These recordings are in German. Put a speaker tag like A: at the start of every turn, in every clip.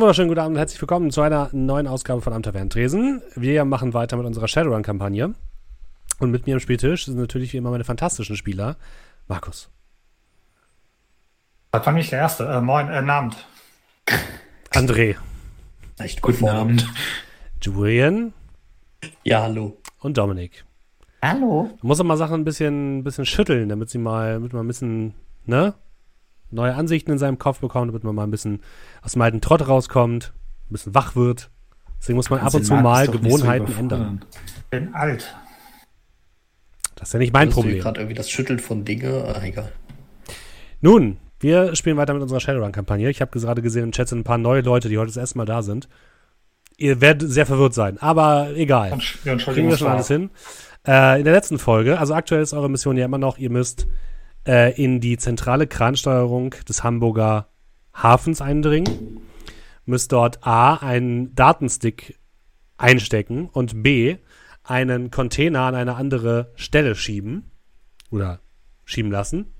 A: Einen wunderschönen guten Abend und herzlich willkommen zu einer neuen Ausgabe von Am Tresen. Wir machen weiter mit unserer Shadowrun-Kampagne. Und mit mir am Spieltisch sind natürlich wie immer meine fantastischen Spieler. Markus.
B: Das war nicht der Erste. Äh, moin, äh, Abend.
A: André.
C: Echt guten Abend.
A: Julian.
C: Ja, hallo.
A: Und Dominik.
C: Hallo.
A: Man muss auch mal Sachen ein bisschen, ein bisschen schütteln, damit sie mal, damit man ein bisschen, ne? Neue Ansichten in seinem Kopf bekommt, damit man mal ein bisschen aus dem alten Trott rauskommt, ein bisschen wach wird. Deswegen muss man ab und zu mal Gewohnheiten so ändern.
B: Ich bin alt.
A: Das ist ja nicht mein das Problem.
C: gerade irgendwie das Schütteln von Dinge, ah, egal.
A: Nun, wir spielen weiter mit unserer Shadowrun-Kampagne. Ich habe gerade gesehen im Chat sind ein paar neue Leute, die heute das erste Mal da sind. Ihr werdet sehr verwirrt sein, aber egal.
B: Wir
A: Kriegen wir schon alles hin. Äh, in der letzten Folge, also aktuell ist eure Mission ja immer noch, ihr müsst äh, in die zentrale Kransteuerung des Hamburger Hafens eindringen, müsst dort A einen Datenstick einstecken und B einen Container an eine andere Stelle schieben oder schieben lassen.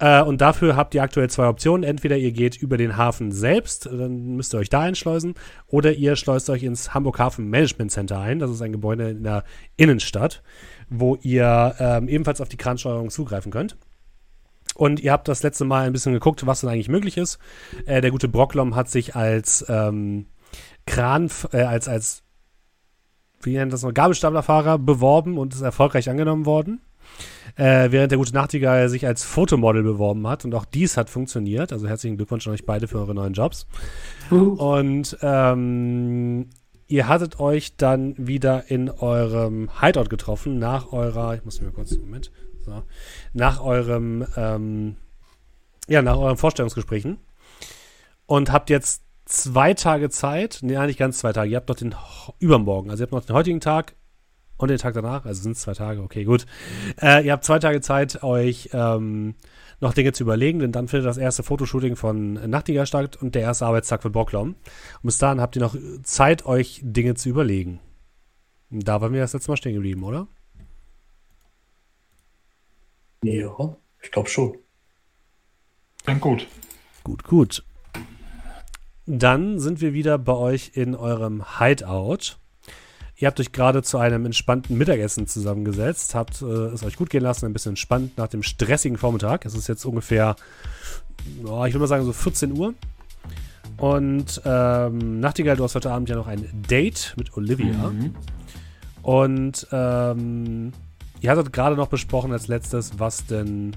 A: Äh, und dafür habt ihr aktuell zwei Optionen. Entweder ihr geht über den Hafen selbst, dann müsst ihr euch da einschleusen, oder ihr schleust euch ins Hamburg Hafen Management Center ein. Das ist ein Gebäude in der Innenstadt, wo ihr ähm, ebenfalls auf die Kransteuerung zugreifen könnt. Und ihr habt das letzte Mal ein bisschen geguckt, was denn eigentlich möglich ist. Äh, der gute Brocklom hat sich als ähm, Kran, äh, als, als, wie nennt das noch, Gabelstaplerfahrer beworben und ist erfolgreich angenommen worden. Äh, während der gute Nachtigall sich als Fotomodel beworben hat und auch dies hat funktioniert. Also herzlichen Glückwunsch an euch beide für eure neuen Jobs. Und ähm, ihr hattet euch dann wieder in eurem Hideout getroffen nach eurer, ich muss mir kurz, Moment, so, nach eurem, ähm, ja, nach euren Vorstellungsgesprächen und habt jetzt zwei Tage Zeit, nee, nicht ganz zwei Tage, ihr habt noch den übermorgen, also ihr habt noch den heutigen Tag und den Tag danach, also sind es zwei Tage, okay, gut. Äh, ihr habt zwei Tage Zeit, euch ähm, noch Dinge zu überlegen, denn dann findet das erste Fotoshooting von Nachtigall statt und der erste Arbeitstag von Bocklom. Und bis dahin habt ihr noch Zeit, euch Dinge zu überlegen. Da waren wir das letzte Mal stehen geblieben, oder?
C: Ja, ich glaube schon.
B: Dann gut.
A: Gut, gut. Dann sind wir wieder bei euch in eurem Hideout. Ihr habt euch gerade zu einem entspannten Mittagessen zusammengesetzt, habt äh, es euch gut gehen lassen, ein bisschen entspannt nach dem stressigen Vormittag. Es ist jetzt ungefähr, oh, ich würde mal sagen, so 14 Uhr. Und ähm, Nachtigall, du hast heute Abend ja noch ein Date mit Olivia. Mhm. Und ähm, ihr hattet gerade noch besprochen als letztes, was denn,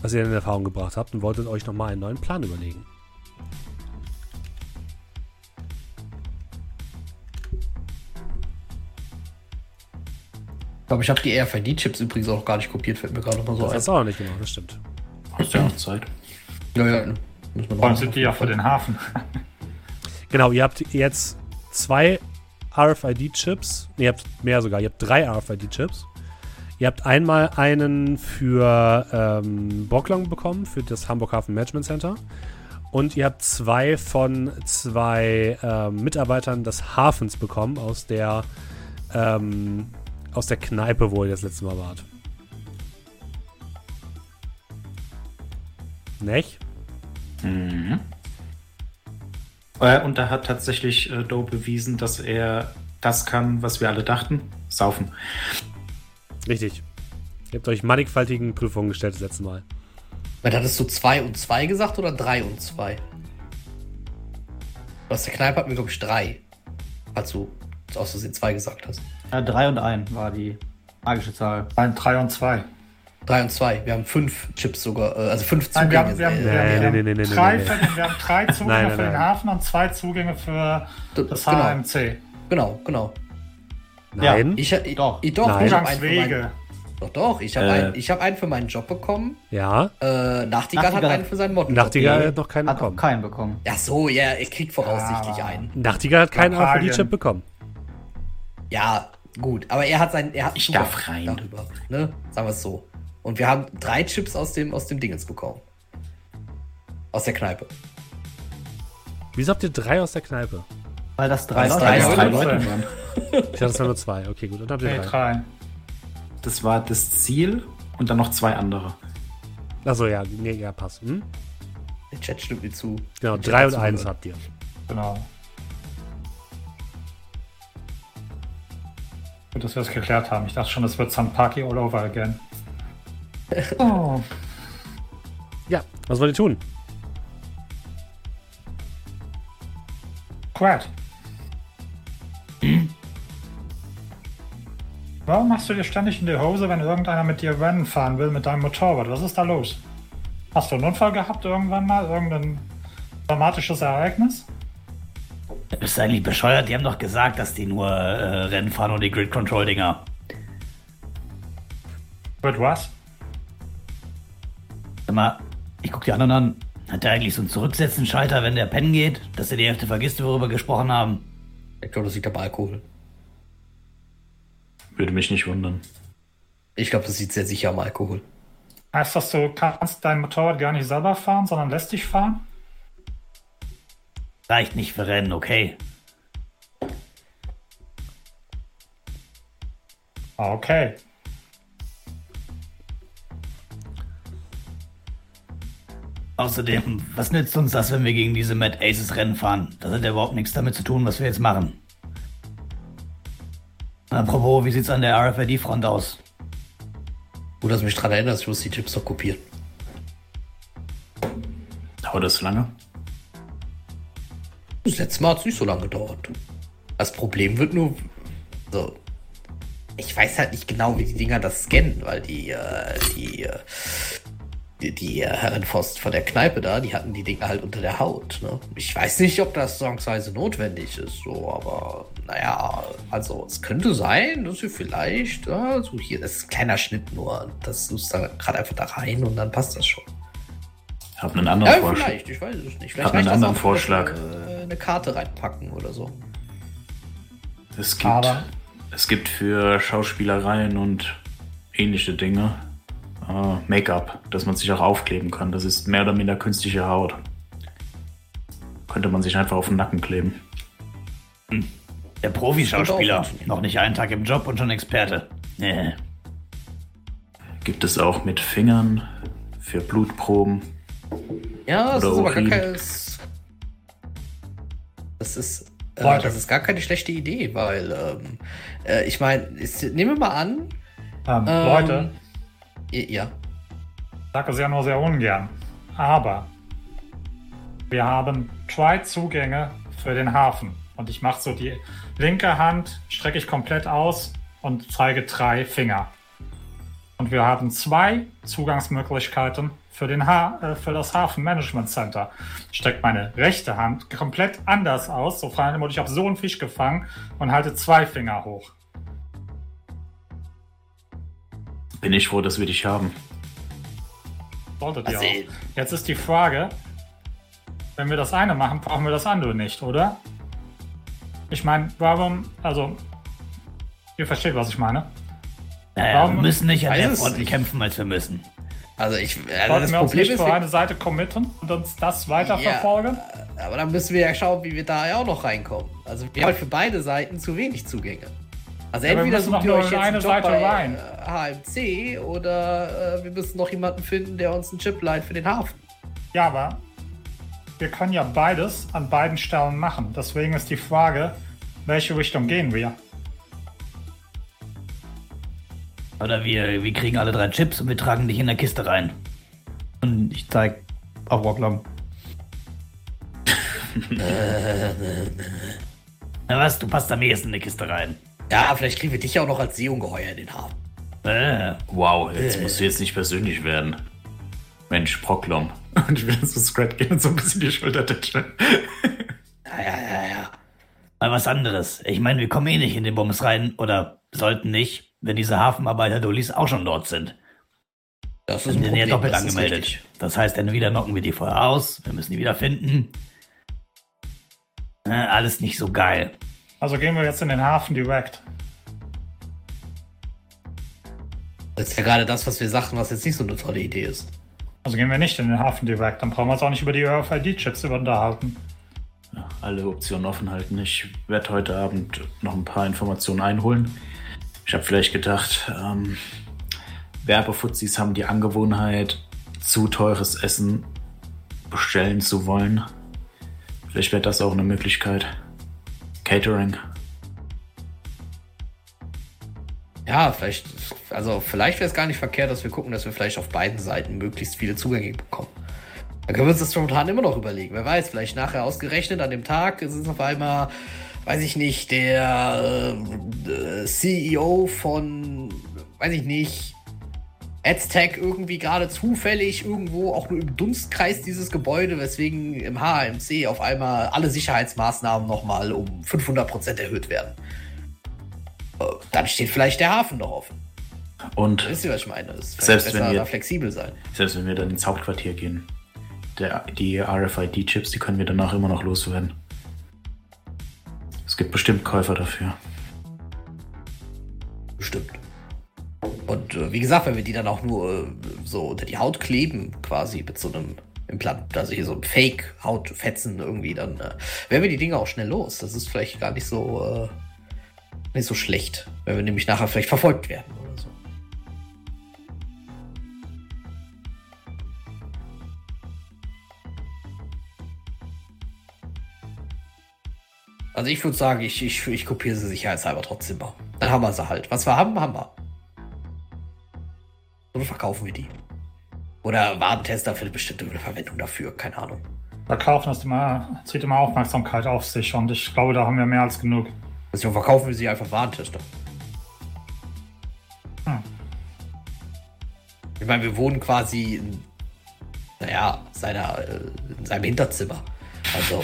A: was ihr in Erfahrung gebracht habt und wolltet euch nochmal einen neuen Plan überlegen.
C: Glaube, ich habe die RFID-Chips übrigens auch gar nicht kopiert, fällt mir gerade noch mal so
A: das ein. Das du auch nicht gemacht, das stimmt.
C: Hast ja auch Zeit.
B: Ja, ja. Vor allem sind die ja für den Hafen.
A: genau, ihr habt jetzt zwei RFID-Chips. Ne, ihr habt mehr sogar. Ihr habt drei RFID-Chips. Ihr habt einmal einen für ähm, Bocklong bekommen, für das Hamburg Hafen Management Center. Und ihr habt zwei von zwei ähm, Mitarbeitern des Hafens bekommen aus der ähm, aus der Kneipe, wo ihr das letzte Mal wart. Nicht?
B: Mhm. Äh, und da hat tatsächlich äh, Doe bewiesen, dass er das kann, was wir alle dachten: saufen.
A: Richtig. Ihr habt euch mannigfaltigen Prüfungen gestellt das letzte Mal.
C: Weil hattest du 2 und 2 gesagt oder 3 und 2? Was der Kneipe hat mir, glaube ich, 3. Als du aus Versehen 2 gesagt hast.
D: Ja, 3 und 1 war die magische Zahl.
B: Nein, 3 und 2.
C: 3 und 2. Wir haben 5 Chips sogar, äh, also 5
B: Zugänge. wir haben, wir haben, wir haben, drei, wir haben drei Zugänge nein, nein, für den Hafen und 2 Zugänge für das genau. HMC.
C: Genau, genau.
A: Nein.
C: Ich, ich, doch. Ich, doch,
B: Nein. ich habe einen Wege.
C: Doch, doch. Ich habe äh. einen, hab einen für meinen Job bekommen.
A: Ja.
C: Äh, Nachtigall, Nachtigall hat einen für seinen Motto.
A: Nachtigall hat noch keinen
D: hat bekommen. keinen bekommen.
C: Ach so, ja, er kriegt voraussichtlich ja. einen.
A: Nachtigall hat keinen AVD-Chip bekommen.
C: Ja, gut. Aber er hat sein. Er hat
B: ich darf rein.
C: Darüber, ne? Sagen wir es so. Und wir haben drei Chips aus dem, aus dem Dingens bekommen. Aus der Kneipe.
A: Wieso habt ihr drei aus der Kneipe?
D: Weil das drei,
C: Weil drei,
D: drei
C: Leute
A: waren. Ich dachte, das waren nur zwei. Okay, gut. Und habt ihr
B: drei. drei.
D: Das war das Ziel und dann noch zwei andere.
A: Achso, ja, nee, ja, passt. Hm?
C: Der Chat stimmt mir zu.
A: Genau,
C: Der Chat
A: 3
C: hat
A: und 1
C: zugehört.
A: habt ihr.
E: Genau. Gut, dass wir es geklärt haben. Ich dachte schon, es wird Sanpaki all over again. Oh,
A: Ja, was wollt ihr tun?
E: Quad. Warum machst du dir ständig in die Hose, wenn irgendeiner mit dir Rennen fahren will mit deinem Motorrad? Was ist da los? Hast du einen Unfall gehabt irgendwann mal? Irgendein dramatisches Ereignis?
F: Bist du eigentlich bescheuert? Die haben doch gesagt, dass die nur äh, Rennen fahren und die Grid-Control-Dinger.
E: Wird was?
F: Sag mal, ich guck die anderen an. Hat der eigentlich so einen Zurücksetzen-Schalter, wenn der pennen geht? Dass er die Hälfte vergisst, worüber wir gesprochen haben?
C: Ich glaube, das liegt am Alkohol.
B: Würde mich nicht wundern.
C: Ich glaube, das liegt sehr sicher am Alkohol.
E: Heißt das, du kannst dein Motorrad gar nicht selber fahren, sondern lässt dich fahren?
F: Reicht nicht für Rennen, okay.
E: Ah, Okay.
F: Außerdem, was nützt uns das, wenn wir gegen diese Mad Aces Rennen fahren? Das hat ja überhaupt nichts damit zu tun, was wir jetzt machen. Apropos, wie sieht's an der RFID-Front aus?
C: Gut, dass du mich daran erinnerst, ich muss die Chips noch kopieren.
B: Dauert das lange?
C: Das letzte Mal hat es nicht so lange gedauert. Das Problem wird nur. So. Ich weiß halt nicht genau, wie die Dinger das scannen, weil die, äh, die, äh, die, die äh, Herren von der Kneipe da, die hatten die Dinger halt unter der Haut. Ne? Ich weiß nicht, ob das zwangsweise notwendig ist, so, aber naja, also es könnte sein, dass wir vielleicht, ja, so hier, das ist ein kleiner Schnitt nur. Das muss da gerade einfach da rein und dann passt das schon.
B: Ich habe einen anderen
C: Ja,
B: Vorschlag.
C: vielleicht, ich weiß es nicht. Vielleicht
B: Hab einen anderen Vorschlag.
C: wir, äh, eine Karte reinpacken oder so.
B: Es gibt,
E: Aber-
B: es gibt für Schauspielereien und ähnliche Dinge äh, Make-up, das man sich auch aufkleben kann. Das ist mehr oder minder künstliche Haut. Könnte man sich einfach auf den Nacken kleben.
F: Der Profi-Schauspieler. Noch nicht einen Tag im Job und schon Experte. Nee.
B: Gibt es auch mit Fingern für Blutproben.
C: Ja, das
B: Oder
C: ist aber gar keine. Das das ist. Äh, das ist gar keine schlechte Idee, weil ähm, äh, ich meine, nehmen wir mal an.
E: Ähm,
C: Ähm,
E: Leute,
C: Ja,
E: ich sage es ja nur sehr ungern. Aber wir haben zwei Zugänge für den Hafen. Und ich mache so die linke Hand, strecke ich komplett aus und zeige drei Finger. Und wir haben zwei Zugangsmöglichkeiten für, den ha äh, für das Hafenmanagement Center. Ich strecke meine rechte Hand komplett anders aus, so frei ich habe so einen Fisch gefangen und halte zwei Finger hoch.
B: Bin ich froh, dass wir dich haben.
E: Solltet ihr
C: Also,
E: auch. Jetzt ist die Frage, wenn wir das eine machen, brauchen wir das andere nicht, oder? Ich meine, warum, also, ihr versteht, was ich meine.
F: Naja,
E: Warum-
F: wir müssen nicht an der Front kämpfen, als wir müssen.
C: Also ich. Also
E: Sollten
C: das
E: wir uns
C: Problem
E: nicht
C: ist,
E: für eine Seite committen und uns das weiterverfolgen?
C: aber dann müssen wir ja schauen, wie wir da ja auch noch reinkommen. Also wir haben halt für beide Seiten zu wenig Zugänge. Also
E: Ja,
C: entweder sucht ihr euch jetzt
E: eine
C: einen Job
E: Seite
C: bei
E: rein.
C: äh, HMC oder äh, wir müssen noch jemanden finden, der uns einen Chip leiht für den Hafen.
E: Ja, aber wir können ja beides an beiden Stellen machen. Deswegen ist die Frage, welche Richtung gehen wir?
F: Oder wir, wir kriegen alle drei Chips und wir tragen dich in der Kiste rein.
D: Und ich zeig auf Rocklam.
F: Na was, du passt am ehesten in die Kiste rein.
C: Ja, vielleicht kriegen wir dich ja auch noch als Seeungeheuer in den Hafen.
F: Äh,
B: Wow, jetzt musst du jetzt nicht persönlich werden. Mensch, Proklom. Und ich will zu Scrat gehen und so ein bisschen die Schulter tätscheln.
C: Ja, ja, ja, ja.
F: mal was anderes. Ich meine, wir kommen eh nicht in den Bums rein oder sollten nicht, wenn diese Hafenarbeiter-Dullis auch schon dort sind.
C: Das ist
F: ja doppelt
C: das
F: angemeldet. Das heißt, entweder knocken wir die vorher aus, wir müssen die wieder finden. Äh, alles nicht so geil.
E: Also gehen wir jetzt in den Hafen direkt.
C: Das ist ja gerade das, was wir sagten, was jetzt nicht so eine tolle Idee ist.
E: Also gehen wir nicht in den Hafen direkt. Dann brauchen wir uns auch nicht über die RFID-Chips unterhalten.
B: Alle Optionen offen halten. Ich werde heute Abend noch ein paar Informationen einholen. Ich habe vielleicht gedacht, ähm, Werbefuzis haben die Angewohnheit, zu teures Essen bestellen zu wollen. Vielleicht wäre das auch eine Möglichkeit. Catering.
C: Ja, vielleicht, also vielleicht wäre es gar nicht verkehrt, dass wir gucken, dass wir vielleicht auf beiden Seiten möglichst viele Zugänge bekommen. Dann können wir uns das spontan immer noch überlegen. Wer weiß, vielleicht nachher ausgerechnet an dem Tag ist es auf einmal, weiß ich nicht, der äh, CEO von, weiß ich nicht, Aztec irgendwie gerade zufällig irgendwo auch nur im Dunstkreis dieses Gebäude, weswegen im HMC auf einmal alle Sicherheitsmaßnahmen nochmal um 500% erhöht werden. Äh, Dann steht vielleicht der Hafen noch offen.
B: Und
C: Wisst ihr, was ich meine? Es ist
B: Selbst
C: besser,
B: wenn wir-
C: da flexibel sein.
B: selbst wenn wir dann ins Hauptquartier gehen, der, die RFID-Chips, die können wir danach immer noch loswerden. Gibt bestimmt Käufer dafür.
C: Bestimmt. Und äh, wie gesagt, wenn wir die dann auch nur äh, so unter die Haut kleben, quasi mit so einem Implant, also hier so ein Fake-Hautfetzen irgendwie, dann äh, werden wir die Dinge auch schnell los. Das ist vielleicht gar nicht so, äh, nicht so schlecht, wenn wir nämlich nachher vielleicht verfolgt werden Also ich würde sagen, ich, ich, ich kopiere sie sicherheitshalber trotzdem mal. Dann haben wir sie halt. Was wir haben, haben wir. Oder verkaufen wir die. Oder Warentester für eine bestimmte Verwendung dafür, keine Ahnung.
E: Verkaufen ist immer, zieht immer Aufmerksamkeit auf sich und ich glaube, da haben wir mehr als genug.
C: Deswegen verkaufen wir sie einfach Warentester.
E: Hm.
C: Ich meine, wir wohnen quasi in, naja, seiner, äh, in seinem Hinterzimmer. Also,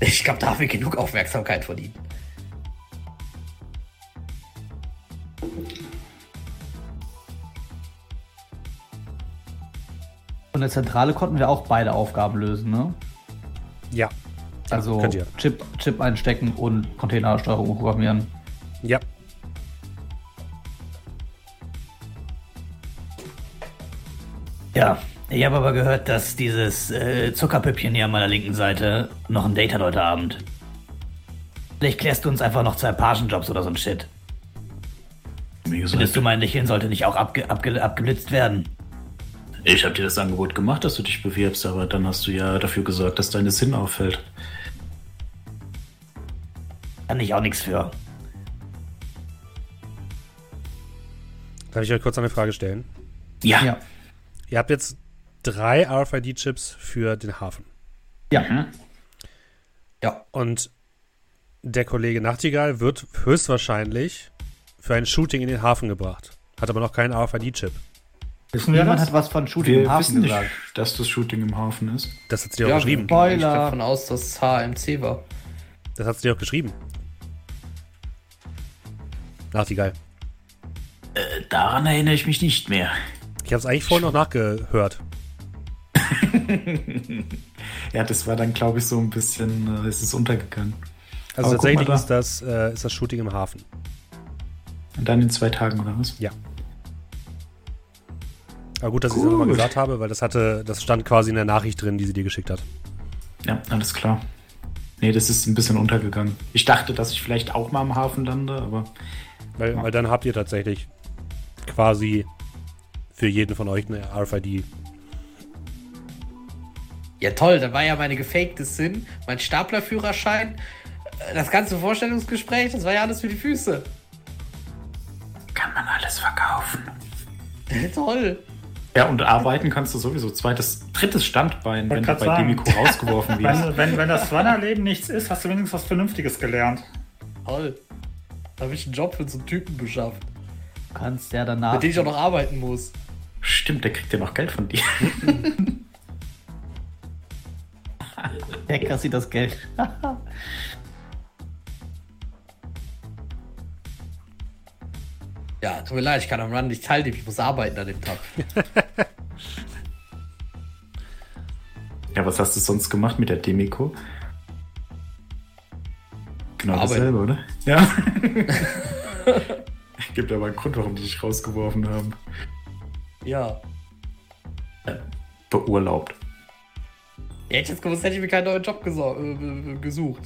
C: ich glaube, da haben wir genug Aufmerksamkeit von ihm.
D: Von der Zentrale konnten wir auch beide Aufgaben lösen, ne?
A: Ja.
D: Also
A: ihr.
D: Chip, Chip einstecken und Containersteuerung programmieren.
A: Ja.
F: Ja, ich habe aber gehört, dass dieses äh, Zuckerpüppchen hier an meiner linken Seite noch ein Date hat heute Abend. Vielleicht klärst du uns einfach noch zwei Pagenjobs oder so ein Shit.
B: Wie
F: Findest
B: gesagt,
F: du, mein Lächeln sollte nicht auch abge abge abgeblitzt werden?
B: ich habe dir das Angebot gemacht, dass du dich bewirbst, aber dann hast du ja dafür gesorgt, dass deine Sinn auffällt.
F: Kann ich auch nichts für.
A: Darf ich euch kurz eine Frage stellen?
B: Ja.
D: Ja.
A: Ihr habt jetzt drei RFID-Chips für den Hafen.
D: Ja.
C: Ja,
A: Und der Kollege Nachtigall wird höchstwahrscheinlich für ein Shooting in den Hafen gebracht. Hat aber noch keinen RFID-Chip.
E: Wissen wir das?
D: hat was von Shooting
B: Wir
D: im Hafen
B: wissen nicht,
D: gesagt.
B: dass das Shooting im Hafen ist.
A: Das hat sie dir auch
C: ja
A: geschrieben.
C: Ich gehe
D: Spoiler.
C: davon aus, dass es HMC war.
A: Das hat sie dir auch geschrieben. Nachtigall.
B: Äh, daran erinnere ich mich nicht mehr.
A: Ich habe es eigentlich vorhin noch nachgehört.
B: Ja, das war dann, glaube ich, so ein bisschen, äh, ist es untergegangen.
A: Also
B: Aber
A: tatsächlich
B: da.
A: ist das, äh, ist das Shooting im Hafen.
B: Und dann in zwei Tagen oder was?
A: Ja. Aber gut, dass ich es nochmal
B: Gut.
A: gesagt habe, weil das hatte, das stand quasi in der Nachricht drin, die sie dir geschickt hat.
B: Ja, alles klar. Nee, das ist ein bisschen untergegangen. Ich dachte, dass ich vielleicht auch mal am Hafen lande, aber
A: Weil, weil dann habt ihr tatsächlich quasi für jeden von euch eine RFID.
C: Ja, toll, da war ja meine gefakte Sinn, mein Staplerführerschein, äh, das ganze Vorstellungsgespräch, das war ja alles für die Füße.
B: kann man alles verkaufen.
C: toll.
B: Ja, und arbeiten kannst du sowieso. Zweites, drittes Standbein, wenn du bei
E: sagen.
B: Demiko rausgeworfen wirst.
E: Wenn, wenn, wenn das Swannerleben nichts ist, hast du wenigstens was Vernünftiges gelernt.
C: Toll. Da habe ich einen Job für so einen Typen beschafft,
D: kannst ja danach.
C: mit dem ich auch noch arbeiten muss.
B: Stimmt, der kriegt ja noch Geld von dir.
D: Der kassiert das Geld.
C: Ja, tut mir leid, ich kann am Run nicht teilnehmen, ich muss arbeiten an dem Tag.
B: Ja, was hast du sonst gemacht mit der Demiko? Genau
C: Arbeiten.
B: dasselbe, oder? Ja. Gibt aber einen Grund, warum die dich rausgeworfen haben.
C: Ja.
B: Beurlaubt.
C: Hätte ich jetzt gewusst, hätte ich mir keinen neuen Job äh, gesucht.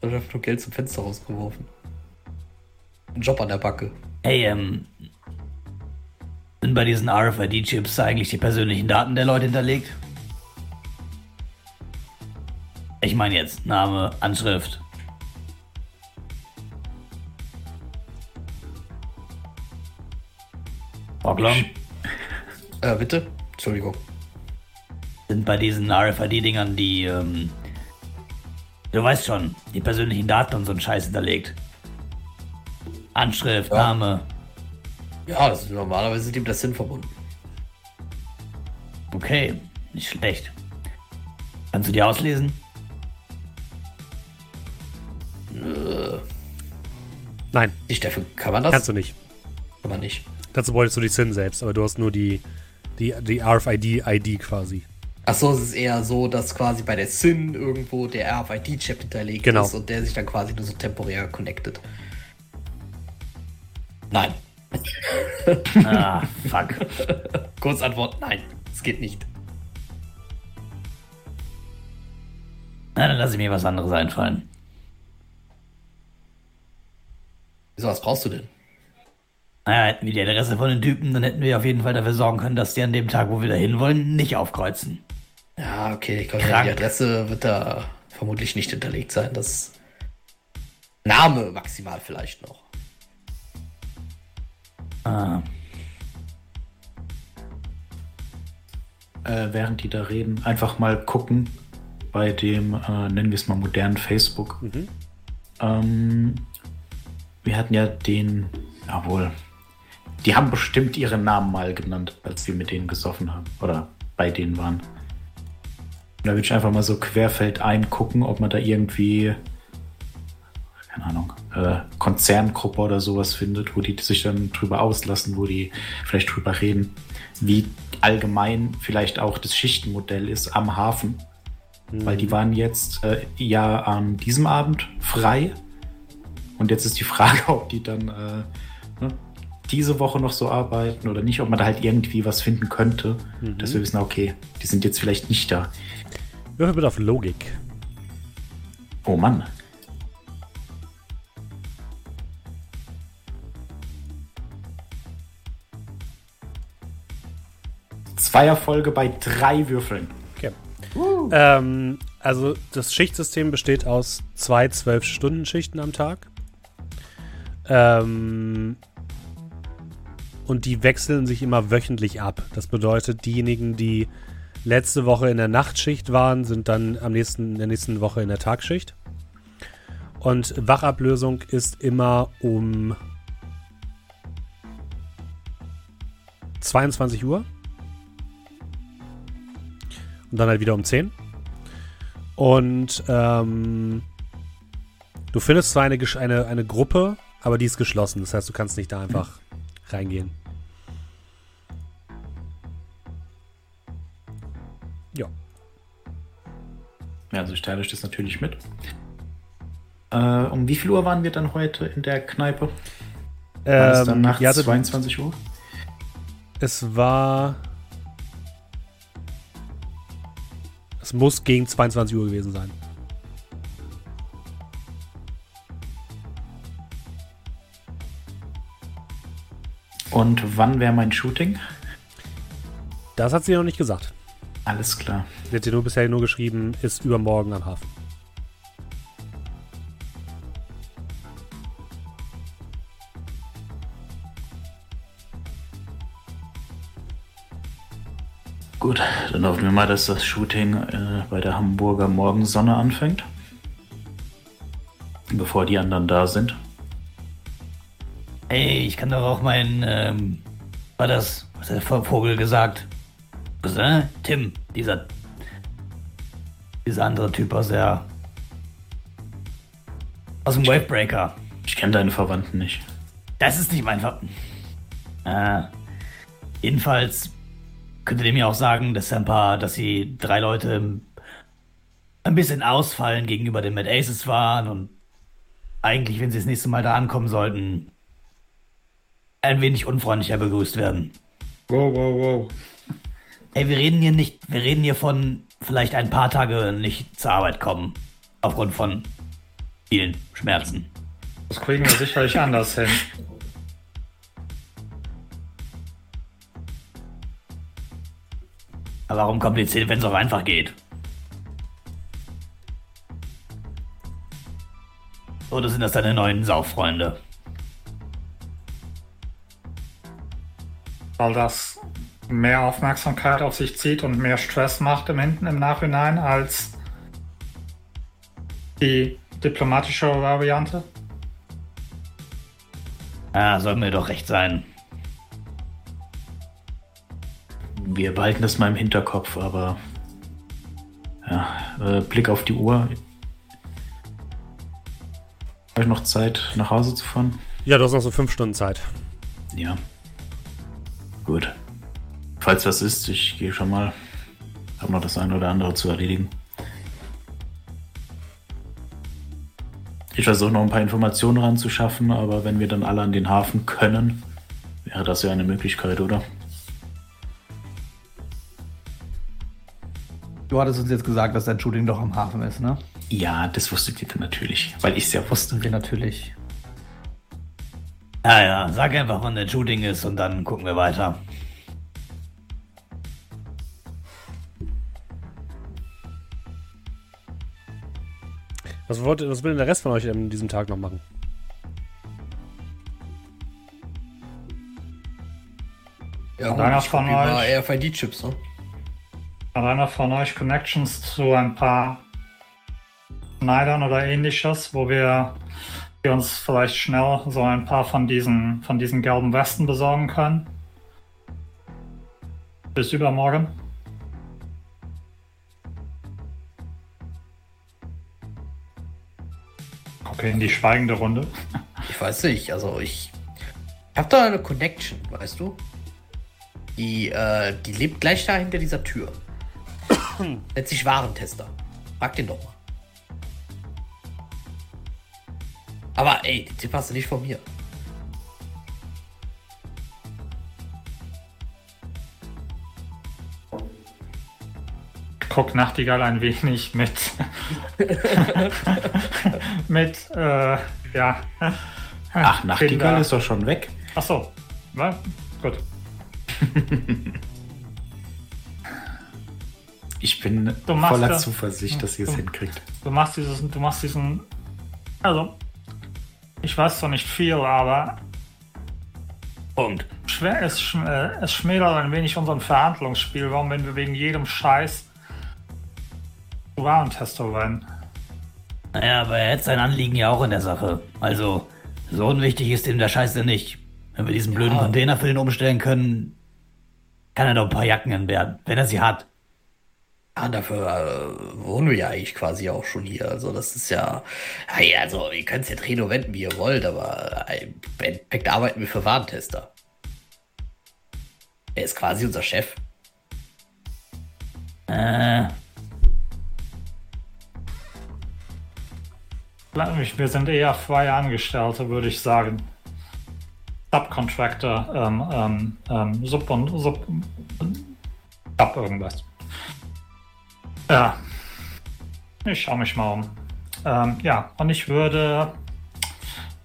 C: Ich habe nur Geld zum Fenster rausgeworfen. Ein Job an der Backe.
F: Hey, ähm. Sind bei diesen RFID-Chips eigentlich die persönlichen Daten der Leute hinterlegt? Ich meine jetzt Name, Anschrift. Orklon,
C: Äh, bitte? Entschuldigung.
F: sind bei diesen RFID-Dingern die, ähm, du weißt schon, die persönlichen Daten und so ein Scheiß hinterlegt. Anschrift,
C: Ja.
F: Name.
C: Ja, das ist normalerweise dem das Sinn verbunden.
F: Okay, nicht schlecht. Kannst du die auslesen?
A: Nein,
C: Die Steffen, kann man das?
A: kannst du nicht.
C: Kann man nicht.
A: Dazu bräuchtest du die SIN selbst, aber du hast nur die, die, die RFID-ID quasi.
C: Achso, es ist eher so, dass quasi bei der SIN irgendwo der RFID-Chip hinterlegt
A: Genau.
C: ist und der sich dann quasi nur so temporär connected. Nein.
F: Ah, fuck.
C: Kurzantwort, nein. Es geht nicht.
F: Na, dann lasse ich mir was anderes einfallen.
C: Wieso, was brauchst du denn?
F: Naja, hätten wir die Adresse von den Typen, dann hätten wir auf jeden Fall dafür sorgen können, dass die an dem Tag, wo wir da hinwollen, nicht aufkreuzen.
C: Ja, okay, ich glaube, die Adresse wird da vermutlich nicht hinterlegt sein. Das Name maximal vielleicht noch.
F: Ah,
B: äh, während die da reden, einfach mal gucken bei dem, äh, nennen wir es mal modernen Facebook. Ähm, wir hatten ja den, jawohl, die haben bestimmt ihren Namen mal genannt, als wir mit denen gesoffen haben oder bei denen waren. Und da würde ich einfach mal so querfeldein gucken, ob man da irgendwie, keine Ahnung, äh, Konzerngruppe oder sowas findet, wo die sich dann drüber auslassen, wo die vielleicht drüber reden, wie allgemein vielleicht auch das Schichtenmodell ist am Hafen. Weil die waren jetzt äh, ja an diesem Abend frei. Und jetzt ist die Frage, ob die dann äh, ne, diese Woche noch so arbeiten oder nicht, ob man da halt irgendwie was finden könnte, dass wir wissen, okay, die sind jetzt vielleicht nicht da.
A: Würfel bitte auf Logik.
B: Oh Mann. Zweierfolge bei drei Würfeln.
A: Okay. Ähm, also das Schichtsystem besteht aus zwei 12-Stunden-Schichten am Tag. Ähm, und die wechseln sich immer wöchentlich ab. Das bedeutet, diejenigen, die letzte Woche in der Nachtschicht waren, sind dann am nächsten, in der nächsten Woche in der Tagschicht. Und Wachablösung ist immer um 22 Uhr. Und dann halt wieder um 10. Und ähm, du findest zwar eine, eine, eine Gruppe, aber die ist geschlossen. Das heißt, du kannst nicht da einfach reingehen. Ja.
B: Ja, also ich teile euch das natürlich mit. Äh, um wie viel Uhr waren wir dann heute in der Kneipe? War das dann
A: Ähm,
B: nachts
A: ja, also,
B: 22 Uhr?
A: es war. Es muss gegen 22 Uhr gewesen sein.
B: Und wann wäre mein Shooting?
A: Das hat sie noch nicht gesagt.
B: Alles klar.
A: Sie hat dir nur bisher nur geschrieben, ist übermorgen am Hafen.
B: Gut, dann hoffen wir mal, dass das Shooting äh, bei der Hamburger Morgensonne anfängt. Bevor die anderen da sind.
F: Ey, ich kann doch auch meinen, ähm, war das, was hat der Vogel gesagt? Cousin? Tim, dieser, dieser andere Typ aus der, aus dem Wavebreaker.
B: Ich kenne deine Verwandten nicht.
F: Das ist nicht mein Ver... Äh, jedenfalls könntet ihr mir auch sagen, dass ein paar, dass sie drei Leute ein bisschen ausfallen gegenüber den Mad Aces waren und eigentlich, wenn sie das nächste Mal da ankommen sollten, ein wenig unfreundlicher begrüßt werden.
E: Wow, wow, wow.
F: Ey, wir reden hier nicht, wir reden hier von vielleicht ein paar Tage nicht zur Arbeit kommen. Aufgrund von vielen Schmerzen.
E: Das kriegen wir sicherlich anders hin.
F: Aber warum kompliziert, wenn es auch einfach geht? Oder sind das deine neuen Sauffreunde?
E: Weil das mehr Aufmerksamkeit auf sich zieht und mehr Stress macht im Hinten im Nachhinein als die diplomatische Variante.
F: Ja, soll mir doch recht sein.
B: Wir behalten das mal im Hinterkopf, aber ja, äh, Blick auf die Uhr. Habe ich noch Zeit, nach Hause zu fahren?
A: Ja, du hast noch so fünf Stunden Zeit.
B: Ja. Gut. Falls was ist, ich gehe schon mal. Hab noch das eine oder andere zu erledigen. Ich versuche noch ein paar Informationen ranzuschaffen, aber wenn wir dann alle an den Hafen können, wäre das ja eine Möglichkeit, oder?
D: Du hattest uns jetzt gesagt, dass dein Shooting doch am Hafen ist, ne?
B: Ja, das wusstet ihr dann natürlich, weil ich es ja wusste.
D: Wussten wir natürlich.
F: Ja, ja, sag einfach, wann der Shooting ist und dann gucken wir weiter.
A: Was, wollt, was will denn der Rest von euch an diesem Tag noch machen?
C: Ja,
E: Und einer von euch-
C: RFID-Chips, ne?
E: Hat einer von euch Connections zu ein paar Schneidern oder ähnliches, wo wir, wir uns vielleicht schnell so ein paar von diesen, von diesen gelben Westen besorgen können? Bis übermorgen? Okay, in die schweigende Runde.
C: Ich weiß nicht, also ich, ich habe da eine Connection, weißt du? Die, äh, die lebt gleich da hinter dieser Tür. Nennt sich Warentester. Frag den doch mal. Aber ey, den Tipp hast du nicht von mir.
E: Guck Nachtigall ein wenig mit. mit, äh, ja.
B: Ach, Nachtigall
E: Kinder.
B: ist doch schon weg.
E: Ach so. Na, gut.
B: Ich bin
E: Du machst
B: voller
E: das.
B: Zuversicht, dass ihr es hinkriegt.
E: Du machst dieses, du machst diesen. Also, ich weiß zwar nicht viel, aber
F: Punkt.
E: schwer, es, schm- äh, es schmälert ein wenig unseren Verhandlungsspielraum, wenn wir wegen jedem Scheiß Warentester rennen.
F: Naja, aber er hat sein Anliegen ja auch in der Sache. Also, so unwichtig ist ihm der Scheiße nicht. Wenn wir diesen blöden Container für ihn umstellen können, kann er doch ein paar Jacken entbehren, wenn er sie hat.
C: Ja, dafür äh, wohnen wir ja eigentlich quasi auch schon hier. Also das ist ja. Hey, also ihr könnt es ja und wenden, wie ihr wollt, aber äh, im Endeffekt arbeiten wir für Warentester. Er ist quasi unser Chef.
F: Äh,
E: Wir sind eher freie Angestellte, würde ich sagen. Subcontractor, ähm, ähm, ähm, Sub und Sub. Sub irgendwas. Ja. Ich schaue mich mal um. Ähm, ja, und ich würde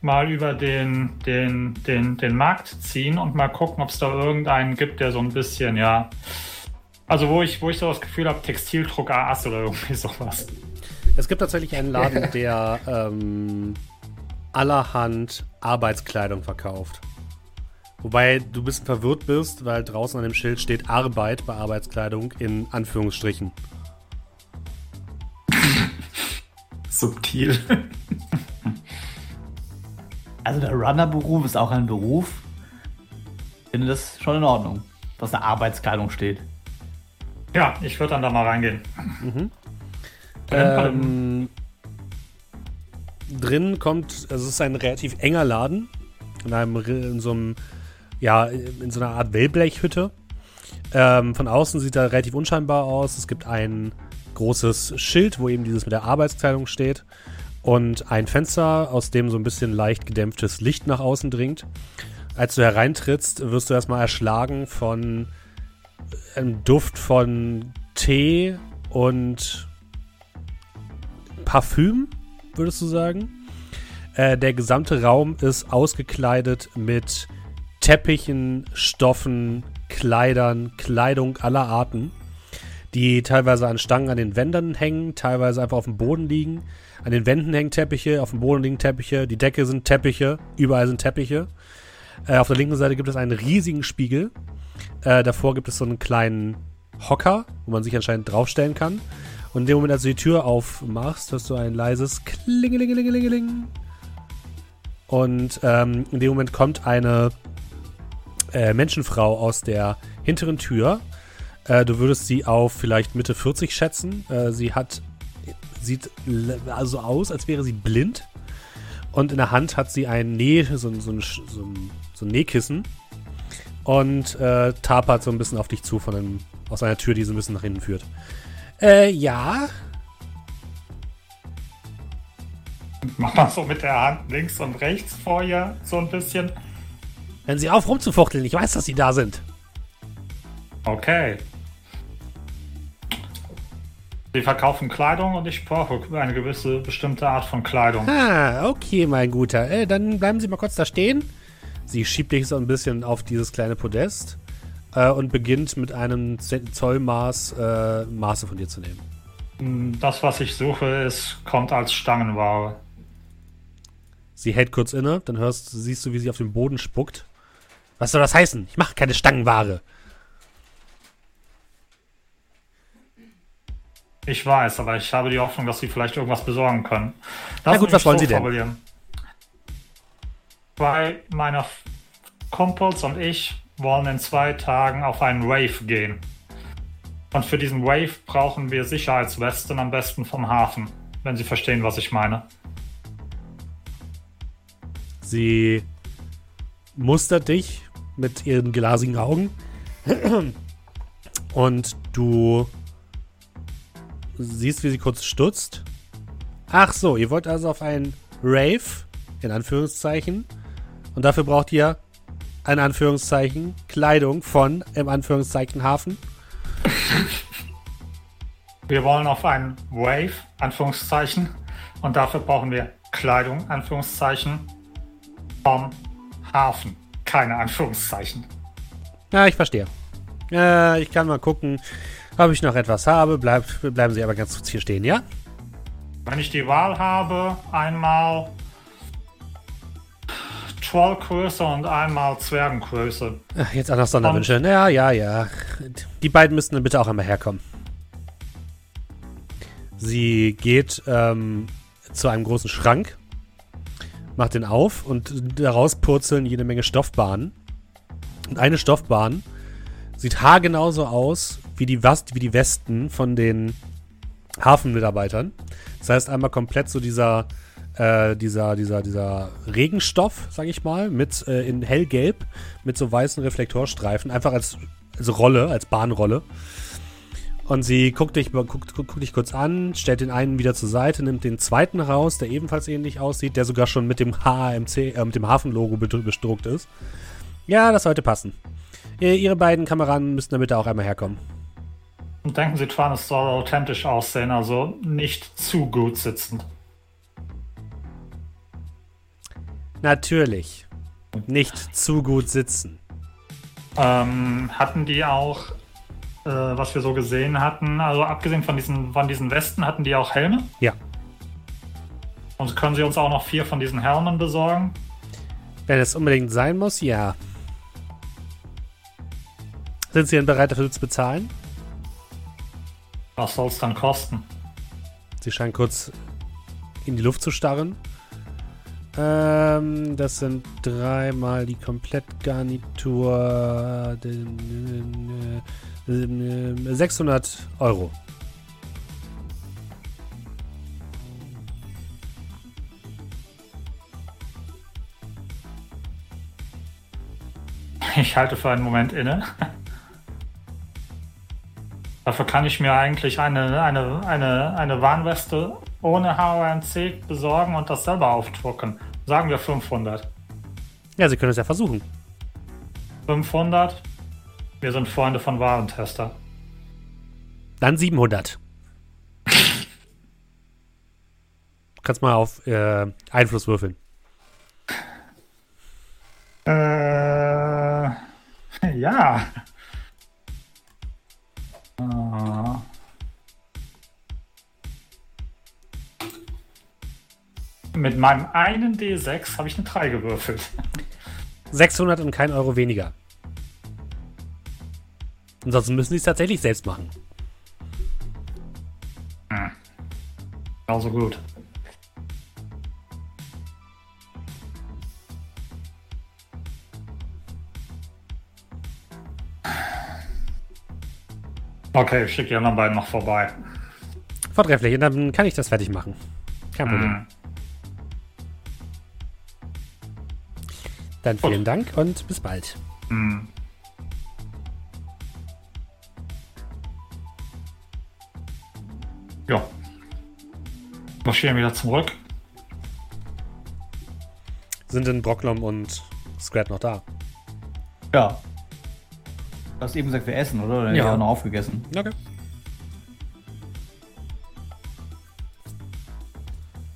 E: mal über den, den, den, den Markt ziehen und mal gucken, ob es da irgendeinen gibt, der so ein bisschen, ja. Also wo ich, wo ich so das Gefühl habe, Textildruck AS oder irgendwie sowas.
A: Es gibt tatsächlich einen Laden, der ähm, allerhand Arbeitskleidung verkauft. Wobei du ein bisschen verwirrt bist, weil draußen an dem Schild steht Arbeit bei Arbeitskleidung in Anführungsstrichen.
B: Subtil.
D: Also der Runner-Beruf ist auch ein Beruf. Ich finde das schon in Ordnung, dass da Arbeitskleidung steht.
E: Ja, ich würde dann da mal reingehen.
A: Ähm, drin kommt, also es ist ein relativ enger Laden, in, einem, in so einem, ja, in so einer Art Wellblechhütte. Ähm, von außen sieht er relativ unscheinbar aus. Es gibt ein großes Schild, wo eben dieses mit der Arbeitskleidung steht und ein Fenster, aus dem so ein bisschen leicht gedämpftes Licht nach außen dringt. Als du hereintrittst, wirst du erstmal erschlagen von einem Duft von Tee und Parfüm, würdest du sagen. Äh, der gesamte Raum ist ausgekleidet mit Teppichen, Stoffen, Kleidern, Kleidung aller Arten. Die teilweise an Stangen an den Wänden hängen, teilweise einfach auf dem Boden liegen. An den Wänden hängen Teppiche, auf dem Boden liegen Teppiche, die Decke sind Teppiche, überall sind Teppiche. Äh, auf der linken Seite gibt es einen riesigen Spiegel. Äh, davor gibt es so einen kleinen Hocker, wo man sich anscheinend draufstellen kann. Und in dem Moment, als du die Tür aufmachst, hörst du ein leises Klingelingelingelingeling. Und ähm, in dem Moment kommt eine äh, Menschenfrau aus der hinteren Tür. Äh, du würdest sie auf vielleicht Mitte 40 schätzen. Äh, sie hat, sieht also aus, als wäre sie blind. Und in der Hand hat sie ein Näh, so, so, ein, so, ein, so ein Nähkissen. Und äh, tapert so ein bisschen auf dich zu von einem, aus einer Tür, die so ein bisschen nach hinten führt. Äh, ja.
E: Mach mal so mit der Hand links und rechts vor ihr so ein bisschen.
A: Wenn sie auf rumzufuchteln, ich weiß, dass sie da sind.
E: Okay. Sie verkaufen Kleidung und ich brauche eine gewisse bestimmte Art von Kleidung.
A: Ah, okay, mein Guter. Äh, dann bleiben Sie mal kurz da stehen. Sie schiebt dich so ein bisschen auf dieses kleine Podest äh, und beginnt mit einem Zollmaß äh, Maße von dir zu nehmen.
E: Hm, das, was ich suche, ist, kommt als Stangenware.
A: Sie hält kurz inne, dann hörst, siehst du, wie sie auf den Boden spuckt. Was soll das heißen? Ich mache keine Stangenware.
E: Ich weiß, aber ich habe die Hoffnung, dass Sie vielleicht irgendwas besorgen können.
A: Na gut, was wollen Sie denn?
E: Zwei meiner Kumpels und ich wollen in zwei Tagen auf einen Wave gehen. Und für diesen Wave brauchen wir Sicherheitswesten am besten vom Hafen, wenn Sie verstehen, was ich meine.
A: Sie mustert dich mit ihren glasigen Augen und du siehst, wie sie kurz stutzt. Ach so, ihr wollt also auf einen Rave, in Anführungszeichen. Und dafür braucht ihr, in Anführungszeichen, Kleidung von, im Anführungszeichen, Hafen.
E: Wir wollen auf einen Wave, Anführungszeichen. Und dafür brauchen wir Kleidung, Anführungszeichen, vom Hafen. Keine Anführungszeichen.
A: Ja, ich verstehe. Äh, ich kann mal gucken, ob ich noch etwas habe. Bleib, bleiben Sie aber ganz kurz hier stehen, ja?
E: Wenn ich die Wahl habe, einmal Trollgröße und einmal Zwergengröße.
A: Ach, jetzt auch noch Sonderwünsche. Und ja, ja, ja. Die beiden müssten dann bitte auch einmal herkommen. Sie geht ähm, zu einem großen Schrank, macht den auf und daraus purzeln jede Menge Stoffbahnen. Und eine Stoffbahn sieht haargenauso aus wie die, Wast, wie die Westen von den Hafenmitarbeitern. Das heißt einmal komplett so dieser, äh, dieser, dieser, dieser Regenstoff, sag ich mal, mit äh, in hellgelb, mit so weißen Reflektorstreifen, einfach als, als Rolle, als Bahnrolle. Und sie guckt dich, guckt, guckt dich kurz an, stellt den einen wieder zur Seite, nimmt den zweiten raus, der ebenfalls ähnlich aussieht, der sogar schon mit dem HMC, äh, mit dem Hafenlogo bedruckt ist. Ja, das sollte passen. Ihre beiden Kameraden müssen damit auch einmal herkommen.
E: Und denken Sie dran, es soll authentisch aussehen, also nicht zu gut sitzend.
A: Natürlich. Nicht zu gut sitzen.
E: Ähm, hatten die auch, äh, was wir so gesehen hatten, also abgesehen von diesen, von diesen Westen, hatten die auch Helme?
A: Ja.
E: Und können Sie uns auch noch vier von diesen Helmen besorgen?
A: Wenn es unbedingt sein muss, ja. Sind Sie denn bereit dafür zu bezahlen?
E: Was soll es dann kosten?
A: Sie scheint kurz in die Luft zu starren. Ähm, das sind dreimal die Komplettgarnitur. 600 Euro.
E: Ich halte für einen Moment inne. Dafür kann ich mir eigentlich eine, eine, eine, eine Warnweste ohne HONC besorgen und das selber aufdrucken. Sagen wir 500.
A: Ja, Sie können es ja versuchen.
E: 500? Wir sind Freunde von Warentester.
A: Dann 700. du kannst mal auf äh, Einfluss würfeln.
E: Äh, ja. Mit meinem einen D6 habe ich eine 3 gewürfelt.
A: 600 und kein Euro weniger. Ansonsten müssen sie es tatsächlich selbst machen. Hm.
E: Genauso gut. Okay, ich schicke die anderen beiden noch vorbei.
A: Vortrefflich, und dann kann ich das fertig machen. Kein Problem.
E: Mhm.
A: Dann vielen Dank und bis bald.
E: Mhm. Ja. Marschieren wieder zurück.
A: Sind denn Brocklom und Scrat noch da?
D: Ja. Du hast eben gesagt, wir essen, oder? Oder
C: Ja.
D: ja. noch aufgegessen.
A: Okay.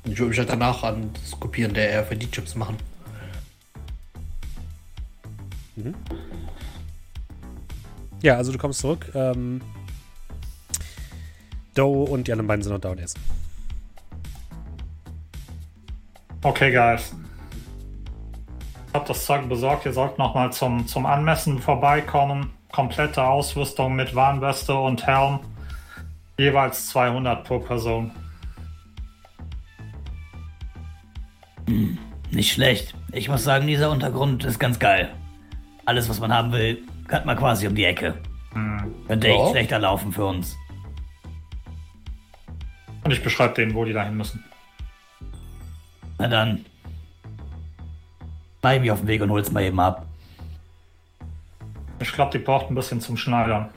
C: Ich würde mich halt danach an das Kopieren der RFID-Chips machen.
A: Ja, also du kommst zurück. Ähm, Doe und die anderen beiden sind noch da und essen.
E: Okay, guys. Ich hab das Zeug besorgt. Ihr sollt nochmal zum, zum Anmessen vorbeikommen. Komplette Ausrüstung mit Warnweste und Helm. Jeweils 200 pro Person.
F: Nicht schlecht. Ich muss sagen, dieser Untergrund ist ganz geil. Alles, was man haben will, hat man quasi um die Ecke. Könnte
C: Ja.
F: echt schlechter laufen für uns.
E: Und ich beschreibe denen, wo die dahin müssen.
F: Na dann. Mach ich mich auf den Weg und hol's mal eben ab.
E: Ich glaube, die braucht ein bisschen zum Schneidern.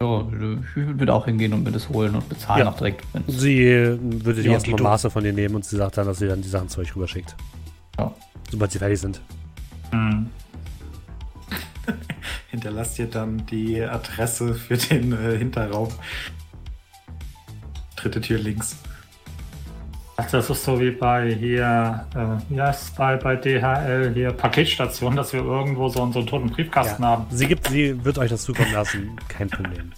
D: So, ich würde auch hingehen und mir das holen und bezahlen
A: Ja.
D: auch direkt. wenn's-
A: Sie äh, würde die
C: Ja,
A: erstmal Maße von dir nehmen und sie sagt dann, dass sie dann die Sachen zu euch rüberschickt.
D: Ja.
A: Sobald sie fertig sind.
E: Hm.
B: Hinterlasst ihr dann die Adresse für den äh, Hinterraum. Dritte Tür links.
E: Ach, das ist so wie bei hier, äh, wie heißt es bei, bei DHL hier Paketstation, dass wir irgendwo so, einen- so einen toten Briefkasten haben.
A: Sie gibt, sie wird euch das zukommen lassen. Kein Problem.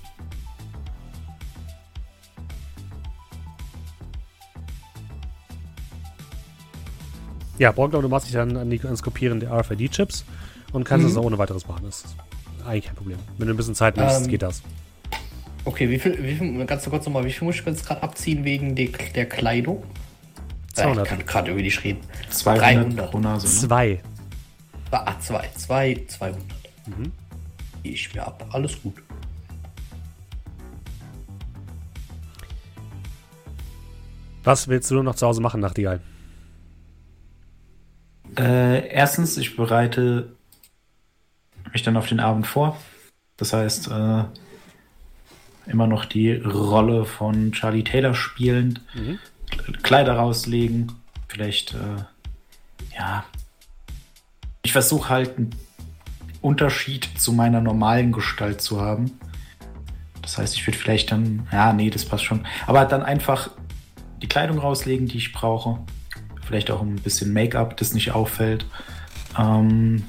A: Ja, Brockler, du machst dich dann an die, ans Kopieren der RFID-Chips und kannst
C: Mhm.
A: das auch ohne weiteres machen. Das ist eigentlich kein Problem. Wenn du ein bisschen Zeit nimmst,
C: Ähm,
A: geht das.
C: Okay, wie viel, wie viel, ganz kurz nochmal, wie viel muss ich jetzt gerade abziehen wegen de, der Kleidung? Äh,
A: 200.
C: ich kann gerade irgendwie nicht reden.
B: 200
C: 300.
B: pro Nase. Ne?
A: Zwei.
C: Ah, zwei, zwei, 200.
A: Mhm.
C: Ich mir ab. Alles gut.
A: Was willst du noch zu Hause machen, Nachtigall?
B: Äh, erstens, ich bereite mich dann auf den Abend vor. Das heißt, äh, immer noch die Rolle von Charlie Taylor spielend, Kleider rauslegen, vielleicht, äh, ja. Ich versuche halt einen Unterschied zu meiner normalen Gestalt zu haben. Das heißt, ich würde vielleicht dann, ja, nee, das passt schon. Aber dann einfach die Kleidung rauslegen, die ich brauche. Vielleicht auch ein bisschen Make-up, das nicht auffällt. Ähm,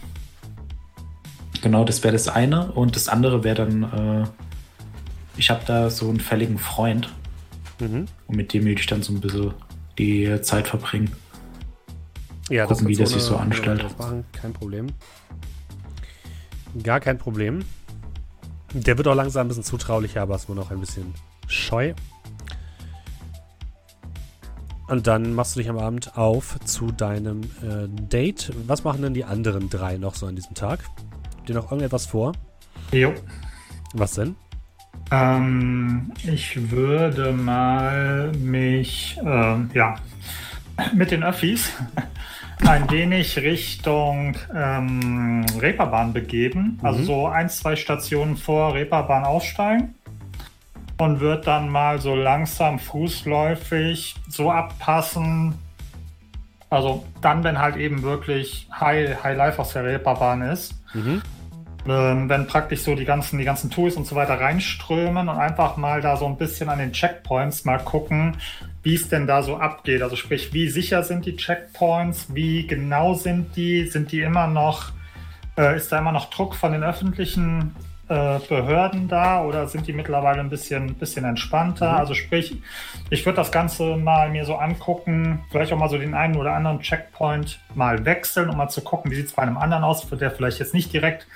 B: genau, das wäre das eine. Und das andere wäre dann, äh, ich habe da so einen fälligen Freund.
A: Mhm.
B: Und mit dem würde ich dann so ein bisschen die Zeit verbringen.
A: Ja,
B: Gucken, wie
A: kannst
B: das sich so anstellt.
A: Kein Problem. Gar kein Problem. Der wird auch langsam ein bisschen zutraulicher, aber ist nur noch ein bisschen scheu. Und dann machst du dich am Abend auf zu deinem äh, Date. Was machen denn die anderen drei noch so an diesem Tag? Habt ihr noch irgendetwas vor?
E: Jo.
A: Was denn?
E: Ähm, ich würde mal mich, ähm, ja, mit den Öffis ein wenig Richtung ähm, Reeperbahn begeben. Also
A: Mhm.
E: so ein, zwei Stationen vor Reeperbahn aussteigen. Und wird dann mal so langsam fußläufig so abpassen. Also dann, wenn halt eben wirklich High, High Life aus der Reeperbahn ist
A: Mhm.
E: Ähm, wenn praktisch so die ganzen, die ganzen Tools und so weiter reinströmen und einfach mal da so ein bisschen an den Checkpoints mal gucken, wie es denn da so abgeht. Also sprich, wie sicher sind die Checkpoints, wie genau sind die, sind die immer noch, äh, ist da immer noch Druck von den öffentlichen äh, Behörden da oder sind die mittlerweile ein bisschen, bisschen entspannter?
A: Mhm.
E: Also sprich, ich würde das Ganze mal mir so angucken, vielleicht auch mal so den einen oder anderen Checkpoint mal wechseln, um mal zu gucken, wie sieht es bei einem anderen aus, der vielleicht jetzt nicht direkt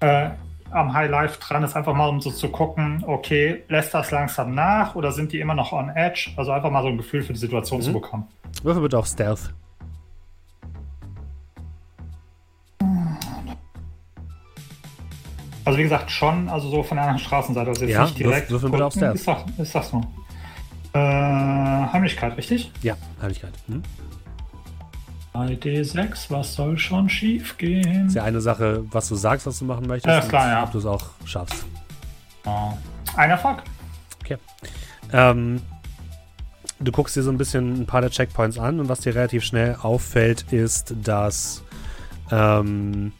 E: äh, am High Life dran ist, einfach mal um so zu gucken, okay, lässt das langsam nach oder sind die immer noch on edge? Also einfach mal so ein Gefühl für die Situation zu
A: Mhm.
E: bekommen.
A: Würfel bitte auf Stealth.
E: Also wie gesagt, schon, also so von der anderen Straßenseite, also jetzt
A: Ja,
E: nicht direkt.
A: würf- würfel bitte auf Stealth.
E: Ist das, ist das so? Äh, Heimlichkeit, richtig?
A: Ja, Heimlichkeit. Hm?
E: 3D6, was soll schon schief gehen?
A: Ist ja eine Sache, was du sagst, was du machen möchtest.
E: Ja, klar, ja.
A: Ob du es auch schaffst.
E: Oh. Ein Erfolg.
A: Okay. Ähm, du guckst dir so ein bisschen ein paar der Checkpoints an und was dir relativ schnell auffällt, ist, dass ähm,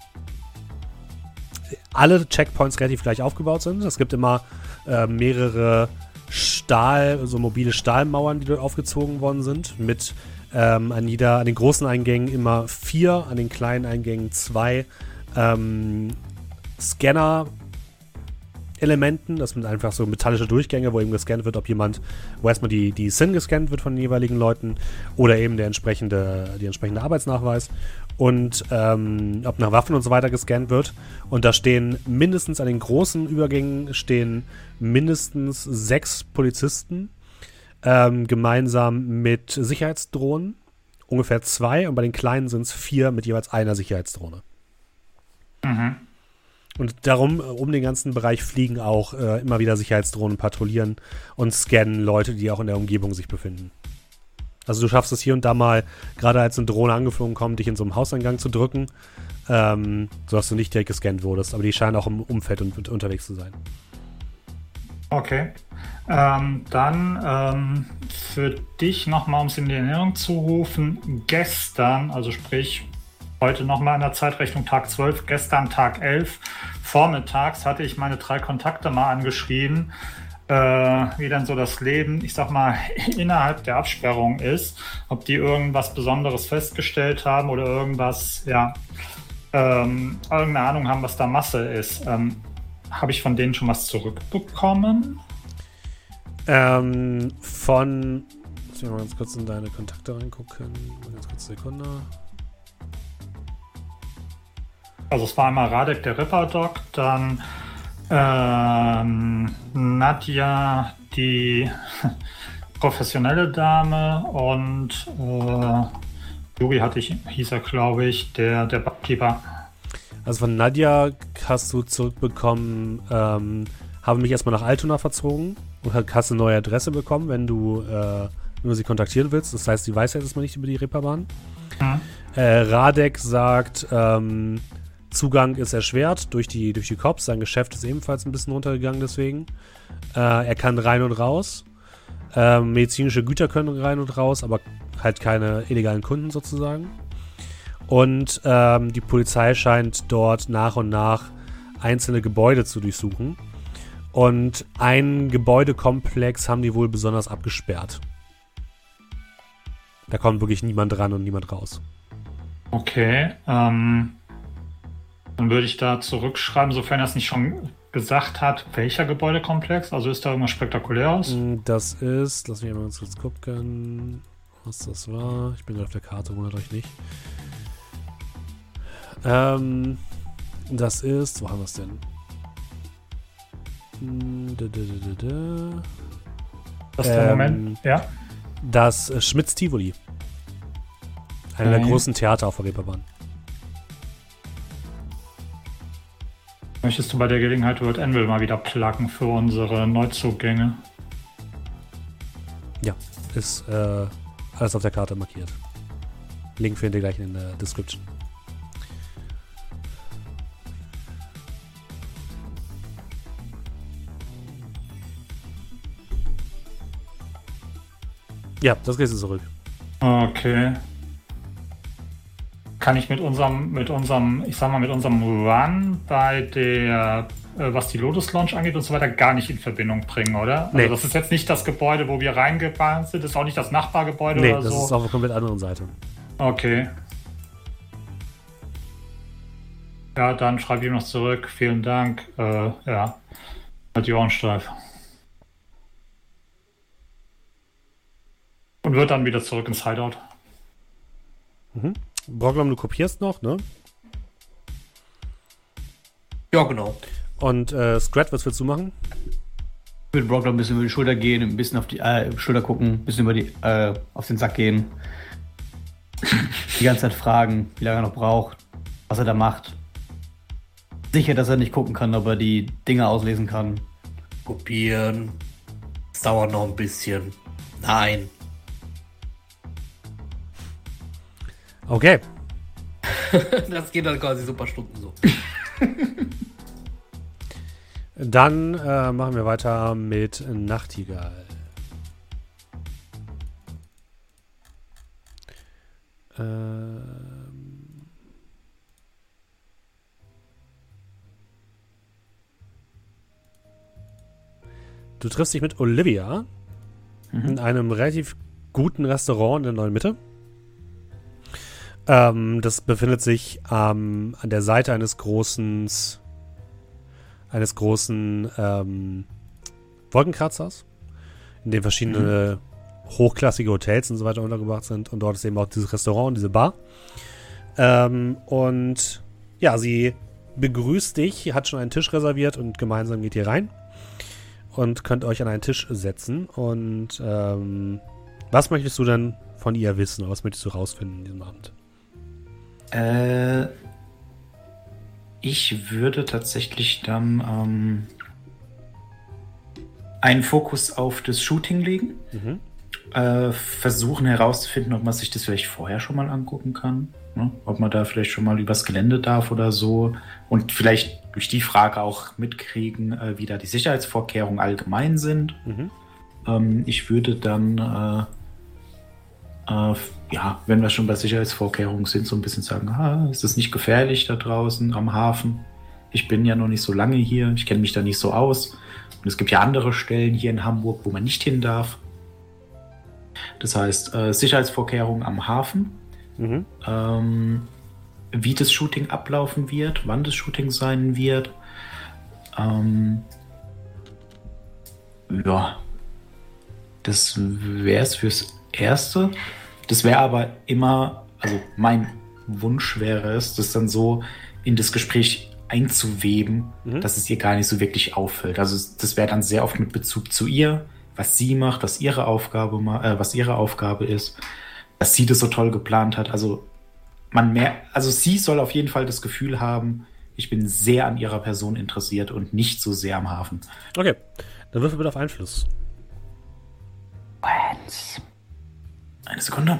A: alle Checkpoints relativ gleich aufgebaut sind. Es gibt immer äh, mehrere Stahl, so mobile Stahlmauern, die dort aufgezogen worden sind, mit ähm, an an den großen Eingängen immer vier, an den kleinen Eingängen zwei ähm, Scanner Elementen. Das sind einfach so metallische Durchgänge, wo eben gescannt wird, ob jemand, wo erstmal die, die SIN gescannt wird von den jeweiligen Leuten oder eben der entsprechende, die entsprechende Arbeitsnachweis und ähm, ob nach Waffen und so weiter gescannt wird. Und da stehen mindestens an den großen Übergängen stehen mindestens sechs Polizisten ähm, gemeinsam mit Sicherheitsdrohnen. Ungefähr zwei und bei den kleinen sind es vier mit jeweils einer Sicherheitsdrohne.
E: Mhm.
A: Und darum, äh, um den ganzen Bereich fliegen auch äh, immer wieder Sicherheitsdrohnen patrouillieren und scannen Leute, die auch in der Umgebung sich befinden. Also du schaffst es hier und da mal, gerade als eine Drohne angeflogen kommt, dich in so einem Hauseingang zu drücken, ähm, sodass du nicht direkt gescannt wurdest. Aber die scheinen auch im Umfeld und unterwegs zu sein.
E: Okay. Ähm, dann ähm, für dich nochmal, um es in die Erinnerung zu rufen, gestern, also sprich heute nochmal in der Zeitrechnung Tag 12, gestern Tag 11, vormittags hatte ich meine drei Kontakte mal angeschrieben, äh, wie denn so das Leben, ich sag mal, innerhalb der Absperrung ist, ob die irgendwas Besonderes festgestellt haben oder irgendwas, ja, ähm, irgendeine Ahnung haben, was da Masse ist. Ähm, Habe ich von denen schon was zurückbekommen?
A: Ähm, von. Lass mich mal ganz kurz in deine Kontakte reingucken. Mal ganz kurz eine Sekunde.
E: Also es war einmal Radek der Ripperdoc, dann ähm, Nadja die professionelle Dame und äh, Juri hatte ich, hieß er glaube ich, der, der Barkeeper.
A: Also von Nadja hast du zurückbekommen, ähm, habe mich erstmal nach Altona verzogen und ha- hast eine neue Adresse bekommen, wenn du, äh, wenn du sie kontaktieren willst. Das heißt, sie weiß ja erstmal nicht über die Reeperbahn.
E: Mhm.
A: Äh, Radek sagt, ähm, Zugang ist erschwert durch die, durch die Cops. Sein Geschäft ist ebenfalls ein bisschen runtergegangen deswegen. Äh, er kann rein und raus. Ähm, medizinische Güter können rein und raus, aber halt keine illegalen Kunden sozusagen. Und ähm, die Polizei scheint dort nach und nach einzelne Gebäude zu durchsuchen. Und einen Gebäudekomplex haben die wohl besonders abgesperrt. Da kommt wirklich niemand ran und niemand raus.
E: Okay, ähm, dann würde ich da zurückschreiben, sofern er es nicht schon gesagt hat, welcher Gebäudekomplex? Also ist da irgendwas Spektakuläres?
A: Mm, Das ist, lass mich mal ganz kurz gucken, was das war. Ich bin gerade auf der Karte, wundert euch nicht. Ähm, das ist, wo haben wir es denn? Da.
E: Das ist der
A: ähm,
E: Moment. Ja.
A: Das Schmitz Tivoli. Einer der großen Theater auf der Reeperbahn.
E: Möchtest du bei der Gelegenheit World Anvil mal wieder placken für unsere Neuzugänge?
A: Ja, ist äh, alles auf der Karte markiert. Link findet ihr gleich in der Description. Ja, das gehst du zurück.
E: Okay. Kann ich mit unserem, mit unserem, ich sag mal, mit unserem Run bei der, äh, was die Lotus Launch angeht und so weiter, gar nicht in Verbindung bringen, oder? Also
A: Nee.
E: das ist jetzt nicht das Gebäude, wo wir reingefahren sind, das ist auch nicht das Nachbargebäude
A: Nee,
E: oder
A: das
E: so.
A: ist auf einer komplett anderen Seite.
E: Okay. Ja, dann schreibe ich ihm noch zurück. Vielen Dank. Äh, ja, halt die Ohren steif. Und wird dann wieder zurück ins Hideout.
A: Broglom, du kopierst noch, ne?
C: Ja, genau.
A: Und äh, Scrat, was willst du machen?
D: Ich würde noch ein bisschen über die Schulter gehen, ein bisschen auf die äh, Schulter gucken, ein bisschen über die, äh, auf den Sack gehen. Die ganze Zeit fragen, wie lange er noch braucht, was er da macht. Sicher, dass er nicht gucken kann, ob er die Dinge auslesen kann.
C: Kopieren. Es dauert noch ein bisschen. Nein.
A: Okay.
C: Das geht dann quasi so ein paar Stunden so.
A: Dann äh, machen wir weiter mit Nachtigall. Ähm. Du triffst dich mit Olivia in einem relativ guten Restaurant in der Neuen Mitte. Ähm, das befindet sich ähm, an der Seite eines großen eines großen ähm, Wolkenkratzers, in dem verschiedene hochklassige Hotels und so weiter untergebracht sind. Und dort ist eben auch dieses Restaurant und diese Bar. Ähm, und ja, sie begrüßt dich, hat schon einen Tisch reserviert und gemeinsam geht ihr rein und könnt euch an einen Tisch setzen. Und ähm, was möchtest du denn von ihr wissen? Oder was möchtest du rausfinden in diesem Abend?
B: Äh, ich würde tatsächlich dann ähm, einen Fokus auf das Shooting legen.
A: Mhm.
B: Äh, versuchen herauszufinden, ob man sich das vielleicht vorher schon mal angucken kann. Ne? Ob man da vielleicht schon mal übers Gelände darf oder so. Und vielleicht durch die Frage auch mitkriegen, äh, wie da die Sicherheitsvorkehrungen allgemein sind.
A: Mhm.
B: Ähm, ich würde dann, äh, äh, ja, wenn wir schon bei Sicherheitsvorkehrungen sind, so ein bisschen sagen, ah, ist es nicht gefährlich da draußen am Hafen? Ich bin ja noch nicht so lange hier, ich kenne mich da nicht so aus. Und es gibt ja andere Stellen hier in Hamburg, wo man nicht hin darf. Das heißt, äh, Sicherheitsvorkehrungen am Hafen,
A: Mhm.
B: ähm, wie das Shooting ablaufen wird, wann das Shooting sein wird. Ähm, ja, das wäre es fürs Erste. Das wäre aber immer, also mein Wunsch wäre es, das dann so in das Gespräch einzuweben,
A: Mhm.
B: dass es ihr gar nicht so wirklich auffällt. Also es- das wäre dann sehr oft mit Bezug zu ihr, was sie macht, was ihre Aufgabe, äh, was ihre Aufgabe ist, dass sie das so toll geplant hat. Also man mehr, also sie soll auf jeden Fall das Gefühl haben, ich bin sehr an ihrer Person interessiert und nicht so sehr am Hafen.
A: Okay, dann würfel bitte auf Einfluss.
B: Eine Sekunde.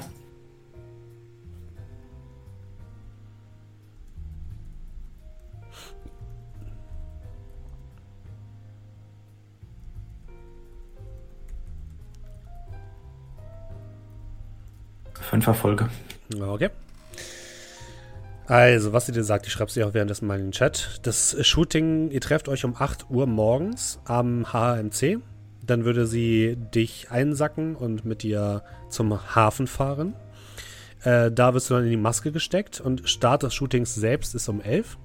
B: Fünf Erfolge.
A: Okay. Also, was sie dir sagt, ich schreibe sie auch währenddessen mal in den Chat. Das Shooting, ihr trefft euch um 8 Uhr morgens am HMC. Dann würde sie dich einsacken und mit dir zum Hafen fahren. Äh, da wirst du dann in die Maske gesteckt und Start des Shootings selbst ist um 11.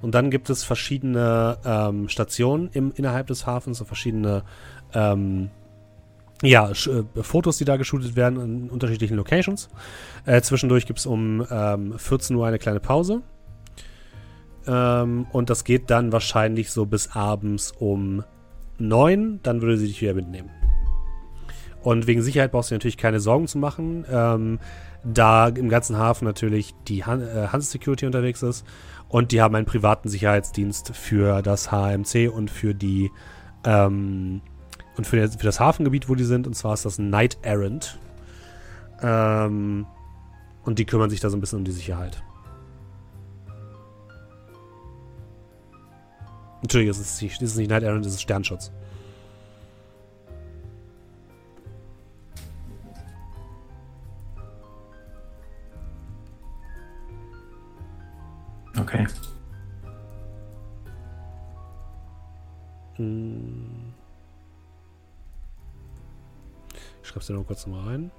A: Und dann gibt es verschiedene ähm, Stationen im, innerhalb des Hafens, so verschiedene ähm, ja, äh, Fotos, die da geshootet werden in unterschiedlichen Locations. Äh, zwischendurch gibt es um ähm, 14 Uhr eine kleine Pause. Ähm, und das geht dann wahrscheinlich so bis abends um 9. Dann würde sie dich wieder mitnehmen. Und wegen Sicherheit brauchst du dir natürlich keine Sorgen zu machen, ähm, da im ganzen Hafen natürlich die Han äh, Hans Security unterwegs ist. Und die haben einen privaten Sicherheitsdienst für das HMC und für die ähm, und für, für das Hafengebiet, wo die sind. Und zwar ist das Knight Errant. Ähm, und die kümmern sich da so ein bisschen um die Sicherheit. Es ist nicht, es ist nicht Knight Errant, es ist Sternschutz.
B: Okay.
A: Ich schreib's dir noch kurz nochmal rein.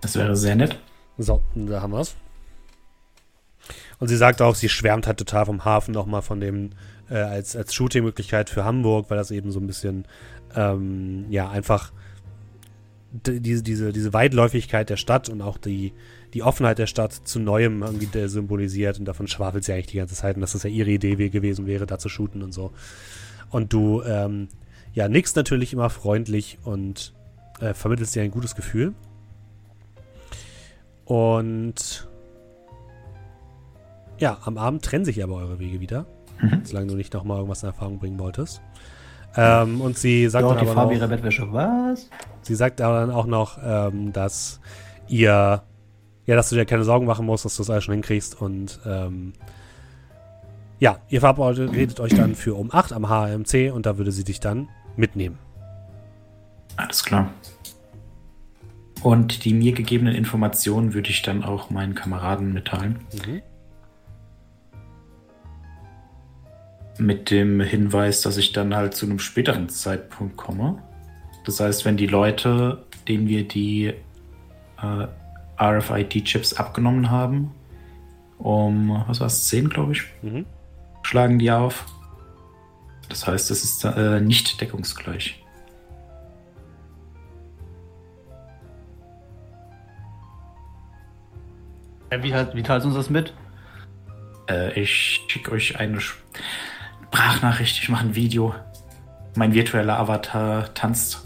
B: Das wäre sehr nett.
A: So, da haben wir's. Und sie sagt auch, sie schwärmt halt total vom Hafen nochmal von dem, äh, als, als Shooting-Möglichkeit für Hamburg, weil das eben so ein bisschen, ähm, ja, einfach diese, diese, diese Weitläufigkeit der Stadt und auch die, die Offenheit der Stadt zu Neuem irgendwie symbolisiert und davon schwafelt sie eigentlich die ganze Zeit und dass das ja ihre Idee gewesen wäre, da zu shooten und so. Und du, ähm, ja, nickst natürlich immer freundlich und äh, vermittelst dir ein gutes Gefühl. Und ja, am Abend trennen sich aber eure Wege wieder,
B: Mhm.
A: solange du nicht nochmal irgendwas in Erfahrung bringen wolltest. Ähm, und sie sagt
D: Ja,
A: dann
D: die
A: aber
D: Farbe
A: noch,
D: ihrer Bettwäsche. Was?
A: Sie sagt aber dann auch noch, ähm, dass ihr, ja, dass du dir keine Sorgen machen musst, dass du das alles schon hinkriegst und ähm, ja, ihr verabredet euch dann für um 8 am HMC und da würde sie dich dann mitnehmen.
B: Alles klar. Und die mir gegebenen Informationen würde ich dann auch meinen Kameraden mitteilen.
A: Mhm.
B: Mit dem Hinweis, dass ich dann halt zu einem späteren Zeitpunkt komme. Das heißt, wenn die Leute, denen wir die äh, RFID-Chips abgenommen haben, um, was war es, 10, glaube ich,
A: Mhm.
B: schlagen die auf. Das heißt, es ist äh, nicht deckungsgleich.
D: Ja, wie, halt, wie teilst du uns das mit?
B: Äh, ich schicke euch eine Sprachnachricht, ich mache ein Video. Mein virtueller Avatar tanzt.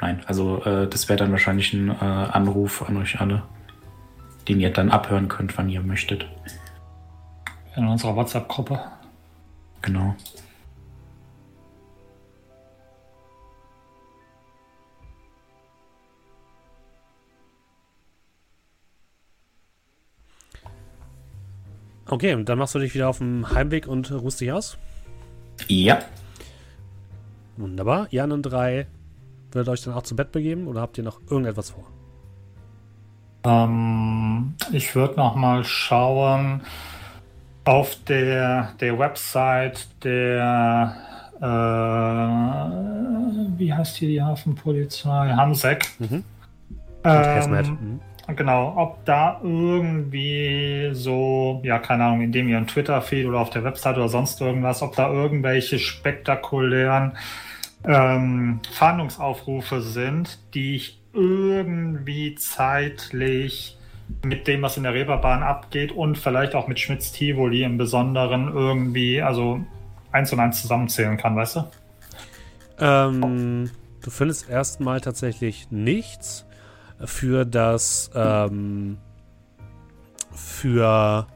B: Nein, also äh, das wäre dann wahrscheinlich ein äh, Anruf an euch alle, den ihr dann abhören könnt, wann ihr möchtet.
E: In unserer WhatsApp-Gruppe.
B: Genau.
A: Okay, und dann machst du dich wieder auf dem Heimweg und ruhst dich aus.
B: Ja,
A: Wunderbar. Ihr anderen drei würdet euch dann auch zu Bett begeben oder habt ihr noch irgendetwas vor?
E: Ähm, ich würde noch mal schauen auf der, der Website der äh, wie heißt hier die Hafenpolizei? Hamsek.
A: Mhm.
E: Ähm,
A: Hazmat. Mhm.
E: Genau, ob da irgendwie so, ja, keine Ahnung, in dem ihren Twitter-Feed oder auf der Website oder sonst irgendwas, ob da irgendwelche spektakulären ähm, Fahndungsaufrufe sind, die ich irgendwie zeitlich mit dem, was in der Reeperbahn abgeht und vielleicht auch mit Schmitz Tivoli im Besonderen irgendwie, also eins und eins zusammenzählen kann, weißt du?
A: Ähm, du findest erstmal tatsächlich nichts für das, ähm, für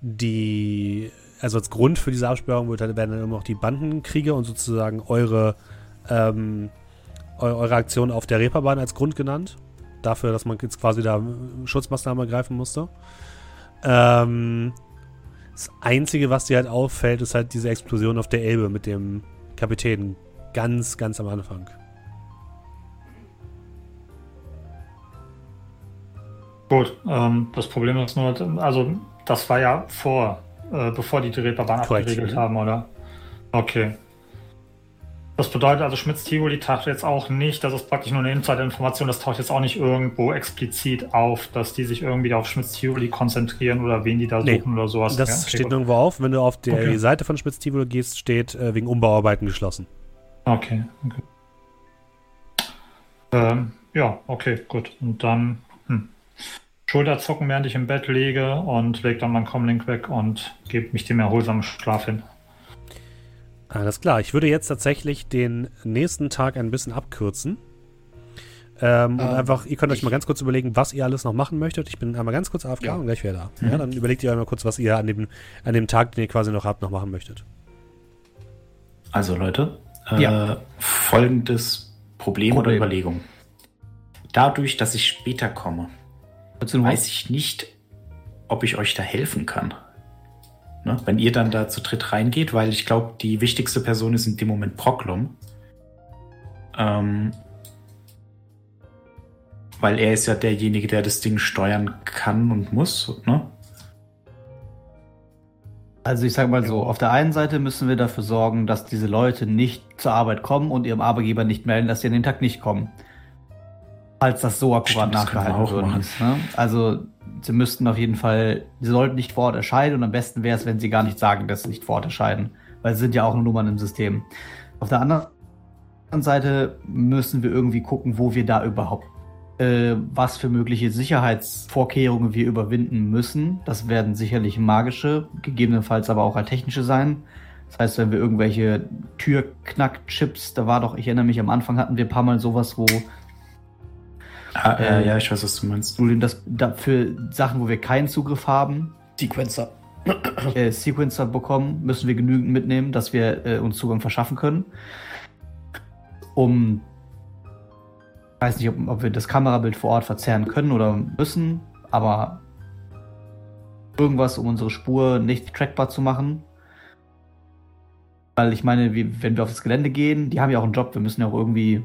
A: die, also als Grund für diese Absperrung wird, halt- werden dann immer noch die Bandenkriege und sozusagen eure, ähm, eu eure Aktion auf der Reeperbahn als Grund genannt. Dafür, dass man jetzt quasi da Schutzmaßnahmen ergreifen musste. Ähm, das Einzige, was dir halt auffällt, ist halt diese Explosion auf der Elbe mit dem Kapitän ganz, ganz am Anfang.
E: Gut, ähm, das Problem ist nur, also das war ja vor, äh, bevor die die Reeperbahn
A: Korrekt,
E: abgeriegelt
A: mhm.
E: haben, oder? Okay. Das bedeutet also, Schmitz-Tivoli taucht jetzt auch nicht, das ist praktisch nur eine Insider-Information, das taucht jetzt auch nicht irgendwo explizit auf, dass die sich irgendwie auf Schmitz-Tivoli konzentrieren oder wen die da
A: Nee,
E: suchen oder sowas.
A: Das
E: Ja, okay,
A: steht
E: gut.
A: nirgendwo auf. Wenn du auf der
E: Okay.
A: Seite von Spitz-Tivoli gehst, steht äh, wegen Umbauarbeiten geschlossen.
E: Okay, okay. Ähm, ja, okay, gut. Und dann. Schulterzucken, während ich im Bett liege und leg dann meinen Comlink weg und gebe mich dem erholsamen Schlaf hin.
A: Alles klar. Ich würde jetzt tatsächlich den nächsten Tag ein bisschen abkürzen. Ähm, und
C: Ähm,
A: einfach, ihr könnt euch mal ganz kurz überlegen, was ihr alles noch machen möchtet. Ich bin einmal ganz kurz AFK
C: Ja.
A: und gleich wieder da.
B: Mhm.
A: Ja, dann überlegt ihr einmal kurz, was ihr an dem, an dem Tag, den ihr quasi noch habt, noch machen möchtet.
B: Also Leute, äh,
D: Ja.
B: folgendes Problem, oder
D: Problem.
B: Überlegung. Dadurch, dass ich später komme,
D: Dazu
B: weiß ich nicht, ob ich euch da helfen kann. Ne? Wenn ihr dann da zu dritt reingeht, weil ich glaube, die wichtigste Person ist in dem Moment Proklum. Ähm, weil er ist ja derjenige, der das Ding steuern kann und muss. Ne?
D: Also ich sag mal so, auf der einen Seite müssen wir dafür sorgen, dass diese Leute nicht zur Arbeit kommen und ihrem Arbeitgeber nicht melden, dass sie an den Tag nicht kommen. Falls das so akkurat
B: Stimmt,
D: nachgehalten
B: auch
D: worden
B: machen.
D: ist. Ne? Falls das so akkurat
B: Stimmt, das können wir
D: nachgehalten
B: auch
D: worden
B: machen.
D: ist. Ne? Also, sie müssten auf jeden Fall, sie sollten nicht vor Ort erscheinen und am besten wäre es, wenn sie gar nicht sagen, dass sie nicht vor Ort erscheinen. Weil sie sind ja auch nur Nummern im System. Auf der anderen Seite müssen wir irgendwie gucken, wo wir da überhaupt, äh, was für mögliche Sicherheitsvorkehrungen wir überwinden müssen. Das werden sicherlich magische, gegebenenfalls aber auch halt technische sein. Das heißt, wenn wir irgendwelche Türknackchips, da war doch, ich erinnere mich, am Anfang hatten wir ein paar Mal sowas, wo
B: Ah, äh,
D: Äh,
B: ja, ich weiß, was du meinst.
D: das da für Sachen, wo wir keinen Zugriff haben,
C: Sequencer.
D: äh, Sequencer bekommen, müssen wir genügend mitnehmen, dass wir äh, uns Zugang verschaffen können. Um, ich weiß nicht, ob, ob wir das Kamerabild vor Ort verzerren können oder müssen, aber irgendwas, um unsere Spur nicht trackbar zu machen. Weil ich meine, wie, wenn wir auf das Gelände gehen, die haben ja auch einen Job, wir müssen ja auch irgendwie.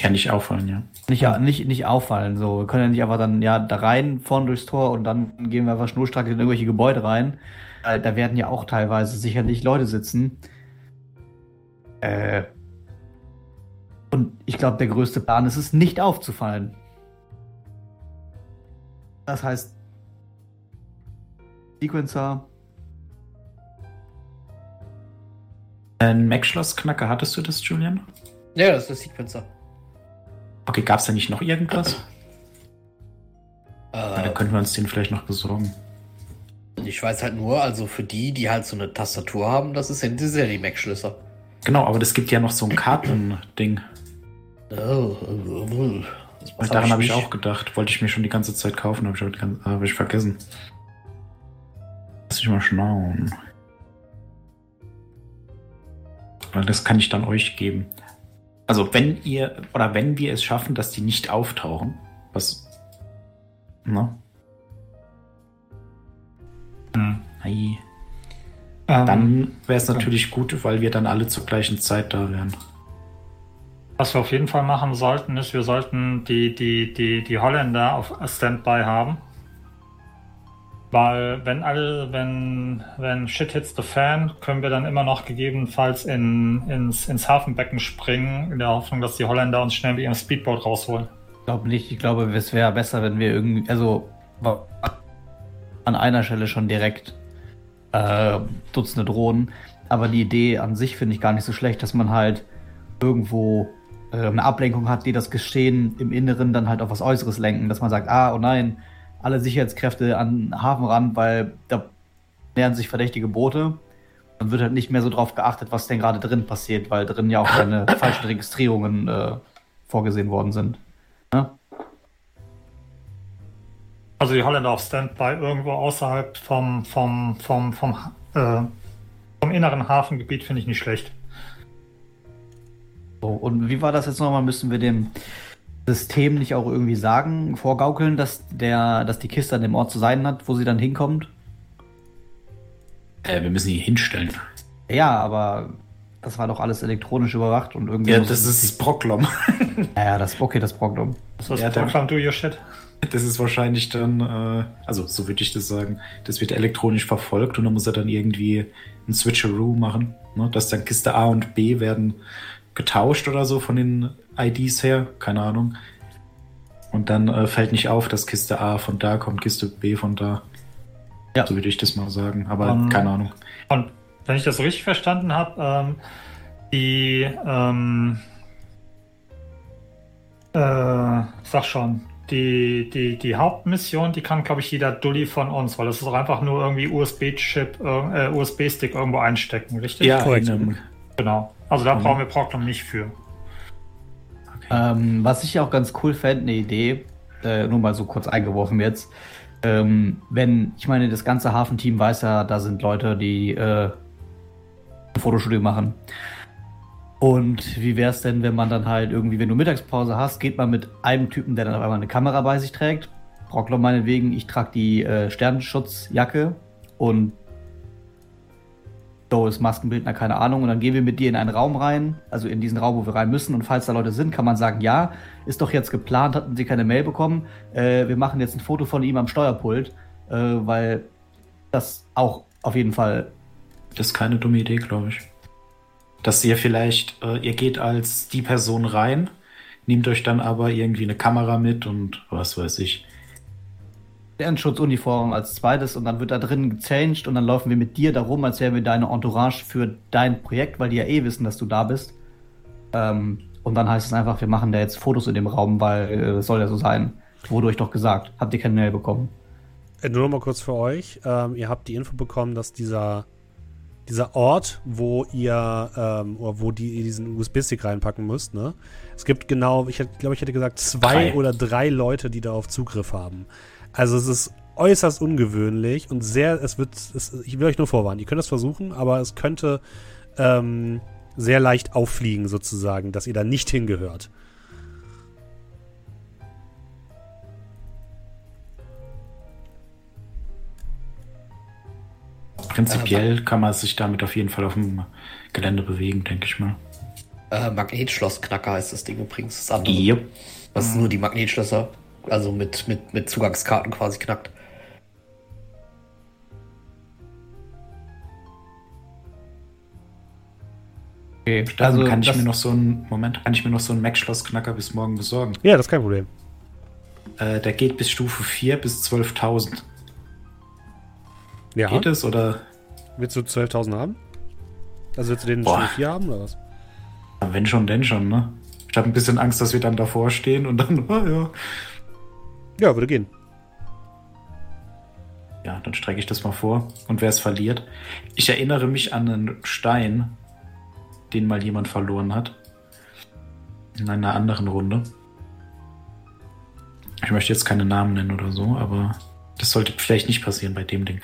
B: Kann nicht auffallen, ja.
D: Nicht, nicht, nicht auffallen. So. Wir können ja nicht einfach dann ja da rein, vorne durchs Tor und dann gehen wir einfach schnurstracks in irgendwelche Gebäude rein. Äh, da werden ja auch teilweise sicherlich Leute sitzen. Äh, und ich glaube, der größte Plan ist es, nicht aufzufallen. Das heißt, Sequencer,
B: Ein Mac-Schloss-Knacker, hattest du das, Julian?
C: Ja, das ist der Sequencer.
B: Okay, gab es da nicht noch irgendwas?
C: Äh,
B: dann könnten wir uns den vielleicht noch besorgen.
C: ich weiß halt nur, also für die, die halt so eine Tastatur haben, das ist ja das sind ja die Mac-Schlüssel.
B: Genau, aber das gibt ja noch so ein Karten-Ding.
C: Oh, oh, oh.
B: Daran habe ich
C: nicht-
B: auch gedacht. Wollte ich mir schon die ganze Zeit kaufen, habe ich, ganz- hab ich vergessen. Lass ich mal schauen. Weil das kann ich dann euch geben. Also wenn ihr, oder wenn wir es schaffen, dass die nicht auftauchen, was, ne?
E: Hm.
B: Ei.
E: Ähm,
B: Dann wäre es natürlich gut, weil wir dann alle zur gleichen Zeit da wären.
E: Was wir auf jeden Fall machen sollten, ist, wir sollten die, die, die, die Holländer auf Standby haben. Weil wenn alle, wenn, wenn Shit hits the fan, können wir dann immer noch gegebenenfalls in, ins, ins Hafenbecken springen, in der Hoffnung, dass die Holländer uns schnell mit ihrem Speedboat rausholen.
D: Ich glaube nicht. Ich glaube, es wäre besser, wenn wir irgendwie, also an einer Stelle schon direkt äh, Dutzende Drohnen. Aber die Idee an sich finde ich gar nicht so schlecht, dass man halt irgendwo äh, eine Ablenkung hat, die das Geschehen im Inneren dann halt auf was Äußeres lenken. Dass man sagt, ah, oh nein, alle Sicherheitskräfte an den Hafen ran, weil da nähern sich verdächtige Boote. Dann wird halt nicht mehr so drauf geachtet, was denn gerade drin passiert, weil drin ja auch keine falschen Registrierungen äh, vorgesehen worden sind. Ne?
E: Also die Holländer auf Standby irgendwo außerhalb vom, vom, vom, vom, äh, vom inneren Hafengebiet finde ich nicht schlecht.
D: So, und wie war das jetzt nochmal? Müssen wir dem System nicht auch irgendwie sagen, vorgaukeln, dass der, dass die Kiste an dem Ort zu sein hat, wo sie dann hinkommt?
B: Äh, wir müssen die hinstellen.
D: Ja, aber das war doch alles elektronisch überwacht und irgendwie.
B: Ja, das ist Brocklom.
D: Ja, ja, das okay, das Prognum.
E: Das ist
B: Ja,
E: Proclaim Do Your Shit.
B: Das ist wahrscheinlich dann, äh, also so würde ich das sagen, das wird elektronisch verfolgt und dann muss er dann irgendwie ein Switcheroo machen, ne? dass dann Kiste A und B werden getauscht oder so von den IDs her, keine Ahnung. Und dann äh, fällt nicht auf, dass Kiste A von da kommt, Kiste B von da.
D: Ja.
B: So würde ich das mal sagen, aber
E: Ähm,
B: keine Ahnung.
E: Und wenn ich das richtig verstanden habe, ähm, die, ähm, äh, sag schon, die, die, die Hauptmission, die kann, glaube ich, jeder Dulli von uns, weil das ist auch einfach nur irgendwie USB-Chip, äh, USB-Stick irgendwo einstecken, richtig?
B: Ja,
A: korrekt.
B: in einem-
E: Genau. Also da
B: Mhm.
E: brauchen wir Proclam nicht für.
B: okay.
D: Ähm, was ich auch ganz cool fände, eine Idee, äh, nur mal so kurz eingeworfen jetzt. Ähm, wenn, ich meine, das ganze Hafenteam weiß ja, da sind Leute, die äh, ein Fotostudio machen. Und wie wäre es denn, wenn man dann halt irgendwie, wenn du Mittagspause hast, geht man mit einem Typen, der dann auf einmal eine Kamera bei sich trägt. Brockler meinetwegen, ich trage die äh, Sternenschutzjacke und ist Maskenbildner, keine Ahnung. Und dann gehen wir mit dir in einen Raum rein, also in diesen Raum, wo wir rein müssen. Und falls da Leute sind, kann man sagen, ja, ist doch jetzt geplant, hatten Sie keine Mail bekommen. Äh, wir machen jetzt ein Foto von ihm am Steuerpult, äh, weil das auch auf jeden Fall
B: Das ist keine dumme Idee, glaube ich. dass ihr vielleicht, äh, ihr geht als die Person rein, nehmt euch dann aber irgendwie eine Kamera mit und was weiß ich.
D: Lernenschutzuniform als zweites und dann wird da drin gechanged und dann laufen wir mit dir da rum, als wären wir deine Entourage für dein Projekt, weil die ja eh wissen, dass du da bist. Ähm, und dann heißt es einfach, wir machen da jetzt Fotos in dem Raum, weil äh, das soll ja so sein. Wurde euch doch gesagt. Habt ihr keine Mail bekommen?
A: Äh, Nur noch mal kurz für euch. Ähm, ihr habt die Info bekommen, dass dieser, dieser Ort, wo ihr ähm, oder wo die diesen USB-Stick reinpacken müsst, ne? Es gibt genau, ich glaube, ich hätte gesagt, zwei
B: Drei.
A: oder drei Leute, die darauf Zugriff haben. Also es ist äußerst ungewöhnlich und sehr, es wird, es, ich will euch nur vorwarnen, ihr könnt das versuchen, aber es könnte ähm, sehr leicht auffliegen, sozusagen, dass ihr da nicht hingehört.
B: Prinzipiell kann man sich damit auf jeden Fall auf dem Gelände bewegen, denke ich mal.
C: Äh, Magnetschlossknacker heißt das Ding übrigens. Das andere.
B: Yep.
C: Was nur die Magnetschlösser, also mit, mit, mit Zugangskarten quasi knackt.
D: Okay,
B: Also kann ich mir noch so einen Moment, kann ich mir noch so einen Mac-Schloss-Knacker bis morgen besorgen.
A: Ja, das ist kein Problem.
B: Äh, der geht bis Stufe 4 bis 12.000.
A: Ja.
B: Geht es oder
A: Willst du 12.000 haben? Also willst du den
B: Boah.
A: Stufe 4 haben oder was?
B: Ja, wenn schon, denn schon, ne? Ich habe ein bisschen Angst, dass wir dann davor stehen und dann, ah, ja.
A: Ja, würde gehen.
B: Ja, dann strecke ich das mal vor. Und wer es verliert. Ich erinnere mich an einen Stein, den mal jemand verloren hat. In einer anderen Runde. Ich möchte jetzt keine Namen nennen oder so, aber das sollte vielleicht nicht passieren bei dem Ding.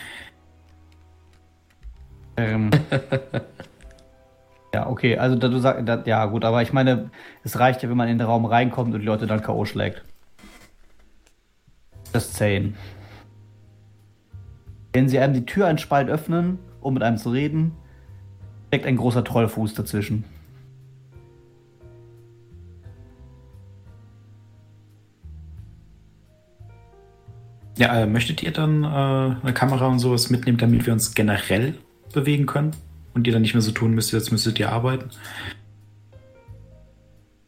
D: Ähm, ja, okay, also da du sagst, ja gut, aber ich meine, es reicht ja, wenn man in den Raum reinkommt und die Leute dann K.O. schlägt. Das 10. Wenn sie einem die Tür einen Spalt öffnen, um mit einem zu reden, steckt ein großer Trollfuß dazwischen.
B: Ja, äh, möchtet ihr dann äh, eine Kamera und sowas mitnehmen, damit wir uns generell bewegen können? Und ihr dann nicht mehr so tun müsst, als müsstet ihr arbeiten?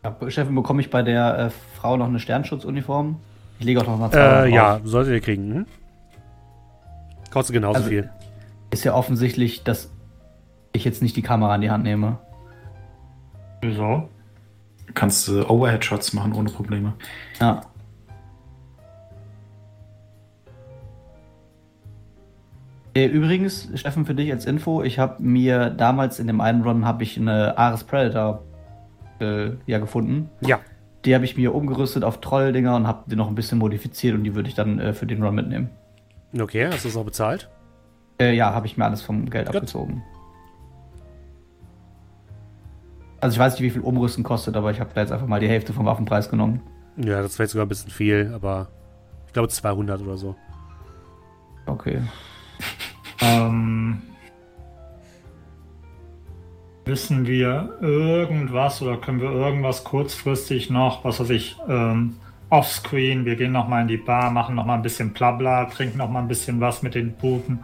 D: Ja, Chefin, bekomme ich bei der äh, Frau noch eine Sternschutzuniform? Ich lege auch noch mal 200
A: Äh,
D: drauf.
A: ja, solltet ihr kriegen. Hm? Kostet genauso
D: Also-
A: viel.
D: Ist ja offensichtlich, dass ich jetzt nicht die Kamera in die Hand nehme.
E: Wieso?
B: Du kannst äh, Overhead-Shots machen ohne Probleme.
D: Ja. Äh, Übrigens, Steffen, für dich als Info, ich habe mir damals in dem einen Run habe ich eine Ares Predator äh, ja gefunden.
A: Ja.
D: Die habe ich mir umgerüstet auf Trolldinger und habe die noch ein bisschen modifiziert und die würde ich dann äh, für den Run mitnehmen.
A: Okay, hast du das auch bezahlt?
D: Äh, ja, habe ich mir alles vom Geld
A: Gut.
D: abgezogen. Also ich weiß nicht, wie viel Umrüsten kostet, aber ich habe da jetzt einfach mal die Hälfte vom Waffenpreis genommen.
A: Ja, das wäre sogar ein bisschen viel, aber ich glaube 200 oder so.
D: Okay.
E: Ähm, wissen wir irgendwas oder können wir irgendwas kurzfristig noch, was weiß ich, ähm, offscreen, wir gehen nochmal in die Bar, machen nochmal ein bisschen Blabla, trinken nochmal ein bisschen was mit den Buben,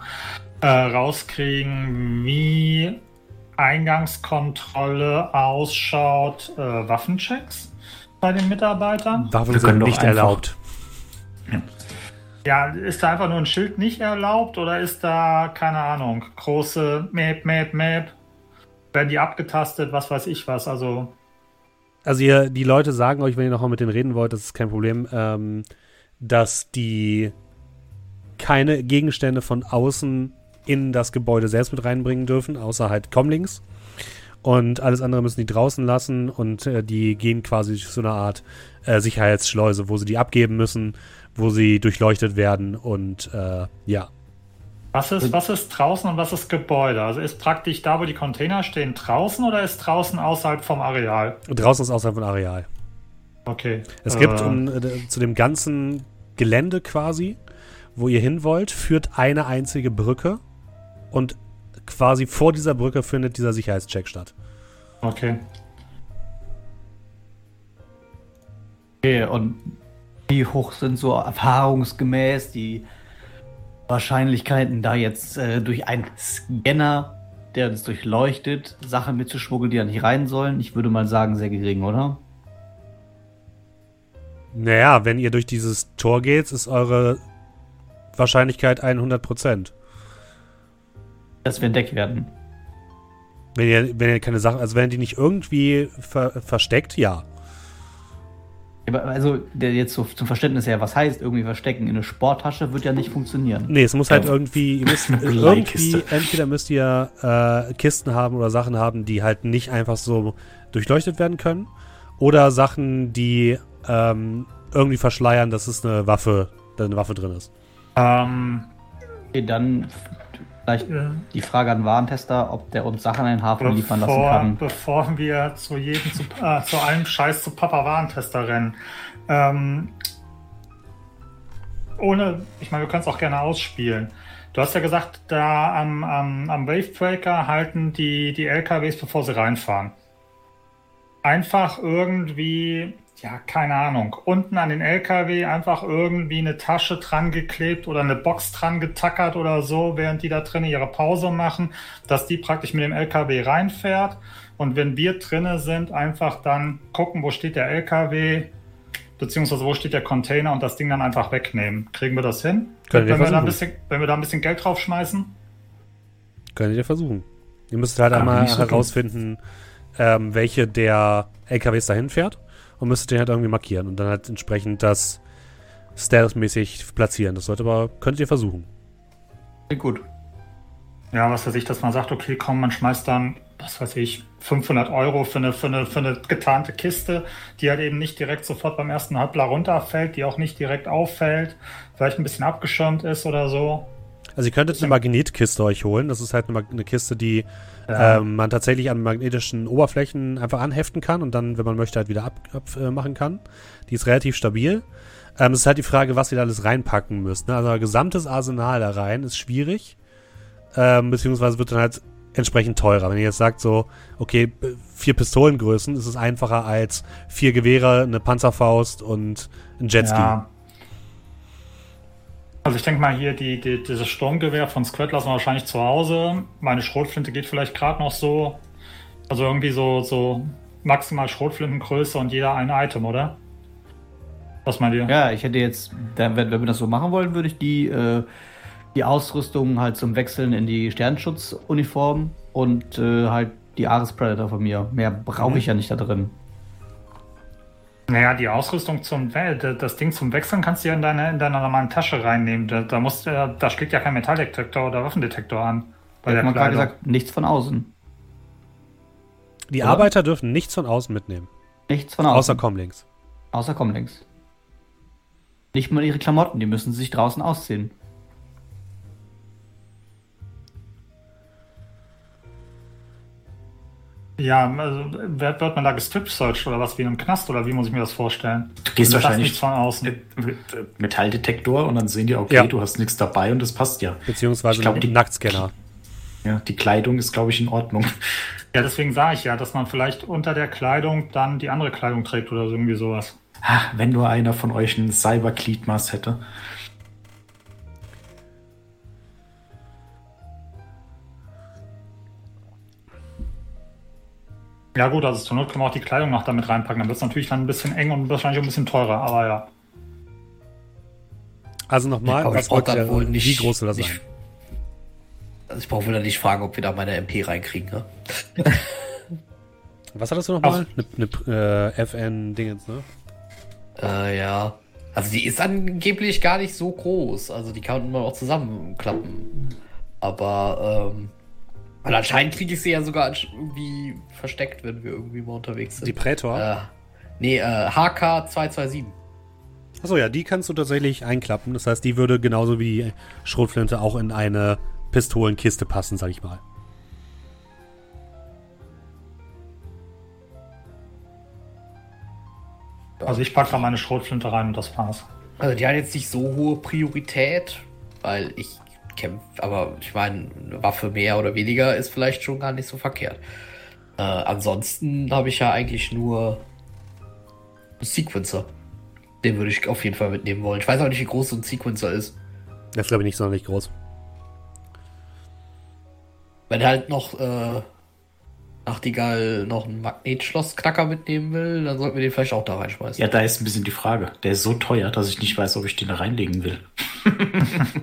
E: äh, rauskriegen, wie Eingangskontrolle ausschaut, äh, Waffenchecks bei den Mitarbeitern?
A: Waffen sind nicht
B: einfach-
A: erlaubt.
E: Ja, ist da einfach nur ein Schild nicht erlaubt oder ist da, keine Ahnung, große Map, Map, Map? Werden die abgetastet, was weiß ich was? Also,
A: Also ihr, die Leute sagen euch, wenn ihr nochmal mit denen reden wollt, das ist kein Problem, ähm, dass die keine Gegenstände von außen in das Gebäude selbst mit reinbringen dürfen, außer halt Comlinks. Und alles andere müssen die draußen lassen und äh, die gehen quasi durch so eine Art äh, Sicherheitsschleuse, wo sie die abgeben müssen, wo sie durchleuchtet werden und äh, ja.
E: Was ist, was ist draußen und was ist Gebäude? Also ist praktisch da, wo die Container stehen, draußen oder ist draußen außerhalb vom Areal?
A: Draußen ist außerhalb von Areal.
E: Okay.
A: Es gibt
E: Äh,
A: um, äh, zu dem ganzen Gelände quasi, wo ihr hin wollt, führt eine einzige Brücke und quasi vor dieser Brücke findet dieser Sicherheitscheck statt.
E: Okay.
D: Okay, und wie hoch sind so erfahrungsgemäß die Wahrscheinlichkeiten, da jetzt äh, durch einen Scanner der uns durchleuchtet, Sachen mitzuschmuggeln, die da nicht rein sollen? Ich würde mal sagen, sehr gering, oder?
A: Naja, wenn ihr durch dieses Tor geht, ist eure Wahrscheinlichkeit 100%.
D: Dass wir entdeckt werden.
A: Wenn ihr, wenn ihr keine Sachen, also wenn die nicht irgendwie ver versteckt, ja.
D: Also, der jetzt so zum Verständnis her, was heißt irgendwie verstecken? In eine Sporttasche wird ja nicht funktionieren.
A: Nee, es muss halt irgendwie, ihr müsst irgendwie,
B: Leihkiste.
A: entweder müsst ihr äh, Kisten haben oder Sachen haben, die halt nicht einfach so durchleuchtet werden können. Oder Sachen, die ähm, irgendwie verschleiern, dass es eine Waffe, eine Waffe drin ist.
E: Ähm,
D: Okay, dann vielleicht
E: äh,
D: die Frage an den Warentester, ob der uns Sachen in den Hafen liefern lassen
E: bevor,
D: kann.
E: bevor wir zu jedem, zu, äh, zu allem Scheiß zu Papa Warentester rennen. Ähm, ohne, ich meine, wir können es auch gerne ausspielen. Du hast ja gesagt, da am, am, am Wavebreaker halten die, die LKWs, bevor sie reinfahren. Einfach irgendwie, ja, keine Ahnung, unten an den LKW einfach irgendwie eine Tasche dran geklebt oder eine Box dran getackert oder so, während die da drinnen ihre Pause machen, dass die praktisch mit dem LKW reinfährt. Und wenn wir drinnen sind, einfach dann gucken, wo steht der LKW, beziehungsweise wo steht der Container und das Ding dann einfach wegnehmen. Kriegen wir das hin?
A: Können wir
E: wenn, wir da ein
A: versuchen.
E: bisschen, wenn wir da ein bisschen Geld draufschmeißen?
A: Könnt ihr versuchen. Ihr müsst halt
B: Kann
A: einmal
B: so
A: herausfinden, ähm, welche der LKWs dahin fährt und müsstet den halt irgendwie markieren und dann halt entsprechend das stealth-mäßig platzieren. Das sollte aber, könnt ihr versuchen.
D: Klingt gut.
E: Ja, was weiß ich, dass man sagt, okay, komm, man schmeißt dann, was weiß ich, 500 Euro für eine, für eine, für eine getarnte Kiste, die halt eben nicht direkt sofort beim ersten Halbler runterfällt, die auch nicht direkt auffällt, vielleicht ein bisschen abgeschirmt ist oder so.
A: Also ihr könntet eine Magnetkiste euch holen. Das ist halt eine Kiste, die
E: Ja.
A: ähm, man tatsächlich an magnetischen Oberflächen einfach anheften kann und dann, wenn man möchte, halt wieder abmachen ab, äh, machen kann. Die ist relativ stabil. Ähm, es ist halt die Frage, was ihr da alles reinpacken müsst. Ne? Also ein gesamtes Arsenal da rein ist schwierig. Ähm, beziehungsweise wird dann halt entsprechend teurer. Wenn ihr jetzt sagt so, okay, vier Pistolengrößen, ist es einfacher als vier Gewehre, eine Panzerfaust und ein Jetski.
E: Ja. Also ich denke mal hier, die, die, dieses Sturmgewehr von Squad lassen wir wahrscheinlich zu Hause. Meine Schrotflinte geht vielleicht gerade noch so. Also irgendwie so, so maximal Schrotflintengröße und jeder ein Item, oder? Was meint ihr?
D: Ja, ich hätte jetzt, wenn, wenn wir das so machen wollen, würde ich die, äh, die Ausrüstung halt zum Wechseln in die Sternenschutzuniform und äh, halt die Ares Predator von mir. Mehr brauche ich ja nicht da drin.
E: Naja, die Ausrüstung zum We- das Ding zum Wechseln kannst du ja in deine, in deine normalen Tasche reinnehmen. Da, da, musst, du- da schlägt ja kein Metalldetektor oder Waffendetektor an. Bei
D: Da
E: der
D: hat man gerade gesagt, nichts von außen.
A: Die
D: Oder?
A: Arbeiter dürfen nichts von außen mitnehmen.
D: Nichts von außen.
A: Außer Comlinks.
D: Außer Comlinks. Nicht mal ihre Klamotten, die müssen sich draußen ausziehen.
E: Ja, also wird, man da gestrip-searched oder was wie in einem Knast oder wie muss ich mir das vorstellen?
B: Du gehst
E: das
B: wahrscheinlich
E: nichts von außen.
B: mit Metalldetektor und dann sehen die, okay,
A: Ja.
B: du hast nichts dabei und das passt ja.
A: Beziehungsweise
B: Ich glaub, die-
A: Nacktscanner.
B: Ja, die Kleidung ist, glaube ich, in Ordnung.
E: Ja, deswegen sage ich ja, dass man vielleicht unter der Kleidung dann die andere Kleidung trägt oder so irgendwie sowas.
B: Ah, wenn nur einer von euch ein Cyber-Gliedmaß hätte.
E: Ja gut, also zur Not können wir auch die Kleidung noch damit reinpacken. Dann wird es natürlich dann ein bisschen eng und wahrscheinlich auch ein bisschen teurer, aber ja.
A: Also nochmal,
C: Aber
A: was
C: ich brauch
A: wollt ihr,
C: dann wohl nicht.
A: wie groß soll das
C: nicht
A: sein?
C: Also ich brauche dann nicht fragen, ob wir da meine MP reinkriegen, ne?
A: Was hattest du nochmal? Eine ne, äh, FN-Dingens, ne?
C: Äh, ja. Also die ist angeblich gar nicht so groß. Also die kann man auch zusammenklappen. Aber, ähm. Weil anscheinend kriege ich sie ja sogar irgendwie versteckt, wenn wir irgendwie mal unterwegs sind.
A: Die Prätor?
C: Äh, nee, äh, HK227.
A: Achso, ja, die kannst du tatsächlich einklappen. Das heißt, die würde genauso wie die Schrotflinte auch in eine Pistolenkiste passen, sag ich mal.
E: Also ich packe da meine Schrotflinte rein und das war's.
C: Also die hat jetzt nicht so hohe Priorität, weil ich kämpfe, aber ich meine, eine Waffe mehr oder weniger ist vielleicht schon gar nicht so verkehrt. Äh, ansonsten habe ich ja eigentlich nur einen Sequencer. Den würde ich auf jeden Fall mitnehmen wollen. Ich weiß auch nicht, wie groß so ein Sequencer ist.
A: Das ist, glaube ich, nicht sonderlich groß.
C: Wenn halt noch äh, Nachtigall noch einen Magnetschlossknacker mitnehmen will, dann sollten wir den vielleicht auch da reinschmeißen.
B: Ja, da ist ein bisschen die Frage. Der ist so teuer, dass ich nicht weiß, ob ich den da reinlegen will.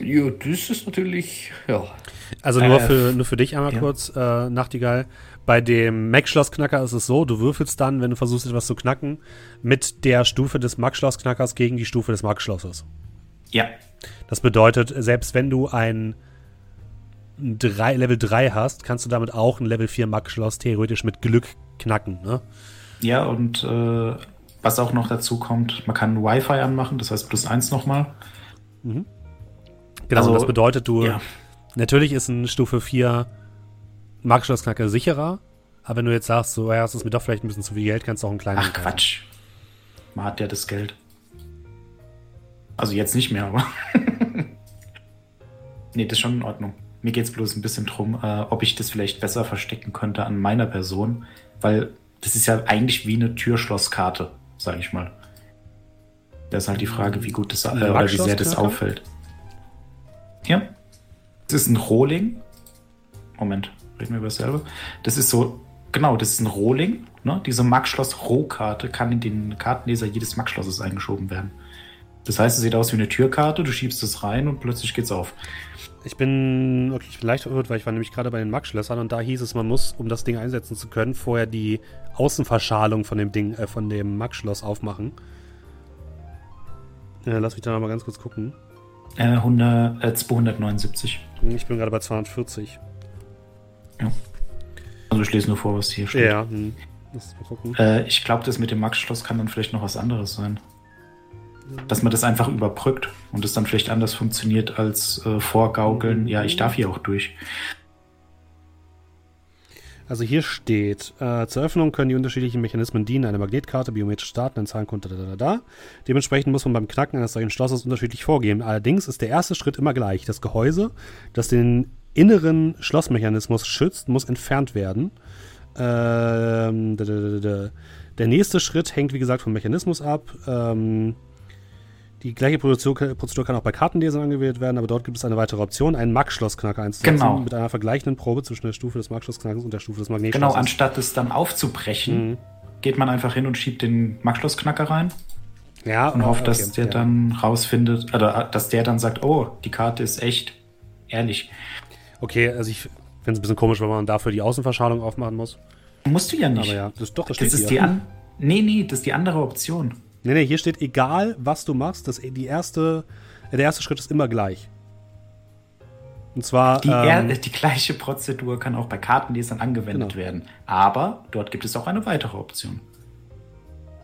C: Ja, das ist natürlich, ja.
A: Also nur,
B: Äh,
A: für, nur für dich einmal
B: ja.
A: kurz, äh, Nachtigall. Bei dem Mac-Schloss-Knacker ist es so, du würfelst dann, wenn du versuchst, etwas zu knacken, mit der Stufe des Mac-Schloss-Knackers gegen die Stufe des Mac-Schlosses.
B: Ja,
A: Das bedeutet, selbst wenn du ein drei, Level 3 hast, kannst du damit auch ein Level 4 Mac-Schloss theoretisch mit Glück knacken. Ne?
B: ja, und äh, was auch noch dazu kommt, man kann Wi-Fi anmachen, das heißt plus eins nochmal.
A: Genau,
B: Also,
A: und das bedeutet, du,
B: ja.
A: natürlich ist ein Stufe 4 Mac-Schloss-Knacker sicherer, aber wenn du jetzt sagst, so, ja, das ist mir doch vielleicht ein bisschen zu viel Geld, kannst du auch einen kleinen
B: Ach Quatsch. Man hat ja das Geld. Also jetzt nicht mehr, aber. nee, das ist schon in Ordnung. Mir geht es bloß ein bisschen drum, äh, ob ich das vielleicht besser verstecken könnte an meiner Person, weil das ist ja eigentlich wie eine Türschlosskarte, sag ich mal. Da ist halt die Frage, wie gut das äh, oder wie sehr das auffällt. Ja. Das ist ein Rohling. Moment, reden wir über dasselbe. Das ist so, genau, das ist ein Rohling. Ne? Diese Max-Schloss-Rohkarte kann in den Kartenleser jedes Max-Schlosses eingeschoben werden. Das heißt, es sieht aus wie eine Türkarte, du schiebst es rein und plötzlich geht's auf.
A: Ich bin, okay, ich bin leicht verwirrt, weil ich war nämlich gerade bei den Mac-Schlössern und da hieß es, man muss, um das Ding einsetzen zu können, vorher die Außenverschalung von dem Ding, äh, von dem Mac-Schloss aufmachen. Äh, lass mich da noch mal ganz kurz gucken.
B: Äh, 100, äh, 279.
A: Ich bin gerade bei 240.
B: Also ich lese nur vor, was hier steht.
A: Ja, hm. Lass mal gucken.
B: Äh, ich glaube, das mit dem Max-Schloss kann dann vielleicht noch was anderes sein. Dass man das einfach überbrückt und es dann vielleicht anders funktioniert als äh, vorgaukeln. Ja, ich darf hier auch durch.
A: Also hier steht, äh, zur Öffnung können die unterschiedlichen Mechanismen dienen, eine Magnetkarte, biometrische starten, ein Zahlencode, da, da, da, da. Dementsprechend muss man beim Knacken eines solchen Schlosses unterschiedlich vorgehen. Allerdings ist der erste Schritt immer gleich. Das Gehäuse, das den inneren Schlossmechanismus schützt, muss entfernt werden. Ähm, da, da, da, da. Der nächste Schritt hängt, wie gesagt, vom Mechanismus ab. Ähm, die gleiche Prozedur, Prozedur kann auch bei Kartenlesern angewählt werden, aber dort gibt es eine weitere Option, einen Max-Schlossknacker einzusetzen,
B: Genau.
A: mit einer vergleichenden Probe zwischen der Stufe des Max-Schlossknackers und der Stufe des
B: Genau,
A: Magnetschlosses.
B: anstatt es dann aufzubrechen,
A: Mhm.
B: geht man einfach hin und schiebt den Max-Schloss-Knacker rein
A: Ja,
B: und hofft, dass
A: okay,
B: der
A: ja.
B: dann rausfindet, oder dass der dann sagt, oh, die Karte ist echt. Ehrlich.
A: Okay, also ich finde es ein bisschen komisch, wenn man dafür die Außenverschalung aufmachen muss.
B: Musst du ja nicht.
A: Aber ja, das, doch, das,
B: das ist
A: hier.
B: die an. Nee, nee, das ist die andere Option.
A: Nee, nee, hier steht, egal was du machst, das, die erste, der erste Schritt ist immer gleich. Und zwar,
B: Die,
A: ähm,
B: die gleiche Prozedur kann auch bei Kartenlesern angewendet
A: Genau.
B: werden. Aber dort gibt es auch eine weitere Option.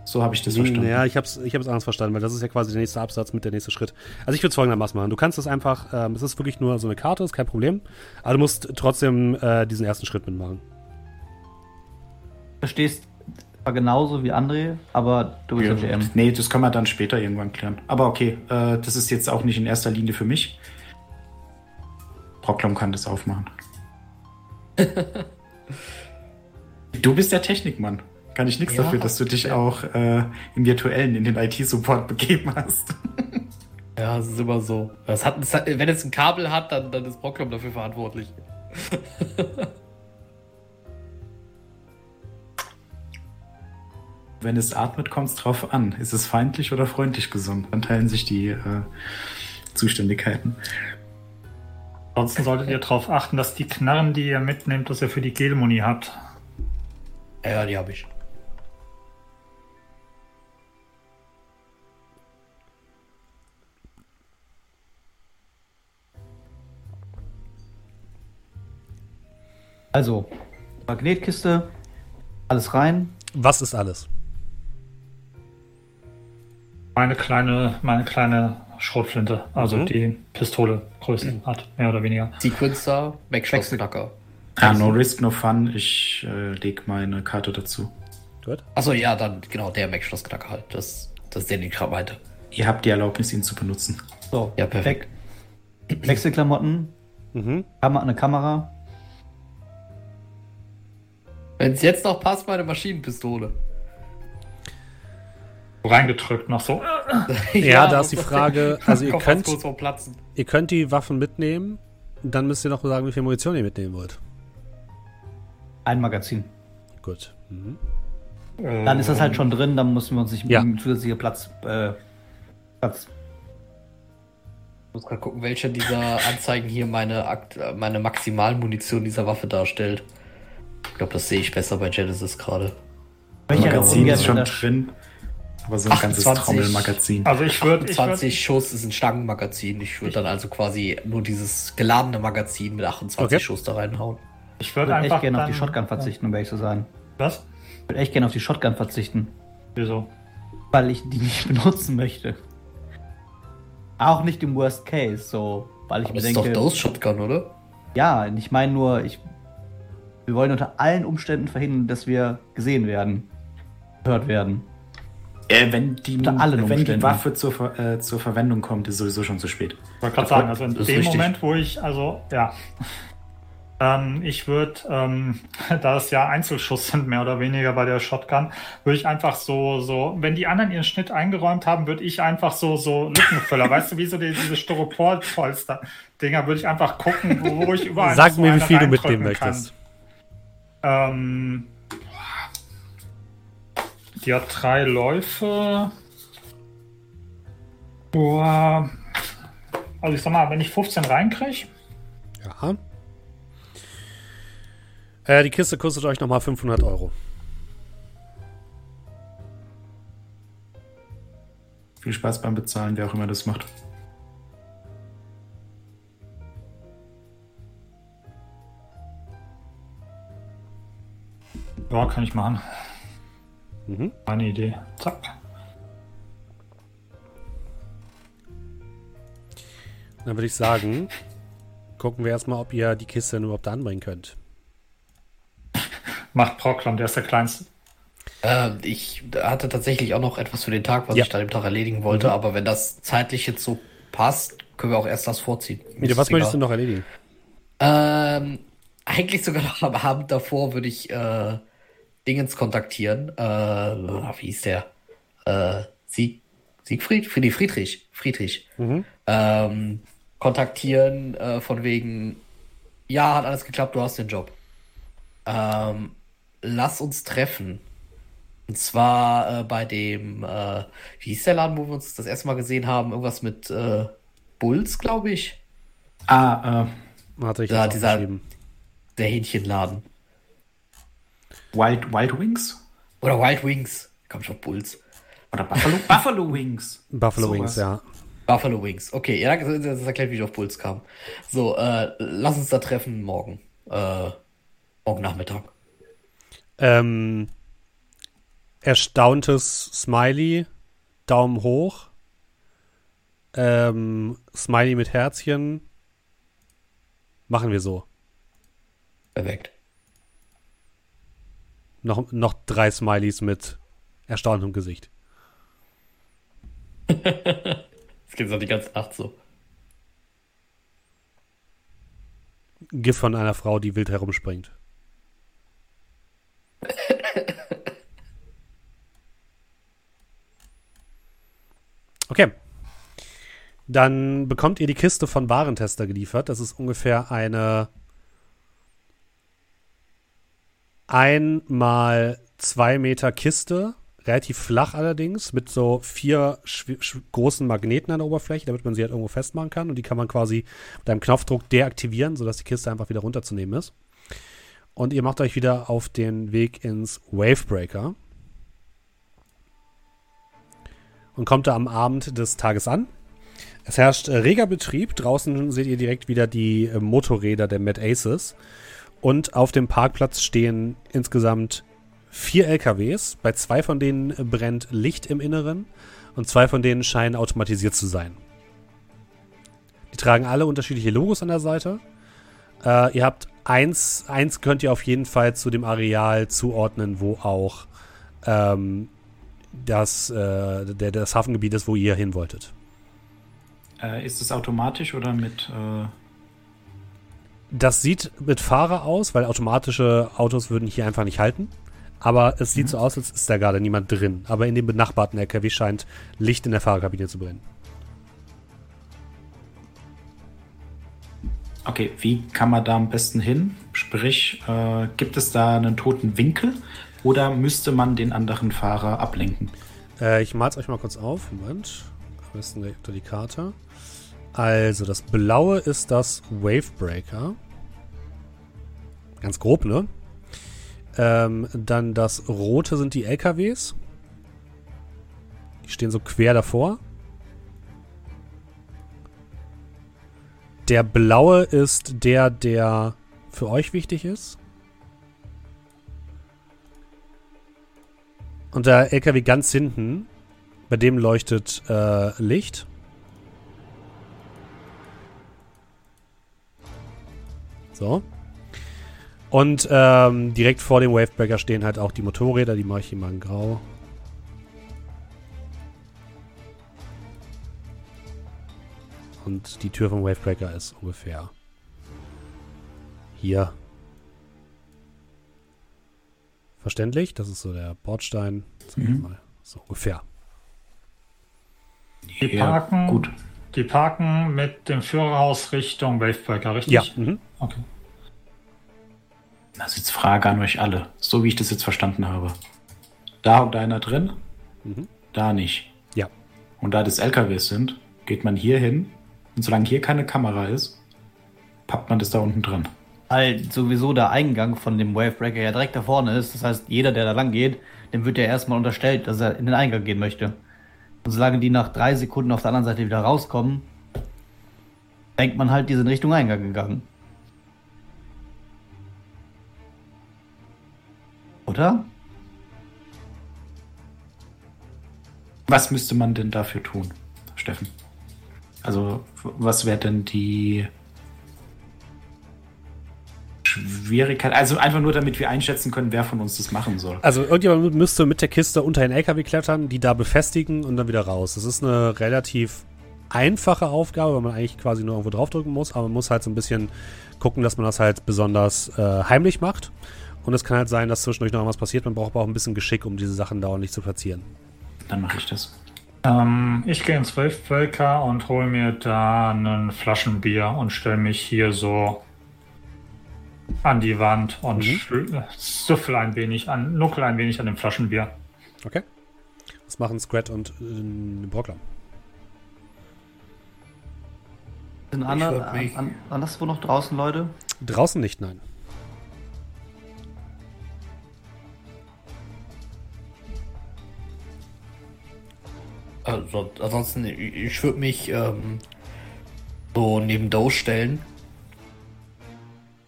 B: So habe ich das verstanden.
A: ja, ich habe es ich hab's anders verstanden, weil das ist ja quasi der nächste Absatz mit der nächste Schritt. Also ich würde es folgendermaßen machen. Du kannst das einfach, ähm, es ist wirklich nur so eine Karte, ist kein Problem. Aber du musst trotzdem äh, diesen ersten Schritt mitmachen.
D: Verstehst zwar genauso wie André, aber du bist
B: Ja.
D: der GM.
B: Nee, das können wir dann später irgendwann klären. Aber okay, äh, das ist jetzt auch nicht in erster Linie für mich. Brocklom kann das aufmachen. du bist der Technikmann. Kann ich nichts
C: Ja.
B: dafür, dass du dich auch äh, im virtuellen in den IT-Support begeben hast.
C: Ja, es ist immer so. Das hat, das hat, wenn es ein Kabel hat, dann, dann ist Brocklom dafür verantwortlich.
B: Wenn es atmet, kommt es drauf an. Ist es feindlich oder freundlich gesund? Dann teilen sich die äh, Zuständigkeiten.
E: Ansonsten solltet ihr darauf achten, dass die Knarren, die ihr mitnehmt, dass ihr für die Gelmuni habt.
C: Ja, ja, die habe ich.
D: Also, Magnetkiste, alles rein.
A: Was ist alles?
E: Meine kleine, meine kleine Schrotflinte, also
A: Mhm.
E: die Pistole Größe hat, mehr oder weniger.
C: Sequencer, Mac-Schlossknacker.
B: Ah, no risk, no fun. Ich äh, leg meine Karte dazu.
A: Gut.
C: Achso, ja, dann genau, der Mac-Schlossknacker halt. Das, das ist der, den ich gerade meinte.
B: Ihr habt die Erlaubnis, ihn zu benutzen.
D: So,
C: Ja, perfekt.
D: Weg- Wechselklamotten,
A: Mhm.
D: Eine Kamera.
C: Wenn es jetzt noch passt, meine Maschinenpistole.
E: Reingedrückt noch so.
A: Ja, da ist die Frage, also ihr könnt-. Ihr könnt die Waffen mitnehmen, dann müsst ihr noch sagen, wie viel Munition ihr mitnehmen wollt.
D: Ein Magazin.
A: Gut. Mhm.
D: Dann ist das halt schon drin, dann müssen wir uns nicht
A: Ja.
D: einen zusätzlichen Platz, äh, Platz.
C: Ich muss gerade gucken, welcher dieser Anzeigen hier meine, Akt, meine Maximalmunition dieser Waffe darstellt. Ich glaube, das sehe ich besser bei Genesis gerade.
D: Welcher
B: Magazin ist schon drin. Aber so ein ganzes
C: 28.
B: Trommelmagazin.
E: Also ich würde, ich würd,
C: 20 Schuss ist ein Stangenmagazin. Ich würde dann also quasi nur dieses geladene Magazin mit 28
A: Okay.
C: Schuss da reinhauen.
E: ich
D: Ich
E: würde
D: würde echt gerne auf die Shotgun verzichten, um ehrlich zu sein.
E: Was?
D: Ich würde echt gerne auf die Shotgun verzichten,
E: Wieso?
D: weil ich die nicht benutzen möchte. Auch nicht im Worst Case, so, weil ich
C: Aber
D: mir
C: das ist
D: denke,
C: doch Dose Shotgun, oder?
D: ja, ich meine nur, ich, wir wollen unter allen Umständen verhindern, dass wir gesehen werden, gehört werden.
B: Äh, wenn die,
D: Unter allen
B: wenn die. Waffe zur, Ver äh, zur Verwendung kommt, ist sowieso schon zu spät.
E: Ich wollte gerade sagen, also in dem
C: richtig.
E: Moment, wo ich, also, ja. Ähm, ich würde, ähm, da es ja Einzelschuss sind, mehr oder weniger bei der Shotgun, würde ich einfach so, so, wenn die anderen ihren Schnitt eingeräumt haben, würde ich einfach so, so Lückenfüller, weißt du, wie so die, diese Styropor-Polster-Dinger, würde ich einfach gucken, wo, ich überall
A: Sag
E: so
A: mir, wie viel du mitnehmen möchtest.
E: Ähm, die hat drei Läufe. Boah. Also ich sag mal, wenn ich 15 reinkriege,
A: Ja. Äh, die Kiste kostet euch nochmal 500 Euro.
B: Viel Spaß beim Bezahlen, wer auch immer das macht.
E: ja, kann ich machen.
A: Mhm.
E: Meine Idee. Zack.
A: Dann würde ich sagen, gucken wir erstmal, ob ihr die Kiste denn überhaupt da anbringen könnt.
E: Macht Proklam, der ist der kleinste.
C: Äh, ich hatte tatsächlich auch noch etwas für den Tag, was
A: Ja.
C: ich da dem Tag erledigen wollte, aber wenn das zeitlich jetzt so passt, können wir auch erst das vorziehen. Mir
A: was
C: es
A: möchtest du noch erledigen?
C: Ähm, eigentlich sogar noch am Abend davor würde ich äh, Dingens kontaktieren. Äh, wie hieß der? Äh, Sieg, Siegfried? Friedrich, Friedrich. Friedrich.
A: Mhm.
C: Ähm, kontaktieren äh, von wegen, ja, hat alles geklappt, du hast den Job. Ähm, lass uns treffen. Und zwar äh, bei dem, äh, wie hieß der Laden, wo wir uns das erste Mal gesehen haben? Irgendwas mit äh, Bulls, glaube ich.
B: Ah,
A: Hatte ich jetzt
C: dieser-. Der Hähnchenladen.
B: Wild, Wild Wings?
C: Oder Wild Wings. Komm schon, Bulls.
B: Oder Buffalo, Buffalo Wings.
A: Buffalo
B: Sowas.
A: Wings, ja.
C: Buffalo Wings. Okay, ja, das das erklärt, wie ich auf Bulls kam. So, äh, lass uns da treffen morgen. Äh, morgen Nachmittag.
A: Ähm, erstauntes Smiley, Daumen hoch. Ähm, Smiley mit Herzchen. Machen wir so.
C: Perfekt.
A: Noch, noch drei Smileys mit erstauntem Gesicht.
C: Das geht so die ganze Nacht so.
A: GIF von einer Frau, die wild herumspringt. Okay. Dann bekommt ihr die Kiste von Warentester geliefert. Das ist ungefähr eine ein mal zwei Meter Kiste, relativ flach allerdings, mit so vier großen Magneten an der Oberfläche, damit man sie halt irgendwo festmachen kann. Und die kann man quasi mit einem Knopfdruck deaktivieren, sodass die Kiste einfach wieder runterzunehmen ist. Und ihr macht euch wieder auf den Weg ins Wavebreaker. Und kommt da am Abend des Tages an. Es herrscht reger Betrieb. Draußen seht ihr direkt wieder die äh, Motorräder der Mad Aces. Und auf dem Parkplatz stehen insgesamt vier LKWs. Bei zwei von denen äh, brennt Licht im Inneren und zwei von denen scheinen automatisiert zu sein. Die tragen alle unterschiedliche Logos an der Seite. Äh, ihr habt eins, eins könnt ihr auf jeden Fall zu dem Areal zuordnen, wo auch ähm, das, äh, der, das Hafengebiet ist, wo ihr hin wolltet.
B: Äh, ist es automatisch oder mit.
A: Das sieht mit Fahrer aus, weil automatische Autos würden hier einfach nicht halten. Aber es sieht so aus, als ist da gerade niemand drin. Aber in dem benachbarten LKW scheint Licht in der Fahrerkabine zu brennen.
B: Okay, wie kann man da am besten hin? Sprich, äh, gibt es da einen toten Winkel oder müsste man den anderen Fahrer ablenken?
A: Äh, ich mal's euch mal kurz auf. Moment. Am besten gleich unter die Karte. Also, das Blaue ist das Wavebreaker. Ganz grob, ne? Ähm, dann das Rote sind die LKWs. Die stehen so quer davor. Der Blaue ist der, der für euch wichtig ist. Und der LKW ganz hinten, bei dem leuchtet äh, Licht. So. Und ähm, direkt vor dem Wavebreaker stehen halt auch die Motorräder, die mache ich hier mal in grau. Und die Tür vom Wavebreaker ist ungefähr hier. Verständlich? Das ist so der Bordstein.
B: Mhm.
A: mal. So ungefähr.
E: Die
B: Ja,
E: parken,
B: gut.
E: Die parken mit dem Führerhaus Richtung Wavebreaker, richtig?
A: Ja. Mhm.
E: Okay.
B: Das ist jetzt Frage an euch alle, so wie ich das jetzt verstanden habe. Da hockt einer drin,
A: Mhm.
B: da nicht.
A: Ja.
B: Und da das LKWs sind, geht man hier hin und solange hier keine Kamera ist, pappt man das da unten drin.
D: Weil sowieso der Eingang von dem Wavebreaker ja direkt da vorne ist. Das heißt, jeder, der da lang geht, dem wird ja erstmal unterstellt, dass er in den Eingang gehen möchte. Und solange die nach drei Sekunden auf der anderen Seite wieder rauskommen, denkt man halt, die sind Richtung Eingang gegangen. Oder?
B: Was müsste man denn dafür tun, Steffen? Also, was wäre denn die Schwierigkeit? Also einfach nur, damit wir einschätzen können, wer von uns das machen soll.
A: Also irgendjemand müsste mit der Kiste unter den LKW klettern, die da befestigen und dann wieder raus. Das ist eine relativ einfache Aufgabe, weil man eigentlich quasi nur irgendwo draufdrücken muss, aber man muss halt so ein bisschen gucken, dass man das halt besonders äh, heimlich macht. Und es kann halt sein, dass zwischendurch noch was passiert. Man braucht aber auch ein bisschen Geschick, um diese Sachen dauernd zu platzieren.
B: Dann mache ich das.
E: Ähm, ich gehe ins Wavebreaker und hole mir da einen Flaschenbier und stelle mich hier so an die Wand und schl- süffel ein wenig an, nuckel ein wenig an dem Flaschenbier.
A: Okay? Was machen Scrat und äh, Brockler?
D: Sind an, anderswo noch draußen Leute?
A: Draußen nicht, nein.
C: Also, ansonsten, ich, würde mich ähm, so neben Doe stellen.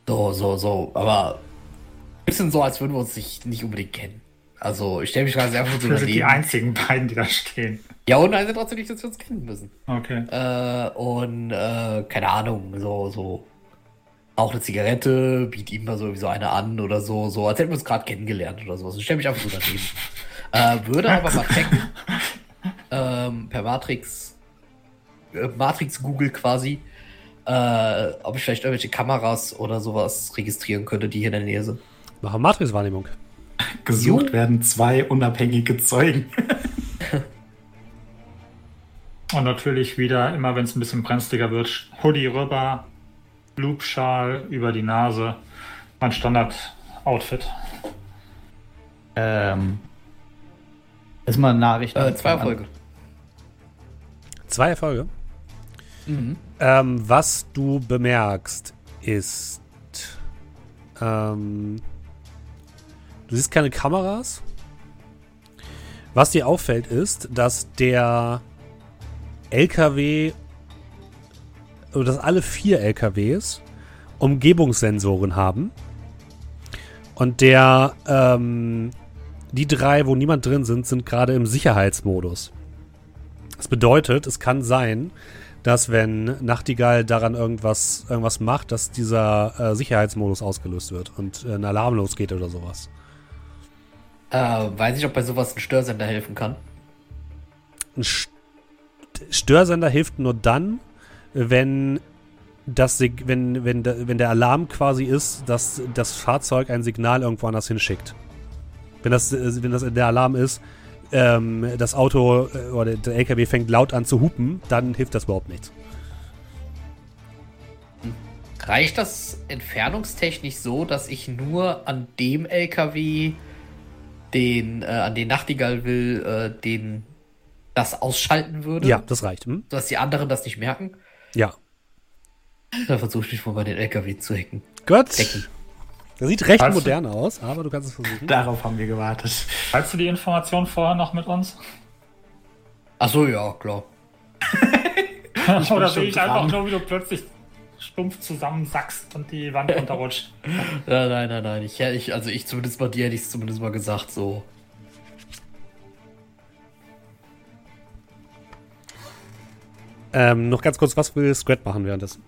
C: So, so, so, aber ein bisschen so, als würden wir uns nicht, nicht unbedingt kennen. Also, ich stelle mich gerade einfach so
E: Wir sind die einzigen beiden, die da stehen.
C: Ja, und also trotzdem nicht, dass wir uns kennen müssen.
E: Okay.
C: Äh, und, äh, keine Ahnung, so, so. Auch eine Zigarette, biet ihm mal sowieso eine an oder so, so, als hätten wir uns gerade kennengelernt oder sowas. Ich stelle mich einfach so daneben. äh, würde aber mal checken, ähm, per Matrix, äh, Matrix Google quasi, äh, ob ich vielleicht irgendwelche Kameras oder sowas registrieren könnte, die hier in der Nähe sind.
A: Machen Matrix-Wahrnehmung.
B: Gesucht werden zwei unabhängige Zeugen.
E: Und natürlich wieder, immer wenn es ein bisschen brenzliger wird, Hoodie rüber, Loopschal über die Nase. Mein Standard-Outfit.
D: Ähm. Erstmal Nachrichten.
C: Äh, zwei Erfolge.
A: Zwei Erfolge.
C: Mhm.
A: Ähm, was du bemerkst, ist. Ähm, du siehst keine Kameras. Was dir auffällt, ist, dass der LKW. Oder dass alle vier LKWs Umgebungssensoren haben. Und der. Ähm, die drei, wo niemand drin sind, sind gerade im Sicherheitsmodus. Das bedeutet, es kann sein, dass wenn Nachtigall daran irgendwas, irgendwas macht, dass dieser äh, Sicherheitsmodus ausgelöst wird und äh, ein Alarm losgeht oder sowas.
C: Äh, weiß ich, ob bei sowas ein Störsender helfen kann.
A: Ein St Störsender hilft nur dann, wenn das Sig wenn, wenn, wenn der Alarm quasi ist, dass das Fahrzeug ein Signal irgendwo anders hinschickt. Wenn das, äh, wenn das der Alarm ist, ähm, das Auto äh, oder der LKW fängt laut an zu hupen, dann hilft das überhaupt nichts.
C: Reicht das entfernungstechnisch so, dass ich nur an dem LKW, den, äh, an den Nachtigall will, äh, den das ausschalten würde?
A: Ja, das reicht. Hm?
C: Dass die anderen das nicht merken?
A: Ja.
C: Da versuche ich mich mal bei den LKW zu hacken.
A: Gut.
C: Decken.
A: Das sieht recht
E: du-
A: modern aus, aber du kannst es versuchen.
B: Darauf haben wir gewartet.
E: Teilst du die Information vorher noch mit uns?
C: Ach so, ja, klar.
E: Oder
B: schon
E: sehe ich
B: dran.
E: einfach nur, wie du plötzlich stumpf zusammensackst und die Wand runterrutscht?
C: Nein, nein, nein, nein. Ich, ich, also ich zumindest mal dir hätte ich es zumindest mal gesagt, so.
A: Ähm, noch ganz kurz, was will Scrat machen währenddessen?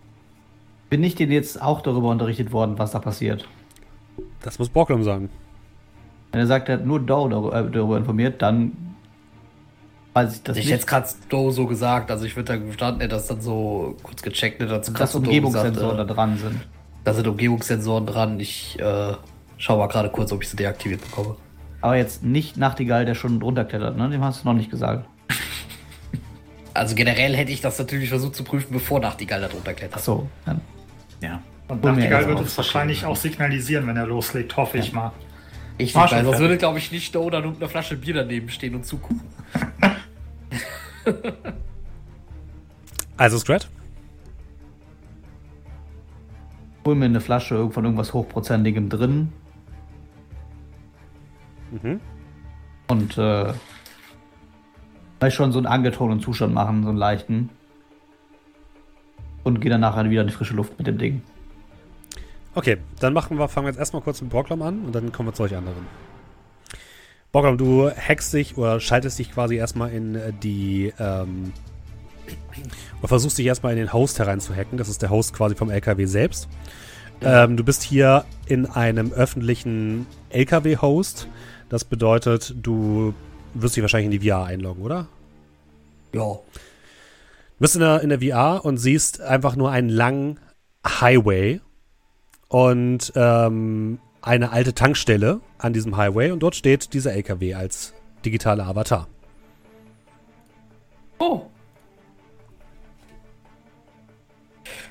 D: Bin ich denn jetzt auch darüber unterrichtet worden, was da passiert?
A: Das muss Borglum sagen.
D: Wenn er sagt, er hat nur Doe darüber, äh, darüber informiert, dann weiß ich das
C: ich
D: nicht.
C: hätte es gerade Doe so gesagt, also ich würde da gestanden, hätte das dann so kurz gecheckt, hätte dazu
D: dass
C: Doe
D: Umgebungssensoren da dran sind.
C: äh, Da sind Umgebungssensoren dran. Ich äh, schau mal gerade kurz, ob ich sie deaktiviert bekomme.
D: Aber jetzt nicht Nachtigall, der schon drunter klettert, ne? Dem hast du noch nicht gesagt.
C: Also generell hätte ich das natürlich versucht zu prüfen, bevor Nachtigall da drunter klettert.
D: Ach so. Dann.
B: Ja.
E: Und Nachtigall wird es wahrscheinlich auch signalisieren, wenn er loslegt, hoffe ich mal.
C: Ich
E: War
C: nicht,
E: schon
C: weil sonst würde, glaube ich, nicht dann mit einer Flasche Bier daneben stehen und zugucken.
A: Also Scrat?
D: Hol mir eine Flasche von irgendwas Hochprozentigem drin.
A: Mhm.
D: Und äh, vielleicht schon so einen angetonenen Zustand machen, so einen leichten. Und gehe dann nachher wieder in die frische Luft mit dem Ding.
A: Okay, dann machen wir, fangen wir jetzt erstmal kurz mit Borglum an und dann kommen wir zu euch anderen. Borglum, du hackst dich oder schaltest dich quasi erstmal in äh, die, ähm, oder versuchst dich erstmal in den Host hereinzuhacken. Das ist der Host quasi vom LKW selbst. Ähm, du bist hier in einem öffentlichen LKW-Host. Das bedeutet, du wirst dich wahrscheinlich in die VR einloggen, oder?
C: Ja.
A: Du bist in der, in der VR und siehst einfach nur einen langen Highway und ähm, eine alte Tankstelle an diesem Highway und dort steht dieser LKW als digitaler Avatar.
C: Oh.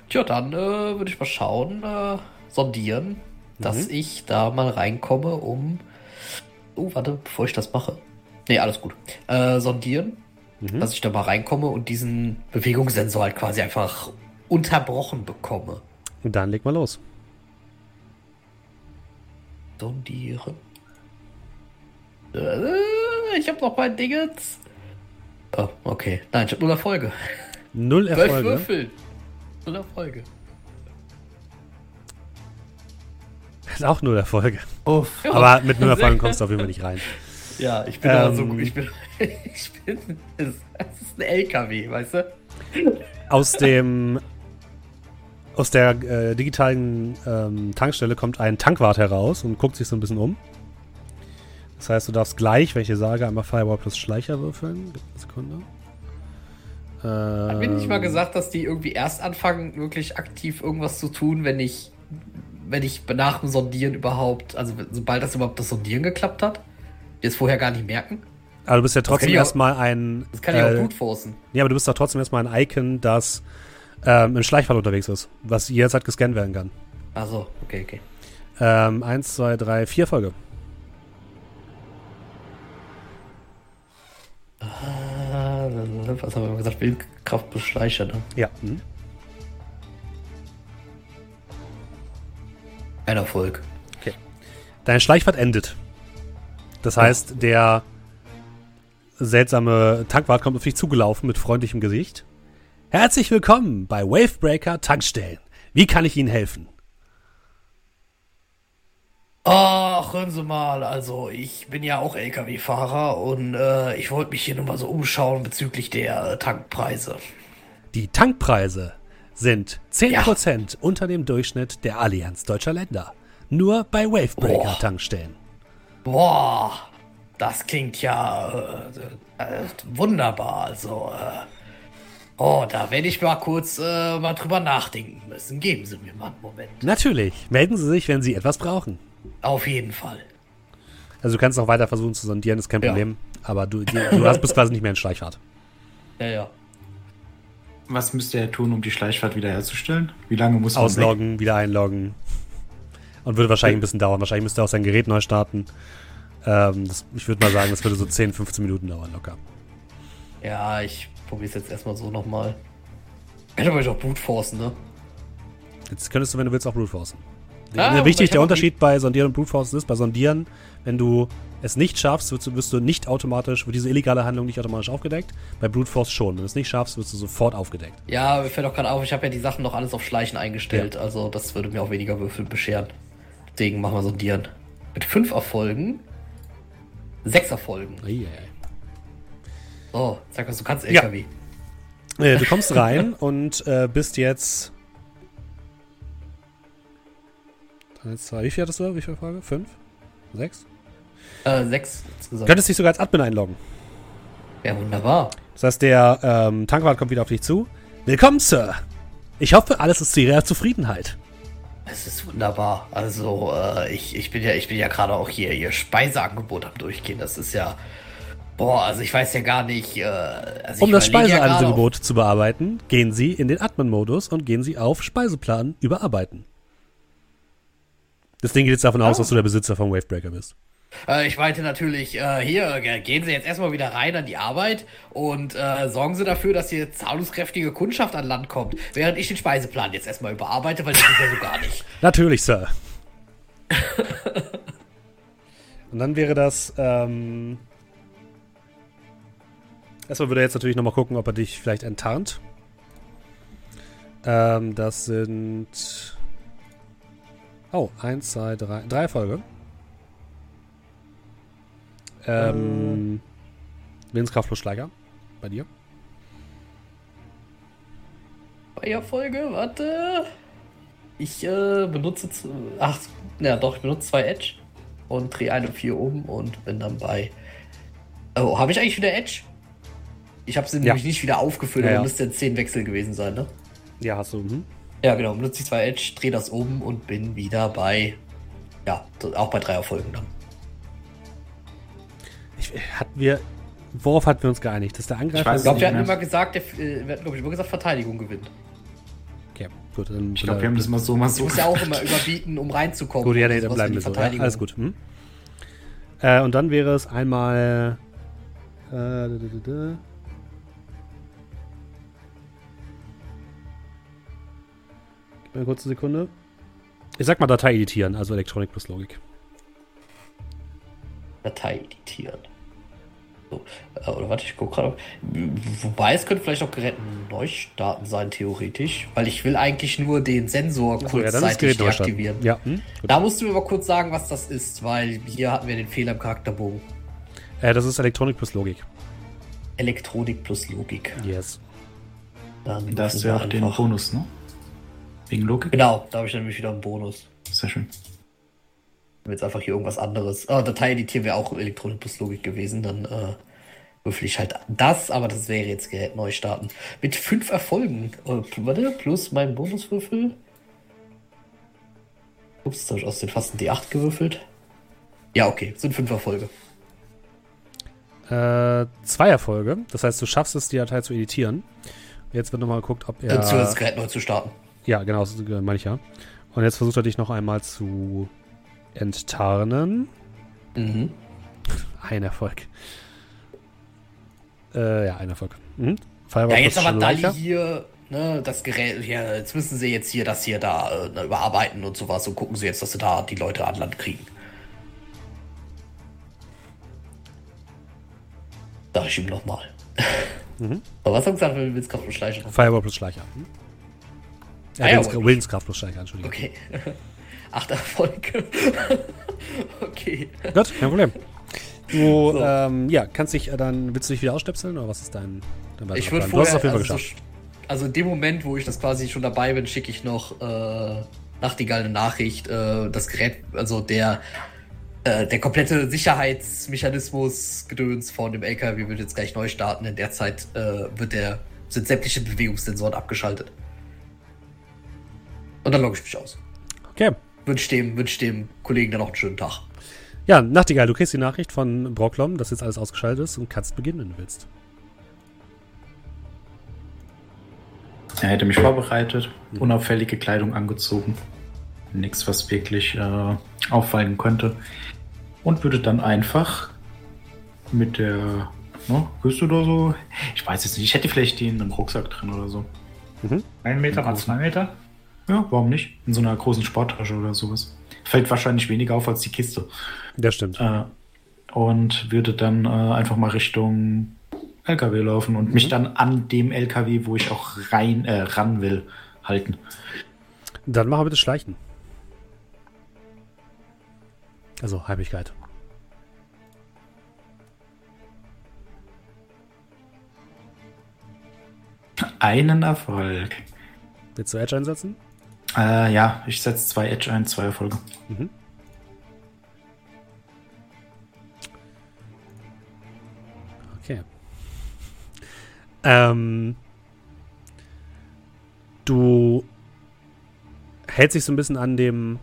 C: Tja, dann äh, würde ich mal schauen, äh, sondieren, dass ich da mal reinkomme, um. Oh, warte, bevor ich das mache. Nee, alles gut. Äh, sondieren, dass ich da mal reinkomme und diesen Bewegungssensor halt quasi einfach unterbrochen bekomme.
A: Und dann leg mal los.
C: Sondieren. Äh, ich habe noch mein Dingens. Oh, okay. Nein, ich habe null Erfolge.
A: Null Erfolge.
C: Würfel. Null Erfolge.
A: Ist auch null Erfolge.
D: Uff.
A: Aber mit null Erfolgen kommst du auf jeden Fall nicht rein.
C: Ja, ich bin da so
A: Ähm.
C: gut. Ich bin. Ich bin. Es es ist ein LKW, weißt du?
A: Aus dem aus der äh, digitalen ähm, Tankstelle kommt ein Tankwart heraus und guckt sich so ein bisschen um. Das heißt, du darfst gleich, wenn ich dir sage, einmal Firewall plus Schleicher würfeln. Gib eine Sekunde.
C: Hat mir nicht mal
A: Ähm,
C: gesagt, dass die irgendwie erst anfangen, wirklich aktiv irgendwas zu tun, wenn ich. Wenn ich nach dem Sondieren überhaupt. Also, sobald das überhaupt das Sondieren geklappt hat. Die es vorher gar nicht merken.
A: Aber du bist ja trotzdem erstmal ein.
C: Das kann ich auch
A: äh,
C: gut forcen.
A: Ja, aber du bist doch trotzdem erstmal ein Icon, das ähm, im Schleichfall unterwegs ist, was jederzeit gescannt werden kann.
C: Achso, okay, okay.
A: Ähm, eins, zwei, drei, vier Folge.
C: Ah, Was haben wir gesagt? Wildkraft plus Schleicher, ne?
A: Ja. Mhm.
C: Ein Erfolg.
A: Dein Schleichfahrt endet. Das heißt, der seltsame Tankwart kommt auf dich zugelaufen mit freundlichem Gesicht. Herzlich willkommen bei Wavebreaker Tankstellen. Wie kann ich Ihnen helfen?
C: Ach, hören Sie mal, also ich bin ja auch LKW-Fahrer und äh, ich wollte mich hier nur mal so umschauen bezüglich der äh, Tankpreise.
A: Die Tankpreise sind 10% unter dem Durchschnitt der Allianz deutscher Länder. Nur bei Wavebreaker
C: Boah.
A: Tankstellen.
C: Boah, das klingt ja äh, äh, wunderbar. Also, äh, oh, da werde ich mal kurz äh, mal drüber nachdenken müssen. Geben Sie mir mal einen Moment.
A: Natürlich. Melden Sie sich, wenn Sie etwas brauchen.
C: Auf jeden Fall.
A: Also du kannst noch weiter versuchen zu sondieren, ist kein
C: Ja.
A: Problem. Aber du, du hast bist quasi nicht mehr in Schleichfahrt.
C: Ja, ja.
B: Was müsste er tun, um die Schleichfahrt wiederherzustellen? Wie lange muss man weg?
A: Ausloggen, wieder einloggen. Und würde wahrscheinlich ein bisschen dauern. Wahrscheinlich müsste er auch sein Gerät neu starten. Ähm, das, ich würde mal sagen, das würde so 10, 15 Minuten dauern, locker.
C: Ja, ich probiere es jetzt erstmal so nochmal. Könnte man auch Brute forcen, ne?
A: Jetzt könntest du, wenn du willst, auch Brute Forcen.
C: Ah,
A: Ja, wichtig,
C: ich
A: der Unterschied bei Sondieren und Brute Forcen ist, bei Sondieren, wenn du es nicht schaffst, wirst du, wirst du nicht automatisch, wird diese illegale Handlung nicht automatisch aufgedeckt. Bei Brute Force schon. Wenn du es nicht schaffst, wirst du sofort aufgedeckt.
C: Ja, mir fällt auch gerade auf, ich habe ja die Sachen noch alles auf Schleichen eingestellt, also das würde mir auch weniger Würfel bescheren. Deswegen machen wir sondieren. Mit fünf Erfolgen, sechs Erfolgen.
A: Eieiei.
C: So, sag was, du kannst
A: Ja.
C: LKW.
A: Äh, du kommst rein und äh, bist jetzt. Eins, zwei, wie viel hattest du? Wie viele Frage? Fünf? Sechs?
C: Äh, sechs insgesamt.
A: Könntest dich sogar als Admin einloggen.
C: Ja, wunderbar.
A: Das heißt, der ähm, Tankwart kommt wieder auf dich zu. Willkommen, Sir. Ich hoffe, alles ist zu Ihrer Zufriedenheit.
C: Es ist wunderbar. Also, äh, ich, ich bin ja, ich bin ja gerade auch hier, ihr Speiseangebot am durchgehen. Das ist ja. Boah, also ich weiß ja gar nicht. Äh, also
A: Um das
C: überlege ja
A: Speiseangebot zu bearbeiten, gehen Sie in den Admin-Modus und gehen Sie auf Speiseplan überarbeiten. Das Ding geht jetzt davon aus, dass du der Besitzer vom Wavebreaker bist.
C: Äh, ich meinte natürlich, äh, hier, gehen Sie jetzt erstmal wieder rein an die Arbeit und äh, sorgen Sie dafür, dass hier zahlungskräftige Kundschaft an Land kommt, während ich den Speiseplan jetzt erstmal überarbeite, weil das ist ja so gar nicht.
A: Natürlich, Sir. Und dann wäre das, ähm. Erstmal würde er jetzt natürlich nochmal gucken, ob er dich vielleicht enttarnt. Ähm, das sind. Oh, eins, zwei, drei. Drei Erfolge. Ähm. Willenskraft plus Schleicher. Bei dir.
C: Feuerfolge, warte. Ich äh, benutze. Ach, ja, doch, ich benutze zwei Edge und drehe eine 4 um und bin dann bei. Oh, habe ich eigentlich wieder Edge? Ich habe sie
A: Ja.
C: nämlich nicht wieder aufgefüllt,
A: Ja,
C: aber
A: ja.
C: müsste jetzt 10 Wechsel gewesen sein, ne?
A: Ja, hast du. Mhm.
C: Ja, genau, benutze ich zwei Edge, drehe das um und bin wieder bei. Ja, auch bei drei Erfolgen dann.
A: Ich, hatten wir. Worauf hatten wir uns geeinigt? Dass der Angreifer.
B: Ich
C: glaube, wir hatten immer gesagt, der, äh, wir hatten, glaube ich, immer gesagt, Verteidigung gewinnt.
A: Okay, gut. Dann
B: Ich glaube, wir haben das mal so, mal
C: Du
B: so.
C: musst ja auch immer überbieten, um reinzukommen.
A: Gut, ja, nee, dann
C: sowas
A: bleiben wir
C: die
A: so. Ja,
C: Verteidigung.
A: alles gut. Hm? Äh, und dann wäre es einmal. Äh, Gib mir eine kurze Sekunde. Ich sag mal Datei editieren, also Elektronik plus Logik.
C: Datei editieren. So, äh, oder warte, ich gucke gerade. Wobei es könnte vielleicht auch Gerät neu starten sein, theoretisch. Weil ich will eigentlich nur den Sensor
A: ja,
C: kurzzeitig
A: Gerät neu starten.
C: deaktivieren.
A: Ja, hm?
C: Da musst du mir mal kurz sagen, was das ist, weil hier hatten wir den Fehler im Charakterbogen.
A: Äh, das ist Elektronik plus Logik.
C: Elektronik plus Logik.
A: Yes.
C: Dann
B: Da hast du ja auch den Bonus, ne? Wegen Logik?
C: Genau, da habe ich nämlich wieder einen Bonus.
B: Sehr schön.
C: Jetzt einfach hier irgendwas anderes. Ah, Datei editieren wäre auch Elektronik plus Logik gewesen. Dann äh, würfel ich halt das, aber das wäre jetzt Gerät neu starten. Mit fünf Erfolgen. Äh, warte, plus mein Bonuswürfel. Ups, jetzt habe ich aus den fast einen D8 gewürfelt. Ja, okay, sind fünf Erfolge.
A: Äh, zwei Erfolge. Das heißt, du schaffst es, die Datei zu editieren. Jetzt wird nochmal geguckt, ob.
C: Beziehungsweise
A: er.
C: das Gerät neu zu starten.
A: Ja, genau, das meine ich ja. Und jetzt versucht er dich noch einmal zu enttarnen.
C: Mhm.
A: Ein Erfolg. Äh, ja, ein Erfolg. Mhm.
C: Ja, jetzt
A: plus
C: aber Dali
A: Schleicher.
C: hier, ne, das Gerät, ja, jetzt müssen sie jetzt hier das hier da äh, überarbeiten und sowas und gucken sie jetzt, dass sie da die Leute an Land kriegen. Sag ich ihm nochmal.
A: Mhm.
C: Aber was du gesagt, wenn du willst, Kraft und Schleichen?
A: Firewall plus Schleicher. Ja,
C: plus-
A: Willenskraft plus Schleicher, Entschuldigung.
C: Okay. Acht Erfolge. okay.
A: Gut, kein Problem. Du,
C: So.
A: ähm, ja, kannst dich äh, dann, willst du dich wieder ausstöpseln oder was ist dein, dein
C: Ich würde vorher,
A: auf jeden Fall
C: also,
A: geschafft.
C: so- also in dem Moment, wo ich das quasi schon dabei bin, schicke ich noch äh, Nachtigall eine Nachricht. Äh, das Gerät, also der äh, der komplette Sicherheitsmechanismus Gedöns von dem LKW wird jetzt gleich neu starten. In der Zeit äh, wird der sind sämtliche Bewegungssensoren abgeschaltet. Und dann logge ich mich aus.
A: Okay.
C: Wünsch dem, wünsch dem Kollegen dann noch einen schönen Tag.
A: Ja, Nachtigall, du kriegst die Nachricht von Brocklom, dass jetzt alles ausgeschaltet ist und kannst beginnen, wenn du willst.
B: Er hätte mich vorbereitet, unauffällige Kleidung angezogen. Nichts, was wirklich äh, auffallen könnte. Und würde dann einfach mit der. Ne, bist du da so? Ich weiß jetzt nicht. Ich hätte vielleicht die in einem Rucksack drin oder so.
E: Ein Meter mal zwei Meter.
B: Ja, warum nicht? In so einer großen Sporttasche oder sowas. Fällt wahrscheinlich weniger auf als die Kiste.
A: Das stimmt.
B: Äh, und würde dann äh, einfach mal Richtung LKW laufen und mich dann an dem LKW, wo ich auch rein äh, ran will, halten.
A: Dann machen wir bitte Schleichen. Also Heimlichkeit.
B: Einen Erfolg.
A: Willst du Edge einsetzen?
B: Äh, ja, ich setze zwei Edge ein, zwei Erfolge.
A: Okay. Ähm, du hältst dich so ein bisschen an dem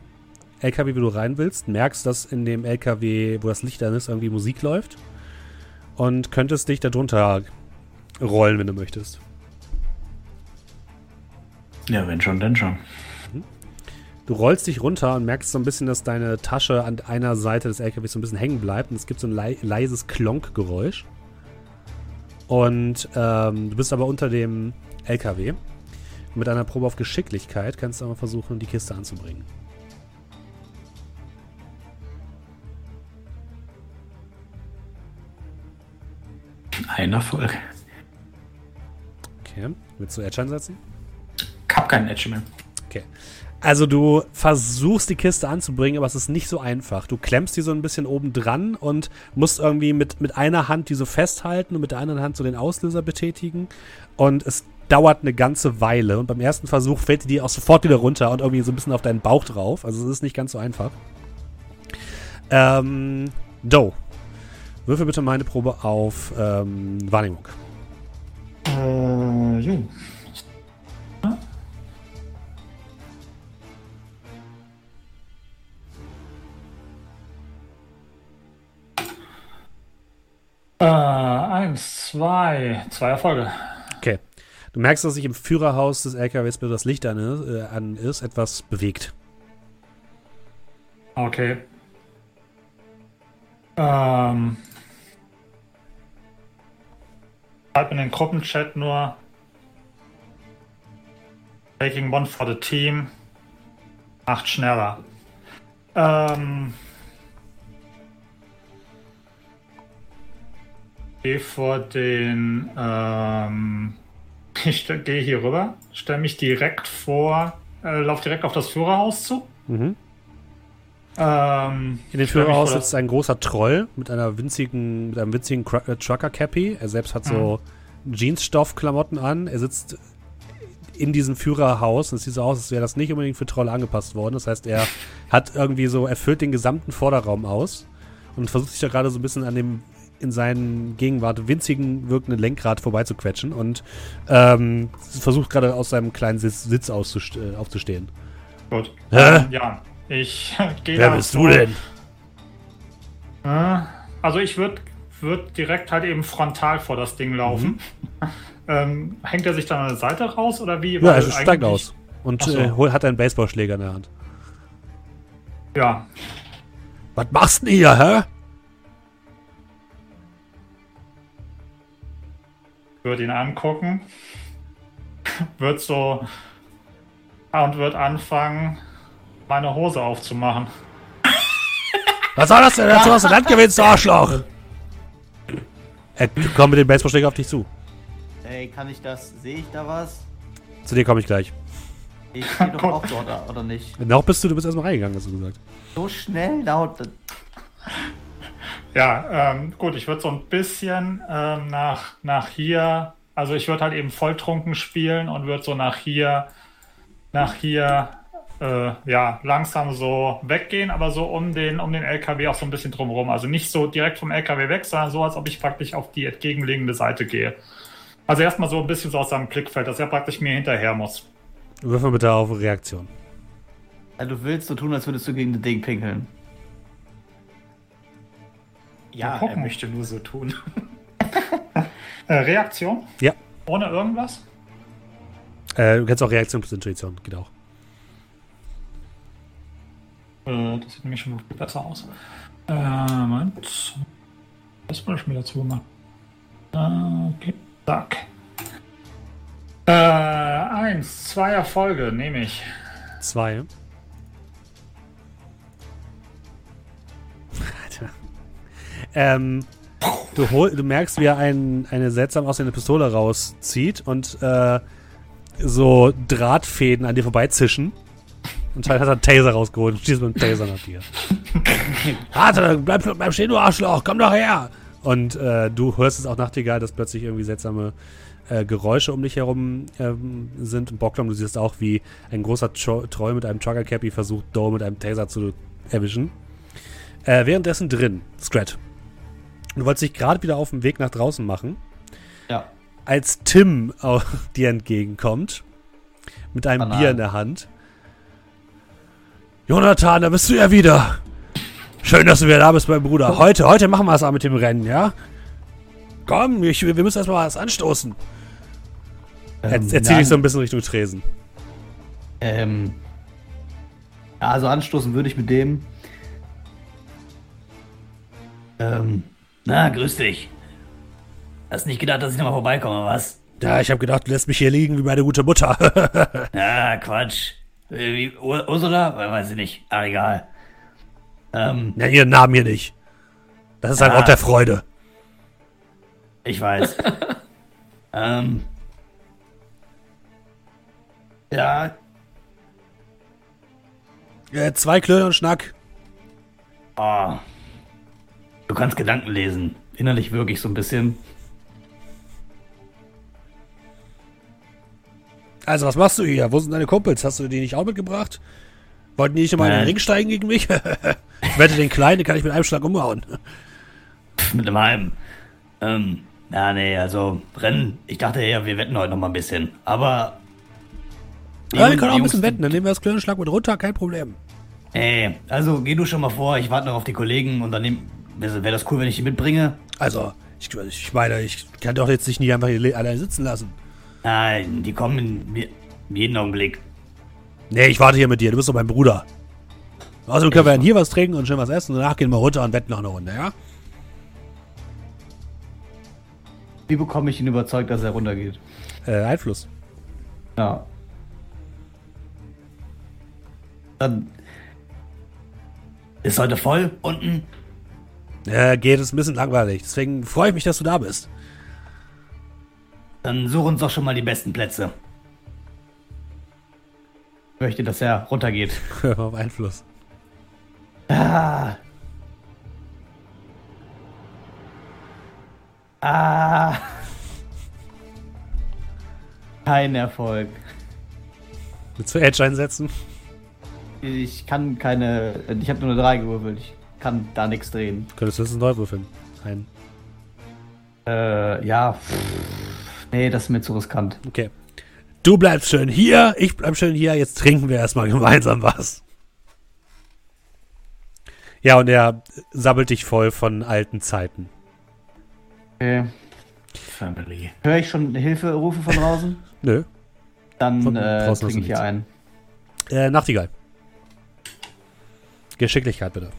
A: LKW, wie du rein willst, merkst, dass in dem LKW, wo das Licht an ist, irgendwie Musik läuft und könntest dich darunter rollen, wenn du möchtest.
B: Ja, wenn schon, denn schon.
A: Du rollst dich runter und merkst so ein bisschen, dass deine Tasche an einer Seite des LKWs so ein bisschen hängen bleibt und es gibt so ein lei leises Klonkgeräusch. Und ähm, du bist aber unter dem LKW. Und mit einer Probe auf Geschicklichkeit kannst du aber versuchen, die Kiste anzubringen.
B: Ein Erfolg.
A: Okay. Willst du Edge einsetzen?
B: Ich hab keinen Edge mehr.
A: Okay. Also du versuchst die Kiste anzubringen, aber es ist nicht so einfach. Du klemmst die so ein bisschen oben dran und musst irgendwie mit, mit einer Hand die so festhalten und mit der anderen Hand so den Auslöser betätigen. Und es dauert eine ganze Weile. Und beim ersten Versuch fällt die auch sofort wieder runter und irgendwie so ein bisschen auf deinen Bauch drauf. Also es ist nicht ganz so einfach. Ähm, Doe. Würfel bitte meine Probe auf ähm, Wahrnehmung.
E: Äh, jo. Äh, eins, zwei, zwei Erfolge.
A: Okay. Du merkst, dass sich im Führerhaus des LKWs, bis das Licht an ist, äh, an ist, etwas bewegt.
E: Okay. Ähm. Schreib in den Gruppenchat nur. Taking one for the team. Macht schneller. Ähm. Geh vor den. Ähm, ich gehe hier rüber, stelle mich direkt vor, äh, lauf direkt auf das Führerhaus zu.
A: Mhm.
E: Ähm,
A: In dem Führerhaus sitzt ein großer Troll mit einer winzigen, mit einem winzigen äh, Trucker-Cappy. Er selbst hat so Jeansstoff-Klamotten an. Er sitzt in diesem Führerhaus und es sieht so aus, als wäre das nicht unbedingt für Trolle angepasst worden. Das heißt, er hat irgendwie so, er füllt den gesamten Vorderraum aus und versucht sich da gerade so ein bisschen an dem in seinen Gegenwart winzigen wirkenden Lenkrad vorbeizuquetschen und ähm, versucht gerade aus seinem kleinen Sitz, Sitz äh, aufzustehen.
E: Gut.
A: Hä?
E: Ähm, ja, ich gehe da so- Äh, Also ich würde würd direkt halt eben frontal vor das Ding laufen. ähm, hängt er sich dann an der Seite raus oder wie?
A: Ja, er steigt
E: eigentlich-
A: aus und
E: so.
A: äh, hat einen Baseballschläger in der Hand.
E: Ja,
A: Was machst du denn hier, hä?
E: Würde ihn angucken. wird so und wird anfangen, meine Hose aufzumachen.
A: Was soll das denn? Dazu hast du Land gewinnst, du Arschloch! Er kommt mit dem Baseballschläger auf dich zu.
D: Ey, kann ich das? Sehe ich da was?
A: Zu dir komme ich gleich.
D: Ich stehe doch auch dort, oder nicht?
A: Noch bist du, du bist erstmal reingegangen, hast du gesagt.
D: So schnell laut.
E: Ja, ähm, gut, ich würde so ein bisschen ähm, nach, nach hier, also ich würde halt eben volltrunken spielen und würde so nach hier, nach hier, äh, ja, langsam so weggehen, aber so um den, um den LKW auch so ein bisschen drumherum. Also nicht so direkt vom LKW weg, sondern so, als ob ich praktisch auf die entgegenliegende Seite gehe. Also erstmal so ein bisschen so aus seinem Blickfeld, dass er praktisch mir hinterher muss.
A: Würfel bitte auf Reaktion.
D: Also du willst so tun, als würdest du gegen das Ding pinkeln.
B: Ja, er möchte nur so tun.
E: Äh, Reaktion?
A: Ja.
E: Ohne irgendwas?
A: Äh, du kennst auch Reaktion plus Intuition, geht auch.
E: Äh, das sieht nämlich schon besser aus. Äh, Moment. Das wollte ich mir dazu machen. Äh, okay. Zack. Äh, eins, zwei Erfolge nehme ich.
A: Zwei. Ähm, du, hol, du merkst, wie er ein, eine seltsam aussehende Pistole rauszieht und äh, so Drahtfäden an dir vorbeizischen. Und dann hat er einen Taser rausgeholt und schießt mit dem Taser nach dir. Warte, bleib, bleib stehen, du Arschloch, komm doch her! Und äh, du hörst es auch Nachtigall, dass plötzlich irgendwie seltsame äh, Geräusche um dich herum ähm, sind. Und Bocklom, du siehst auch, wie ein großer Tro Troll mit einem Trucker Cappy versucht, Doe mit einem Taser zu erwischen. Äh, währenddessen drin, Scrat. Du wolltest dich gerade wieder auf den Weg nach draußen machen,
D: Ja.
A: als Tim auf dir entgegenkommt, mit einem
D: Banal.
A: Bier in der Hand. Jonathan, da bist du ja wieder. Schön, dass du wieder da bist, mein Bruder. Heute, heute machen wir es auch mit dem Rennen, ja? Komm, ich, wir müssen erstmal was anstoßen. Er, er zieht
D: nein,
A: dich so ein bisschen Richtung Tresen.
D: Ähm, ja, also anstoßen würde ich mit dem.
F: Ähm, na, grüß dich. Hast nicht gedacht, dass ich nochmal vorbeikomme, was?
A: Ja, ich habe gedacht, du lässt mich hier liegen wie meine gute Mutter.
F: Na, Quatsch. Äh, Wie, Ur Ursula? Weiß ich nicht. Ah, egal. Ähm,
A: Nenn ihren Namen hier nicht. Das ist ein
F: Ja.
A: Ort der Freude.
F: ich weiß. ähm,
D: Ja,
A: Äh, zwei Klöner und Schnack.
F: oh. Du kannst Gedanken lesen.
D: innerlich wirklich so ein bisschen.
A: Also, was machst du hier? Wo sind deine Kumpels? Hast du die nicht auch mitgebracht? Wollten die nicht nochmal in den. Ring steigen gegen mich? ich wette, den Kleinen, den kann ich mit einem Schlag umhauen.
F: Pff, mit einem halben. Ähm, ja, nee, also Rennen. Ich dachte eher, wir wetten heute noch mal ein bisschen. Aber.
A: Ja, wir können auch ein bisschen wetten. Dann nehmen wir das und Schlag mit runter, kein Problem.
F: Ey, also geh du schon mal vor. Ich warte noch auf die Kollegen und dann wäre wär das cool, wenn ich die mitbringe.
A: Also, ich, ich meine, ich kann doch jetzt nicht einfach hier le- allein sitzen lassen.
F: Nein, die kommen in, in jeden Augenblick.
A: Nee, ich warte hier mit dir. Du bist doch mein Bruder. Außerdem können wir dann hier was trinken und schön was essen und danach gehen wir runter und wetten noch eine Runde, ja?
D: Wie bekomme ich ihn überzeugt, dass er runtergeht?
A: Äh, Einfluss.
D: Ja. Dann,
F: Ist heute voll unten?
A: Äh, geht, ist ein bisschen langweilig. Deswegen freue ich mich, dass du da bist.
F: Dann such uns doch schon mal die besten Plätze.
D: möchte, dass er runtergeht.
A: Auf Einfluss.
D: Ah. Ah. Kein Erfolg.
A: Willst du Edge einsetzen?
D: Ich kann keine. Ich habe nur eine 3 gewürfelt. Ich kann da nichts drehen.
A: Könntest du jetzt neu würfeln? Ein.
D: Äh, ja. pff. Nee, das ist mir zu riskant.
A: Okay. Du bleibst schön hier, ich bleib schön hier. Jetzt trinken wir erstmal gemeinsam was. Ja, und er sammelt dich voll von alten Zeiten.
D: Okay.
B: Family.
D: Höre ich schon Hilferufe von draußen?
A: Nö.
D: Dann
A: Von
D: äh, trinke ich hier ein.
A: Äh, Nachtigall. Geschicklichkeit bitte.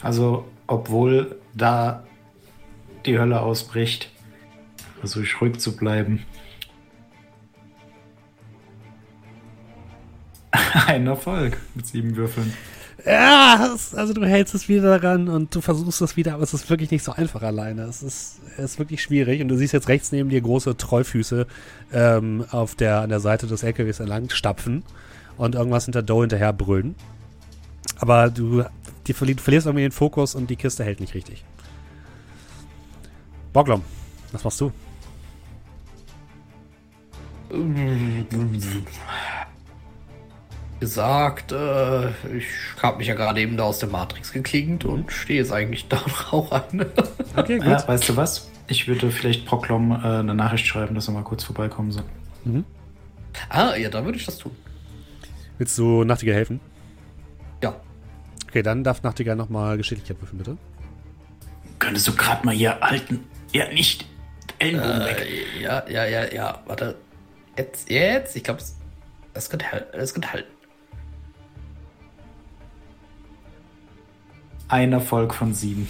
B: Also, obwohl da die Hölle ausbricht, versuche ich ruhig zu bleiben. Ein Erfolg mit sieben Würfeln.
A: Ja, also du hältst es wieder daran und du versuchst es wieder, aber es ist wirklich nicht so einfach alleine. Es ist, es ist wirklich schwierig und du siehst jetzt rechts neben dir große Trollfüße ähm, auf der, an der Seite des LKWs entlang stapfen und irgendwas hinter Doe hinterher brüllen. Aber du, die verli du verlierst irgendwie den Fokus und die Kiste hält nicht richtig. Boglom, was machst du?
C: gesagt, äh, ich habe mich ja gerade eben da aus der Matrix geklingt und stehe jetzt eigentlich da und rauche eine.
A: Okay, gut.
B: Ja, weißt du was? Ich würde vielleicht Proklom äh, eine Nachricht schreiben, dass er mal kurz vorbeikommen soll.
C: ah, ja, da würde ich das tun.
A: Willst du Nachtigall helfen?
C: Ja.
A: Okay, dann darf Nachtigall nochmal Geschicklichkeit würfeln, bitte.
B: Könntest du gerade mal hier alten. Ja, nicht. Ellenbogen weg.
C: Äh, ja, ja, ja, ja. Warte. Jetzt, jetzt. Ich glaube, das könnte halten. Das könnte halten.
B: Ein Erfolg von sieben.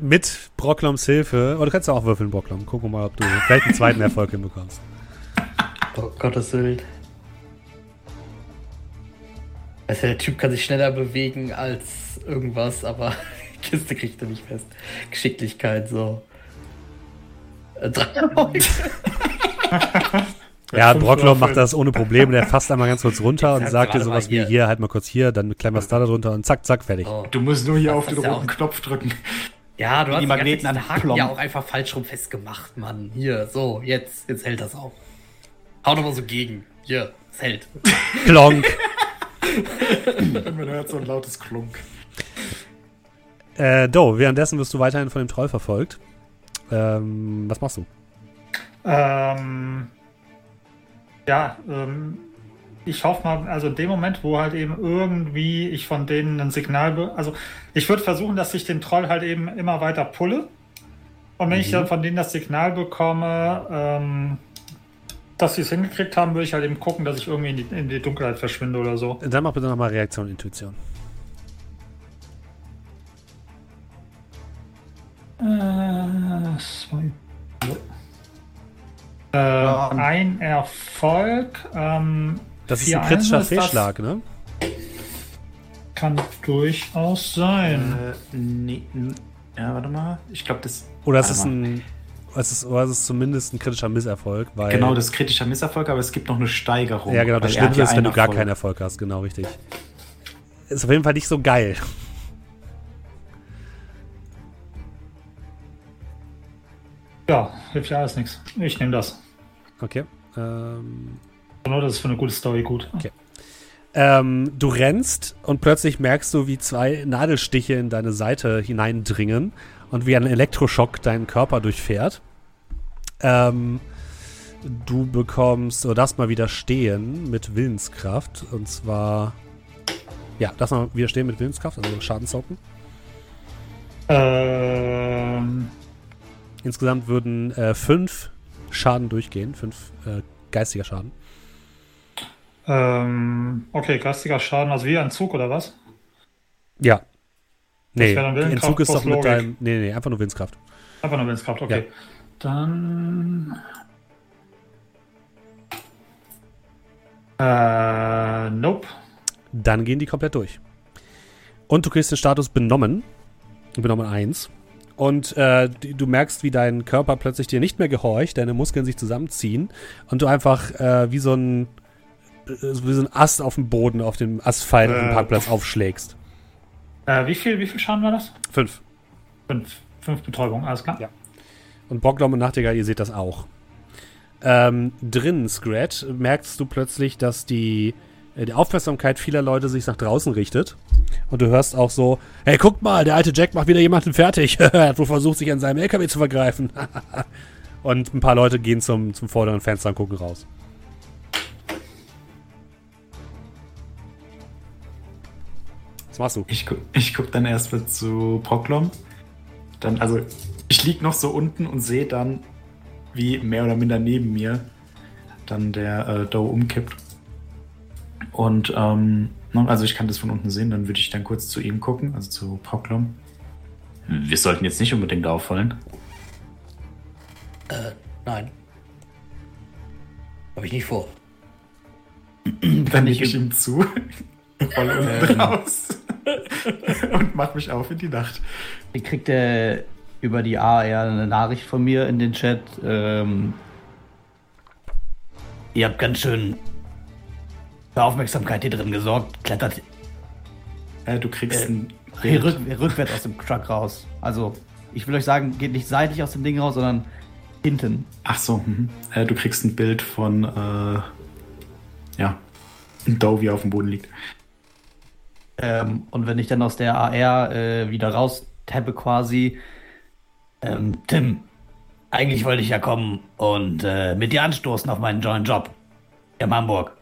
A: Mit Brockloms Hilfe, oder du kannst ja auch würfeln, Brocklom. Gucken wir mal, ob du vielleicht einen zweiten Erfolg hinbekommst.
C: Oh Gottes Willen. Also der Typ kann sich schneller bewegen als irgendwas, aber die Kiste kriegt er nicht fest. Geschicklichkeit, so. Äh.
A: Ja,
E: Würfel.
A: macht das ohne Probleme. Der fasst einmal ganz kurz runter und sagt dir sowas wie
C: hier.
A: halt mal kurz hier, dann klemmerst du da drunter und zack, zack, fertig.
C: Oh.
B: Du musst nur hier
C: Das
B: auf den roten Knopf drücken.
C: Ja, du hast
D: Die Magneten an
C: Haken ja auch einfach falsch rum festgemacht, Mann. Hier, so, jetzt, jetzt hält das auch. Hau doch mal so gegen. Hier, es hält.
A: Klonk.
B: Man hört so ein lautes Klunk.
A: Äh, Do, währenddessen wirst du weiterhin von dem Troll verfolgt. Ähm, was machst du?
E: Ähm, ja, ähm, ich hoffe mal, also in dem Moment, wo halt eben irgendwie ich von denen ein Signal, also ich würde versuchen, dass ich den Troll halt eben immer weiter pulle. Und wenn ich dann von denen das Signal bekomme, ähm, dass sie es hingekriegt haben, würde ich halt eben gucken, dass ich irgendwie in die, in die Dunkelheit verschwinde oder so.
A: Dann mach bitte nochmal Reaktion und Intuition.
E: Äh, zwei. Äh, ein Erfolg. Ähm,
A: Das ist ein kritischer Fehlschlag, ne?
E: Kann durchaus sein.
B: Äh, nee, ja, warte mal. Ich glaube, das.
A: Oder es ist
B: mal.
A: Es ist, oder es ist zumindest ein kritischer Misserfolg, weil.
B: Genau, das ist kritischer Misserfolg, aber es gibt noch eine Steigerung.
A: Ja, genau, das
B: ja
A: ist, wenn du gar keinen Erfolg hast, genau, richtig. Ist auf jeden Fall nicht so geil.
E: Ja, hilft ja alles nichts. Ich nehme das.
A: Okay. Ähm,
E: Nur das ist für eine gute Story gut.
A: Okay. ähm, du rennst und plötzlich merkst du, wie zwei Nadelstiche in deine Seite hineindringen und wie ein Elektroschock deinen Körper durchfährt. Ähm, du bekommst, oder darfst mal wieder stehen mit Willenskraft. Und zwar. Ja, darfst mal wieder stehen mit Willenskraft, also Schadensauken.
E: Ähm,
A: Insgesamt würden äh, fünf Schaden durchgehen, fünf äh, geistiger Schaden.
E: ähm, okay, geistiger Schaden, also wie ein Zug oder was?
A: Ja. Nee, Entzug ist doch mit deinem. Nee, nee, einfach nur Willenskraft.
E: Einfach nur Willenskraft, okay. Dann. Äh, nope.
A: Dann gehen die komplett durch. Und du kriegst den Status benommen. Benommen 1. Und äh, du merkst, wie dein Körper plötzlich dir nicht mehr gehorcht, deine Muskeln sich zusammenziehen und du einfach äh, wie so ein äh, wie so ein Ast auf dem Boden, auf dem Asphalt
E: Äh,
A: Parkplatz aufschlägst.
E: Äh, wie viel, wie viel Schaden war das?
A: Fünf.
E: Fünf. Fünf Betäubung, alles klar.
A: Ja. Und Bockdom und Nachtigall, ihr seht das auch. Ähm, drin, Scrat, merkst du plötzlich, dass die, äh, die Aufmerksamkeit vieler Leute sich nach draußen richtet. Und du hörst auch so, hey, guckt mal, der alte Jack macht wieder jemanden fertig. er hat wohl versucht, sich an seinem LKW zu vergreifen. und ein paar Leute gehen zum, zum vorderen Fenster und gucken raus. Was machst du?
B: Ich, gu ich guck dann erst mal zu Proklom. Dann, also, ich lieg noch so unten und sehe dann, wie mehr oder minder neben mir dann der äh, Doe umkippt. Und, ähm, also ich kann das von unten sehen, dann würde ich dann kurz zu ihm gucken, also zu Proklom. Wir sollten jetzt nicht unbedingt auffallen.
C: Äh, nein. Habe ich nicht vor.
B: Dann
C: ich
B: nehme ich ihm zu, voll unten raus und mach mich auf in die Nacht.
D: Ihr kriegt äh, über die AR eine Nachricht von mir in den Chat. Ähm, ihr habt ganz schön für Aufmerksamkeit hier drin gesorgt. Klettert
B: Äh, du kriegst
D: Äh,
B: ein
D: hier rück, rückwärts aus dem Truck raus. Also, ich will euch sagen, geht nicht seitlich aus dem Ding raus, sondern hinten.
B: Ach so, mhm. äh, du kriegst ein Bild von, äh, ja, ein Doe, wie er auf dem Boden liegt.
D: Ähm, und wenn ich dann aus der AR äh, wieder raus tappe quasi, ähm, Tim, eigentlich wollte ich ja kommen und äh, mit dir anstoßen auf meinen neuen Job. In Hamburg.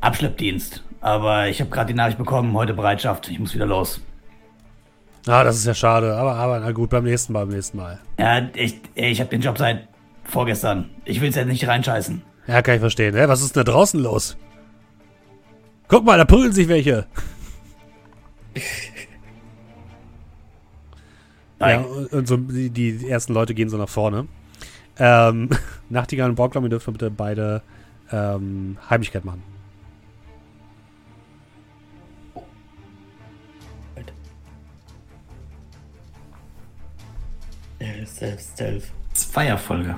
D: Abschleppdienst. Aber ich habe gerade die Nachricht bekommen, heute Bereitschaft, ich muss wieder los.
A: Ah, das ist ja schade. Aber, aber na gut, beim nächsten Mal, beim nächsten Mal.
F: Ja, ich, ich habe den Job seit vorgestern. Ich will's jetzt nicht reinscheißen.
A: Ja, kann ich verstehen. Hä? Was ist denn da draußen los? Guck mal, da prügeln sich welche. Ja,
F: Nein.
A: und, und so die, die ersten Leute gehen so nach vorne. Ähm, Nachtigall und Borglam, ihr dürft bitte beide ähm, Heimlichkeit machen.
C: Stealth, Stealth, Stealth.
B: Zwei Erfolge.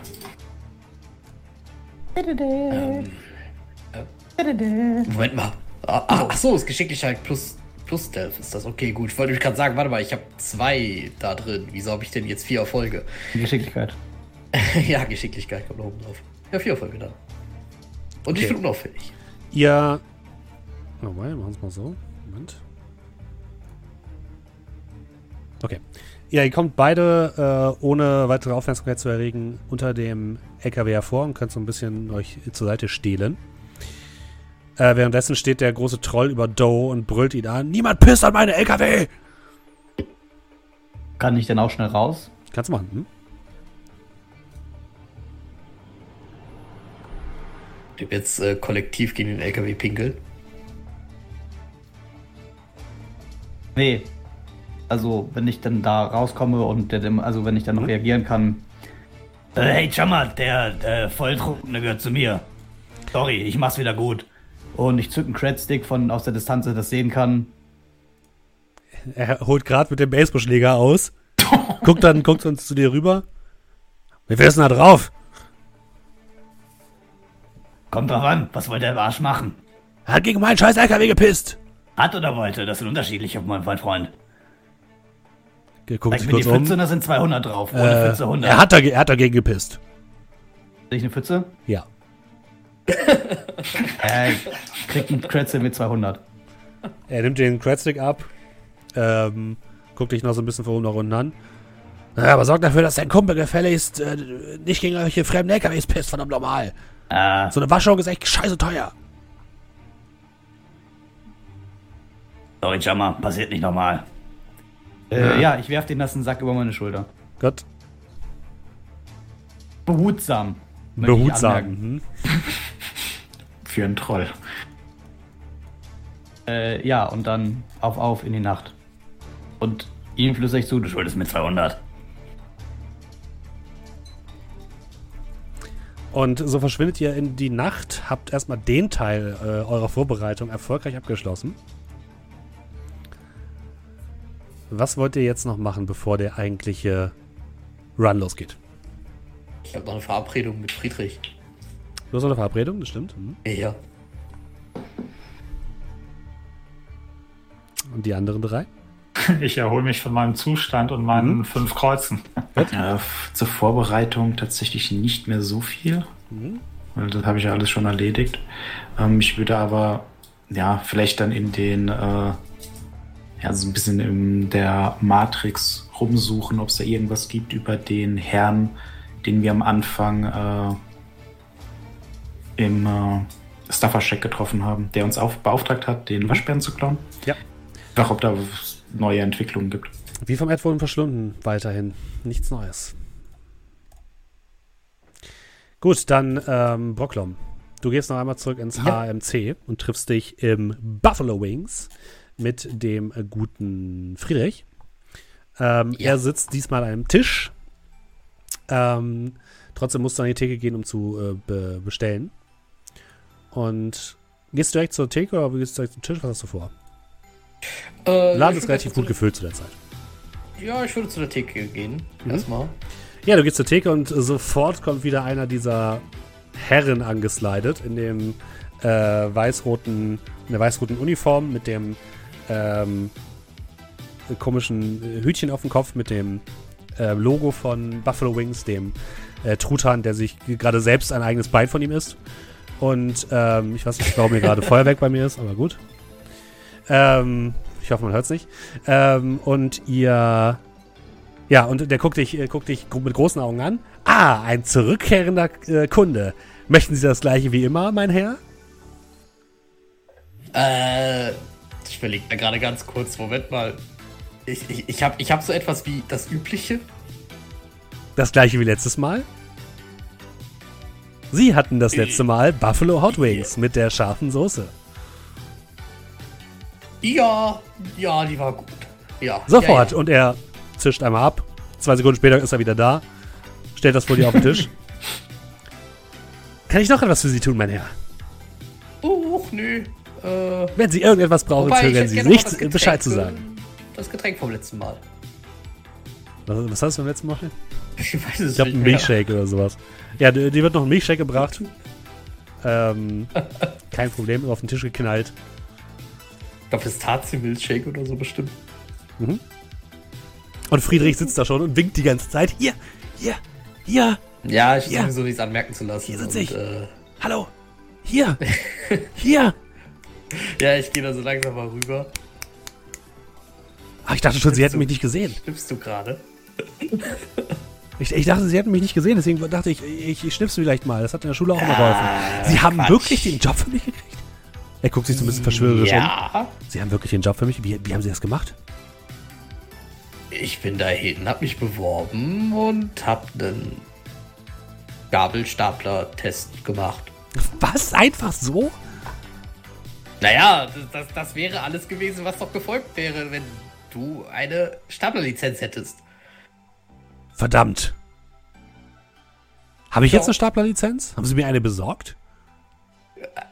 C: Moment mal. Ah, ach so, ist Geschicklichkeit plus, plus Stealth ist das. Okay, gut. Ich wollte mich gerade sagen, warte mal, ich habe zwei da drin. Wieso habe ich denn jetzt vier Erfolge?
D: Geschicklichkeit.
C: ja, Geschicklichkeit kommt da oben drauf. Ja, vier Erfolge dann. Und ich
A: Okay.
C: bin unauffällig.
A: Ihr. Warte, machen wir es mal so. Moment. Okay. Ja, ihr kommt beide, äh, ohne weitere Aufmerksamkeit zu erregen, unter dem LKW hervor und könnt so ein bisschen euch zur Seite stehlen. Äh, währenddessen steht der große Troll über Doe und brüllt ihn an. Niemand pisst an meine LKW!
D: Kann ich dann auch schnell raus?
A: Kannst du machen, hm?
C: Ich jetzt äh, kollektiv gegen den LKW pinkeln.
D: Nee. Also, wenn ich dann da rauskomme und der, dem- also wenn ich dann noch reagieren kann.
F: Äh, hey, Chama, der äh, Volltrunkene gehört zu mir. Sorry, ich mach's wieder gut.
D: Und ich zück einen Cred-Stick von aus der Distanz, dass ich das sehen kann.
A: Er holt gerade mit dem Baseballschläger aus. guckt dann, guckt uns zu dir rüber. Wir wissen da drauf.
F: Kommt drauf an, was wollte der Arsch machen?
A: Er hat gegen meinen scheiß LKW gepisst.
F: Hat oder wollte? Das sind unterschiedliche, mein Freund.
A: Guckt sich
F: die
A: kurz um.
F: Pfütze und da sind 200 drauf. Ohne
A: Äh,
F: Pfütze 100.
A: er, hat dagegen, er hat dagegen gepisst.
D: Sehe ich eine Pfütze?
A: Ja.
D: Äh, kriegt einen Cred-Stick mit 200.
A: Er nimmt den Credstick ab, ähm, guckt dich noch so ein bisschen von oben nach unten an. Ja, aber sorgt dafür, dass dein Kumpel gefälligst äh, nicht gegen irgendwelche fremden LKWs pisst, verdammt normal.
F: Ah,
A: So eine Waschung ist echt scheiße teuer.
F: sorry, Chama, passiert nicht nochmal.
D: Äh, ja, ich werf den nassen Sack über meine Schulter.
A: Gott,
D: Behutsam.
A: behutsam.
B: Für einen Troll.
D: Äh, ja, und dann auf, auf in die Nacht. Und ihm flüssig zu, du
F: Schuldest mir 200.
A: Und so verschwindet ihr in die Nacht, habt erstmal den Teil äh, eurer Vorbereitung erfolgreich abgeschlossen. Was wollt ihr jetzt noch machen, bevor der eigentliche Run losgeht?
C: Ich habe noch eine Verabredung mit Friedrich.
A: Du hast noch eine Verabredung, das stimmt. Mhm.
C: Ja.
A: Und die anderen drei?
E: Ich erhole mich von meinem Zustand und meinen fünf Kreuzen.
B: Ja, zur Vorbereitung tatsächlich nicht mehr so viel. Weil das habe ich ja alles schon erledigt. Ähm, ich würde aber, ja, vielleicht dann in den, äh, ja, so ein bisschen in der Matrix rumsuchen, ob es da irgendwas gibt über den Herrn, den wir am Anfang äh, im äh, Staffer-Check getroffen haben, der uns auf, beauftragt hat, den Waschbären zu klauen.
A: Ja.
B: Einfach, ob da neue Entwicklungen gibt.
A: Wie vom Erdboden verschwunden, weiterhin. Nichts Neues. Gut, dann ähm, Brocklom. Du gehst noch einmal zurück ins
C: Ja.
A: HMC und triffst dich im Buffalo Wings mit dem äh, guten Friedrich. Ähm,
C: Ja.
A: Er sitzt diesmal an einem Tisch. Ähm, trotzdem musst du an die Theke gehen, um zu äh, be bestellen. Und gehst du direkt zur Theke oder gehst du direkt zum Tisch? Was hast du vor?
C: Äh,
A: Laden ist relativ gut gefüllt zu der Zeit.
C: Ja, ich würde zu der Theke gehen.
A: Mhm.
C: Erstmal.
A: Ja, du gehst zur Theke und sofort kommt wieder einer dieser Herren angeslidet in dem äh, weiß-roten, in der weiß-roten Uniform mit dem ähm, komischen Hütchen auf dem Kopf mit dem äh, Logo von Buffalo Wings, dem äh, Truthahn, der sich gerade selbst ein eigenes Bein von ihm isst. Und ähm, ich weiß nicht, warum hier gerade Feuerwerk bei mir ist, aber gut. Ähm, ich hoffe, man hört es nicht. Ähm, und ihr ja, und der guckt dich, äh, guckt dich mit großen Augen an. Ah, ein zurückkehrender äh, Kunde. Möchten Sie das gleiche wie immer, mein Herr?
C: Äh, ich überlege mir gerade ganz kurz, Moment mal. Ich, ich, ich habe ich hab so etwas wie das Übliche.
A: Das gleiche wie letztes Mal. Sie hatten das letzte Mal Buffalo Hot Wings mit der scharfen Soße.
C: Ja, ja, die war gut. Ja.
A: Sofort.
C: Ja, ja.
A: Und er zischt einmal ab. Zwei Sekunden später ist er wieder da. Stellt das vor dir auf den Tisch. Kann ich noch etwas für Sie tun, mein Herr?
C: Uch, nö. Äh,
A: Wenn Sie irgendetwas brauchen, zögern Sie
C: gerne noch
A: nicht,
C: das Getränk
A: Bescheid zu sagen.
C: Das Getränk vom letzten Mal.
A: Was, was hast du beim letzten Mal?
C: Ich weiß es
A: Ich glaube,
C: nicht
A: ein
C: mehr.
A: Milchshake oder sowas. Ja, die, die wird noch ein Milchshake gebracht. ähm, kein Problem, ist auf den Tisch geknallt.
C: Ich glaube, Pistazie-Milchshake oder so bestimmt.
A: Und Friedrich sitzt da schon und winkt die ganze Zeit. Hier, hier, hier,
C: Ja, ich versuche so nichts anmerken zu lassen.
A: Hier sitz
C: und,
A: ich.
C: Äh,
A: hallo, hier, hier.
C: ja, ich gehe da so langsam mal rüber.
A: Ach, ich dachte schon, sie hätten
C: du-
A: mich nicht gesehen.
C: Nimmst du gerade?
A: Ich, ich dachte, sie hätten mich nicht gesehen, deswegen dachte ich, ich, ich schnipse vielleicht mal. Das hat in der Schule auch immer
C: Ah,
A: geholfen. Sie haben
C: Quatsch.
A: wirklich den Job für mich gekriegt? Er guckt sich so ein bisschen verschwörerisch um.
C: Ja.
A: Sie haben wirklich den Job für mich? Wie, wie haben Sie das gemacht?
C: Ich bin da hinten, hab mich beworben und hab einen Gabelstapler-Test gemacht.
A: Was? Einfach so?
C: Naja, das, das, das wäre alles gewesen, was doch gefolgt wäre, wenn du eine Staplerlizenz hättest.
A: Verdammt. Habe ich jetzt
C: Ja.
A: eine Staplerlizenz? Haben Sie mir eine besorgt?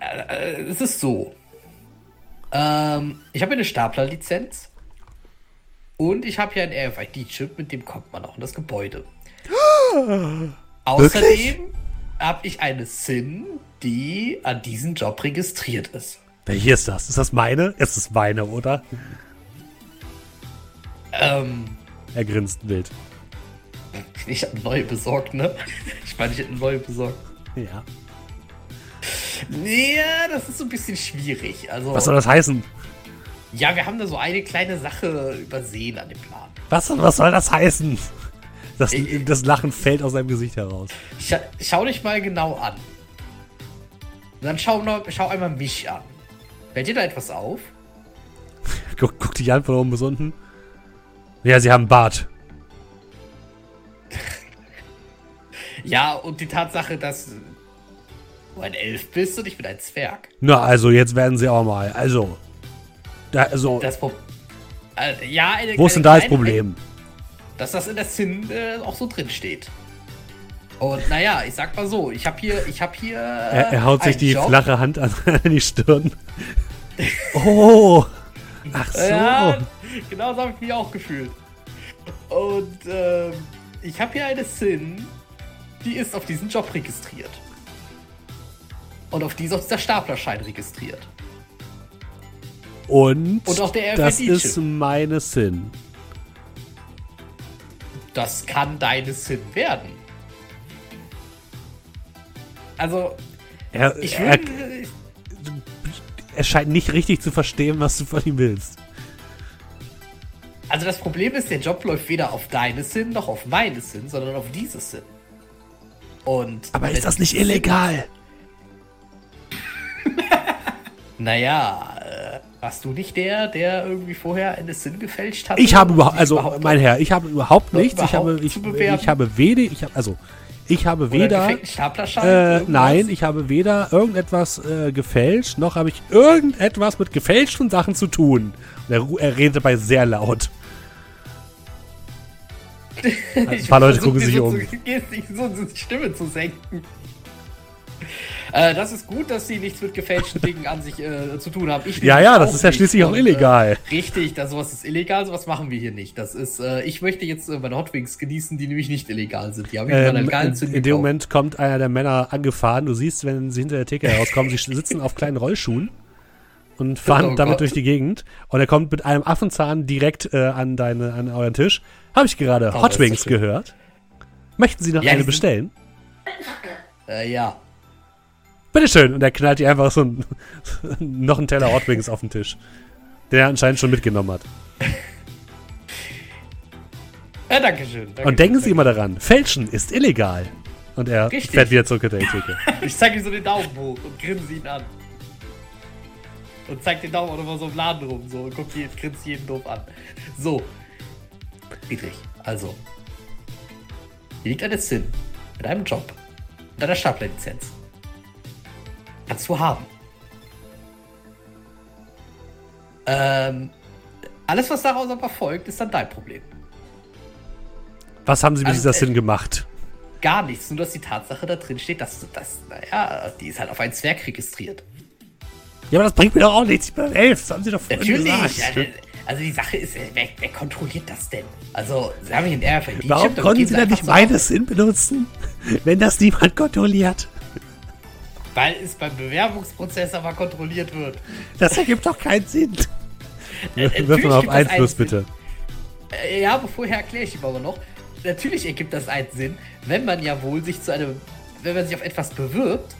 C: Äh, es ist so. Ähm, ich habe eine Staplerlizenz und ich habe hier einen RFID-Chip, mit dem kommt man auch in das Gebäude. Außerdem habe ich eine SIN, die an diesen Job registriert ist.
A: Welche ist das? Ist das meine? Es ist meine, oder?
C: Ähm,
A: Er grinst wild.
C: ich habe neue besorgt, ne? Ich meine, ich hätte neue besorgt.
A: Ja.
C: Ja, das ist so ein bisschen schwierig. Also,
A: Was soll das heißen?
C: ja, wir haben da so eine kleine Sache übersehen an dem Plan.
A: Was, was soll das heißen? Das,
C: Ich-
A: das Lachen fällt aus seinem Gesicht heraus.
C: Scha schau dich mal genau an. Und dann schau, noch, schau einmal mich an. Fällt dir da etwas auf?
A: Guck, guck dich an von oben bis unten. Ja, sie haben einen Bart.
C: Ja, und die Tatsache, dass du ein Elf bist und ich bin ein Zwerg.
A: Na, also jetzt werden sie auch mal. Also. Da, also,
C: Das Pro äh, ja, eine,
A: wo ist denn da das Problem?
C: Dass das in der Sinn äh, auch so drin steht. Und naja, ich sag mal so, ich habe hier, ich habe hier.
A: Er, er haut sich die
C: Job.
A: flache Hand an, an die Stirn. Oh. Ach so.
C: Ja, genau so habe ich mich auch gefühlt. Und ähm, ich habe hier eine SIN, die ist auf diesen Job registriert. Und auf die ist auch dieser Staplerschein registriert.
A: Und,
C: Und auch der
A: das ist meine Sinn.
C: Das kann deine SIN werden. Also,
A: Er,
C: ich
A: er,
C: würde.
A: er scheint nicht richtig zu verstehen, was du von ihm willst.
C: Also, das Problem ist, der Job läuft weder auf deine SIN noch auf meine SIN, sondern auf diese SIN. Und.
A: Aber ist das nicht illegal?
C: Naja, äh, warst du nicht der, der irgendwie vorher eine SIN gefälscht hat?
A: Ich habe
C: um
A: überhaupt, also mein Herr, ich habe überhaupt nichts. Ich habe, ich, ich habe weder, ich habe, also ich habe weder, äh, nein, ich habe weder irgendetwas äh, gefälscht, noch habe ich irgendetwas mit gefälschten Sachen zu tun. Und er, redet dabei sehr laut. Ein paar Leute gucken sich
C: so
A: um.
C: Zu, so, so die Stimme zu senken. Äh, das ist gut, dass sie nichts mit gefälschten Dingen an sich äh, zu tun haben. Ich
A: Ja, ja, das ist ja schließlich auch
C: Und,
A: illegal.
C: Äh, richtig, das, sowas ist illegal, sowas machen wir hier nicht. Das ist, äh, ich möchte jetzt äh, meine Hot Wings genießen, die nämlich nicht illegal sind. Die habe ich
A: Ähm, in, in dem. Moment kommt einer der Männer angefahren. Du siehst, wenn sie hinter der Theke herauskommen, sie sitzen auf kleinen Rollschuhen und fahren
C: Oh
A: damit
C: Gott.
A: durch die Gegend. Und er kommt mit einem Affenzahn direkt äh, an, deine, an euren Tisch. Habe ich gerade
C: Oh,
A: Hot
C: so
A: Wings gehört. Möchten Sie noch
C: Ja,
A: eine bestellen?
C: Äh, ja.
A: Bitteschön. Und er knallt dir einfach so ein, noch einen Teller Hot Wings auf den Tisch. Den er anscheinend schon mitgenommen hat.
C: Ja, danke schön. Danke
A: Und denken
C: schön,
A: Sie immer daran, Fälschen ist illegal. Und er
C: Richtig.
A: fährt wieder zurück hinter die Theke.
C: Ich zeige ihm so den Daumen hoch und grinse ihn an. Und zeig den Daumen auch nochmal so im Laden rum so und guck jeden, grinst jeden doof an. So. Friedrich, also. Hier liegt eine Sinn mit einem Job und einer Staplerlizenz. Kannst du haben. Ähm, alles, was daraus aber folgt, ist dann dein Problem.
A: Was haben sie mit
C: Also,
A: dieser
C: äh,
A: Sin gemacht?
C: Gar nichts, nur dass die Tatsache da drin steht, dass du das, naja, die ist halt auf einen Zwerg registriert.
A: Ja, aber das bringt mir doch auch nichts. Ich bin elf, das haben sie doch vorhin
C: Natürlich.
A: gesagt.
C: Also, also die Sache ist, wer, wer kontrolliert das denn? Also, sie haben einen RFID-Chip.
A: Warum
C: damit
A: konnten sie
C: einfach
A: nicht
C: aus,
A: Sin benutzen, wenn das niemand kontrolliert?
C: Weil es beim Bewerbungsprozess aber kontrolliert wird.
A: Das ergibt doch keinen Sinn.
C: Äh,
A: Wirf mal auf Einfluss, bitte.
C: Äh, Ja, aber vorher erkläre ich ihm aber noch. Natürlich ergibt das einen Sinn, wenn man ja wohl sich zu einem, wenn man sich auf etwas bewirbt,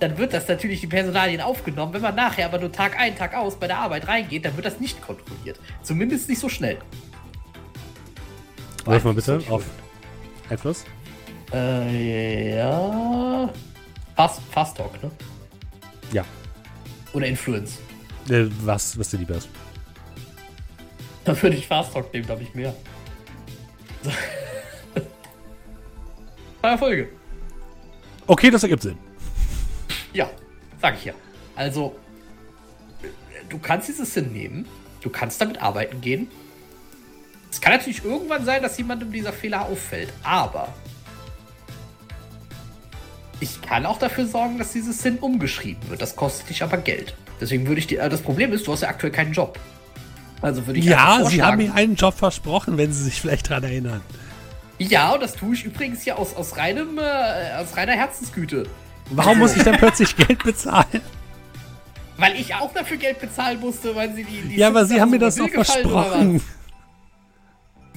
C: dann wird das natürlich die Personalien aufgenommen. Wenn man nachher aber nur Tag ein, Tag aus bei der Arbeit reingeht, dann wird das nicht kontrolliert. Zumindest nicht so schnell.
A: Wirf mal bitte auf Einfluss.
C: Äh, ja. Fast, Fast Talk, ne?
A: Ja.
C: Oder Influence.
A: Äh, was, was dir lieber ist.
C: Da würde ich Fast Talk nehmen, da habe ich mehr. Zwei Erfolge.
A: Okay, das ergibt Sinn.
C: Ja, sag ich ja. Also, du kannst dieses Sinn nehmen, du kannst damit arbeiten gehen. Es kann natürlich irgendwann sein, dass jemandem dieser Fehler auffällt, aber ich kann auch dafür sorgen, dass dieses Sinn umgeschrieben wird. Das kostet dich aber Geld. Deswegen würde ich dir. äh, Das Problem ist, du hast ja aktuell keinen Job. Also würde ich
A: Ja, sie haben mir einen Job versprochen, wenn sie sich vielleicht dran erinnern.
C: Ja, und das tue ich übrigens hier aus, aus reinem, äh, aus reiner Herzensgüte.
A: Warum muss ich dann plötzlich Geld bezahlen?
C: Weil ich auch dafür Geld bezahlen musste, weil sie die. die
A: Ja, aber sie haben mir das doch versprochen.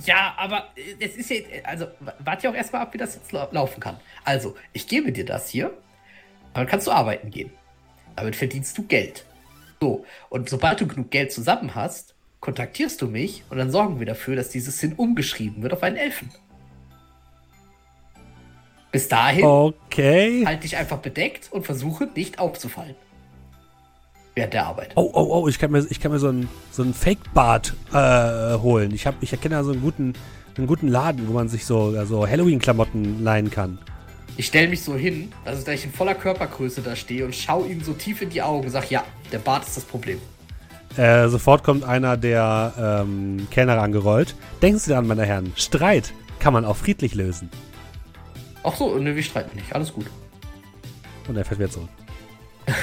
C: Ja, aber äh, es ist ja. Also, warte ja auch erstmal ab, wie das jetzt lau- laufen kann. Also, ich gebe dir das hier, dann kannst du arbeiten gehen. Damit verdienst du Geld. So, und sobald du genug Geld zusammen hast, kontaktierst du mich und dann sorgen wir dafür, dass dieses Sinn umgeschrieben wird auf einen Elfen. Bis dahin
A: Okay.
C: halt dich einfach bedeckt und versuche nicht aufzufallen. Während der Arbeit.
A: Oh, oh, oh, ich kann mir, ich kann mir so einen, so einen Fake-Bart äh, holen. Ich, hab, ich erkenne da so einen guten, einen guten Laden, wo man sich so, äh, so Halloween-Klamotten leihen kann.
C: Ich stelle mich so hin, also dass ich in voller Körpergröße da stehe und schaue ihm so tief in die Augen und sage, ja, der Bart ist das Problem.
A: Äh, sofort kommt einer der ähm, Kellner angerollt. Denken Sie daran, meine Herren, Streit kann man auch friedlich lösen.
C: Ach so, ne, wir streiten nicht, alles gut.
A: Und er fährt wieder zurück.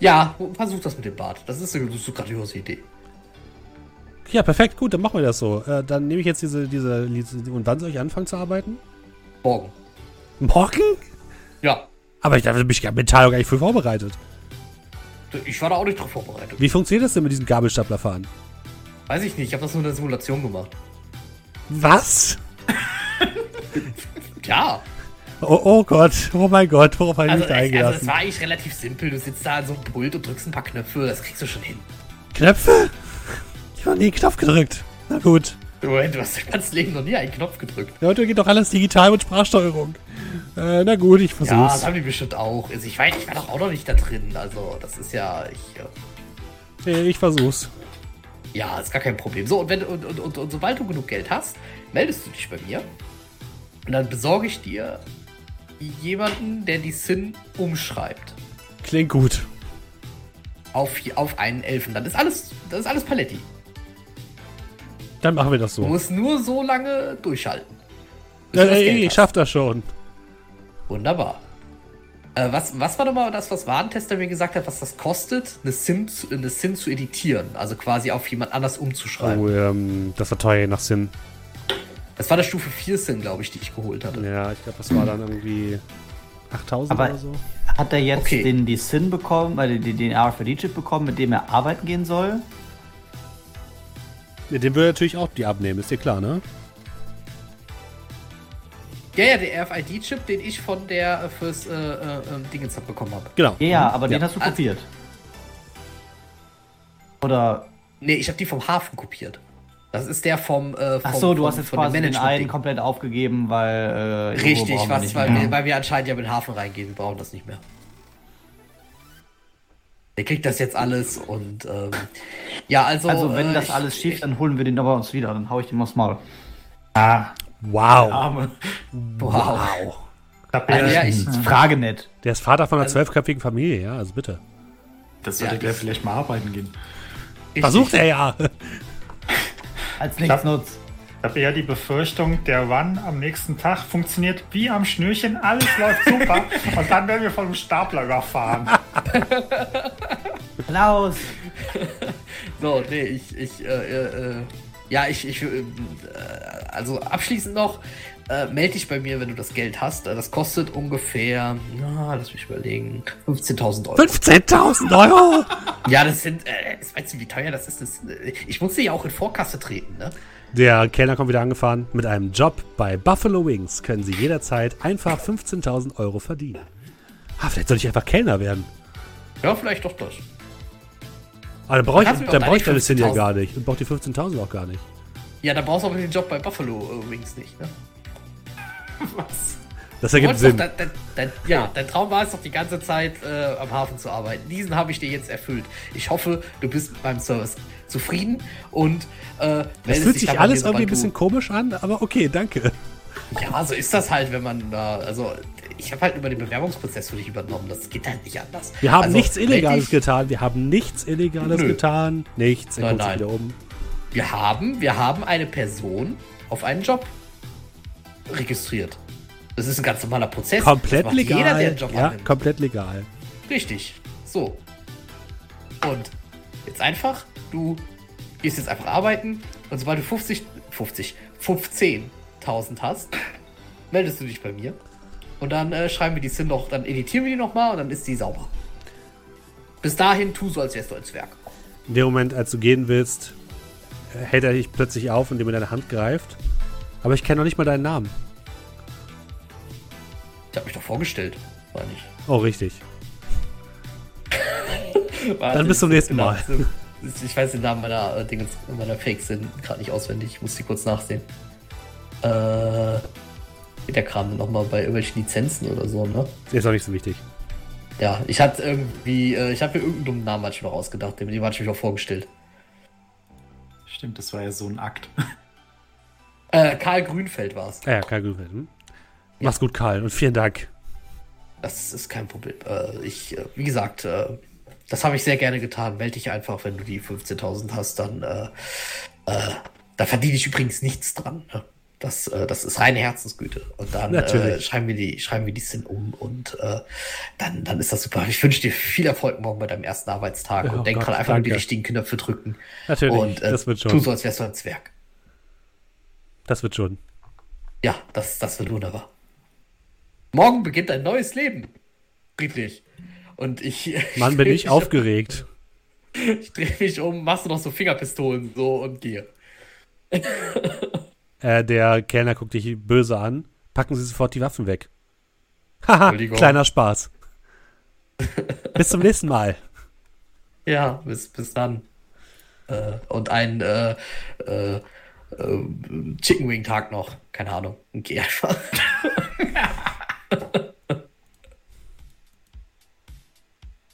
C: Ja, versuch das mit dem Bart. Das ist eine, das ist eine grandiose Idee.
A: Ja, perfekt, gut, dann machen wir das so. Äh, dann nehme ich jetzt diese, diese. Und wann soll ich anfangen zu arbeiten?
C: Morgen.
A: Morgen?
C: Ja,
A: Aber ich dachte, bin ich mental gar nicht für vorbereitet.
C: ich war da auch nicht drauf vorbereitet.
A: Wie funktioniert das denn mit diesem Gabelstaplerfahren?
C: Weiß ich nicht, ich habe das nur in der Simulation gemacht.
A: Was?
C: Ja,
A: Oh, oh Gott, oh mein Gott, worauf habe ich
C: also,
A: mich da
C: es, also es
A: eingelassen?
C: war eigentlich relativ simpel. Du sitzt da an so einem Pult und drückst ein paar Knöpfe, das kriegst du schon hin.
A: Knöpfe? Ich habe nie einen Knopf gedrückt. Na gut.
C: Moment, du hast dein ganzes Leben noch nie einen Knopf gedrückt.
A: Ja, heute geht doch alles digital mit Sprachsteuerung. Äh, na gut, ich
C: Ja, das
A: versuch's.
C: haben die bestimmt auch. Also ich, weiß, ich war doch auch noch nicht da drin. Also, das ist ja. Ich, äh,
A: Nee, ich versuch's.
C: Ja, ist gar kein Problem. So, und, wenn, und, und, und, und sobald du genug Geld hast, meldest du dich bei mir. Und dann besorge ich dir jemanden, der die Sin umschreibt.
A: Klingt gut.
C: Auf, auf einen Elfen. Dann ist alles, das ist alles Paletti.
A: Dann machen wir das
C: Du
A: so.
C: musst nur so lange durchhalten. bis
A: Äh,
C: du
A: ey, ich schaff das schon.
C: Wunderbar. Äh, was, was war nochmal das, was Warentester mir gesagt hat, was das kostet, eine Sim, zu, eine Sim zu editieren? Also quasi auf jemand anders umzuschreiben.
A: Oh, ähm, das war teuer je nach Sinn.
C: Das war der Stufe 4 Sim, glaube ich, die ich geholt hatte.
A: Ja, ich glaube, das war dann irgendwie 8000
D: Aber-
A: oder so.
D: Hat er jetzt
C: Okay.
D: den, die SIN bekommen, äh, den, den RFID-Chip bekommen, mit dem er arbeiten gehen soll?
A: Ja, den würde natürlich auch die abnehmen, ist dir klar, ne?
C: Ja, ja, der RFID-Chip, den ich von der äh, fürs äh, äh, äh, Dingens bekommen habe.
A: Genau.
D: Ja, ja, aber den
A: Ja.
D: hast du
C: Ah.
D: kopiert. Oder.
C: Nee, ich habe die vom Hafen kopiert. Das ist der vom. Äh, vom
D: Ach so, du
C: vom,
D: hast jetzt quasi den einen komplett aufgegeben, weil. Äh,
C: Richtig, was,
D: nicht
C: weil, wir, weil wir anscheinend ja mit Hafen reingehen. Wir brauchen das nicht mehr. Der kriegt das jetzt alles und ähm, Ja, also.
D: Also, wenn
C: äh,
D: das
C: ich-
D: alles schief, dann holen wir den aber uns wieder. Dann hau ich dem aufs Maul.
E: Ah,
A: Wow.
C: Wow.
E: ich hab
C: Also,
E: ja,
C: ich,
D: Frage nett.
A: Der ist Vater von einer
C: Also-
A: zwölfköpfigen Familie, ja, also bitte.
B: Das sollte
C: Ja,
B: der
C: ich-
B: vielleicht mal arbeiten gehen.
C: ich-
A: Versucht er ja.
D: Als nichts nutzt.
E: ich hab eher die Befürchtung, der Run am nächsten Tag funktioniert wie am Schnürchen, alles läuft super und dann werden wir von einem Stapler überfahren.
D: Klaus!
C: So, nee, ich, ich, äh, äh, äh, ja, ich, ich, äh, also abschließend noch, äh, melde dich bei mir, wenn du das Geld hast. Äh, Das kostet ungefähr, na, lass mich überlegen, 15.000 Euro.
A: 15.000 Euro.
C: Ja, das sind, äh, weißt du, wie teuer das ist? Das, äh, ich musste ja auch in Vorkasse treten, ne?
A: Der Kellner kommt wieder angefahren. Mit einem Job bei Buffalo Wings können Sie jederzeit einfach 15.000 Euro verdienen. Ah, vielleicht soll ich einfach Kellner werden.
C: Ja, vielleicht doch das.
A: Aber dann brauche ich, dann
C: doch
A: brauche ich das ja
C: 15.000
A: gar nicht. Und brauche die 15.000 auch gar nicht.
C: Ja, dann brauchst du aber den Job bei Buffalo äh, Wings nicht, ne?
A: Das
C: Du
A: ergibt
C: wolltest doch,
A: Sinn.
C: dein, dein, ja, dein Traum war es doch die ganze Zeit äh, am Hafen zu arbeiten. Diesen habe ich dir jetzt erfüllt. Ich hoffe, du bist mit meinem Service zufrieden und äh,
A: Das
C: meldest
A: fühlt sich alles irgendwie ein bisschen komisch an, aber okay, danke.
C: Ja, so ist das halt, wenn man da. Also, ich habe halt über den Bewerbungsprozess für dich übernommen. Das geht halt nicht anders.
A: Wir haben
C: also,
A: nichts Illegales
C: dich-
A: getan. Wir haben nichts Illegales
C: Nö.
A: getan. Nichts. Er
C: Nein, nein.
A: wieder um.
C: Wir haben, wir haben eine Person auf einen Job registriert. Das ist ein ganz normaler Prozess.
A: Komplett legal.
C: Jeder, der einen Job
A: ja,
C: annimmt.
A: komplett legal.
C: Richtig. So. Und jetzt einfach, du gehst jetzt einfach arbeiten und sobald du 50, 50, 15.000 hast, meldest du dich bei mir. Und dann äh, schreiben wir die Sim noch, dann editieren wir die nochmal und dann ist die sauber. Bis dahin tu so, als wärst du als Werk.
A: In dem Moment, als du gehen willst, äh, hält er dich plötzlich auf, indem er deine Hand greift. Aber ich kenne noch nicht mal deinen Namen.
C: Ich habe mich doch vorgestellt. War nicht.
A: Oh, richtig.
C: Warte,
A: Dann bis zum nächsten
C: genau,
A: Mal.
C: so- Ich weiß den Namen meiner äh, meiner Fakes sind gerade nicht auswendig. Ich muss die kurz nachsehen. Äh, der Kram nochmal bei irgendwelchen Lizenzen oder so, ne?
A: Ist auch nicht so wichtig.
C: Ja, ich hatte irgendwie, äh, ich habe mir irgendeinen dummen Namen manchmal noch ausgedacht, dem hatte ich mich auch vorgestellt.
B: Stimmt, das war ja so ein Akt.
C: Äh, Karl Grünfeld war es.
A: Ah ja, Karl Grünfeld. Hm? Mach's gut, Karl. Und vielen Dank.
C: Das ist kein Problem. Äh, ich, äh, wie gesagt, äh, das habe ich sehr gerne getan. Melde dich einfach, wenn du die 15.000 hast, dann, äh, äh, da verdiene ich übrigens nichts dran. Ne? Das, äh, das ist reine Herzensgüte. Und dann äh, schreiben wir die, schreiben wir die Sinn um und äh, dann, dann ist das super. Ich wünsche dir viel Erfolg morgen bei deinem ersten Arbeitstag
A: Ja,
C: und
A: oh
C: denk
A: Gott,
C: dran, einfach nur die
A: danke.
C: richtigen Knöpfe drücken.
A: Natürlich,
C: und äh,
A: das wird
C: tu
A: schon.
C: so, als wärst du ein Zwerg.
A: Das wird schon.
C: Ja, das, das wird wunderbar. Morgen beginnt ein neues Leben. Friedrich. Und ich.
A: Mann, bin ich aufgeregt.
C: Ich drehe mich um, machst du noch so Fingerpistolen so und gehe.
A: Äh, der Kellner guckt dich böse an. Packen Sie sofort die Waffen weg. Haha, kleiner Spaß. Bis zum nächsten Mal.
C: Ja, bis, bis dann. Äh, und ein äh, äh, Chicken Wing Tag noch. Keine Ahnung. Geh einfach.
A: Du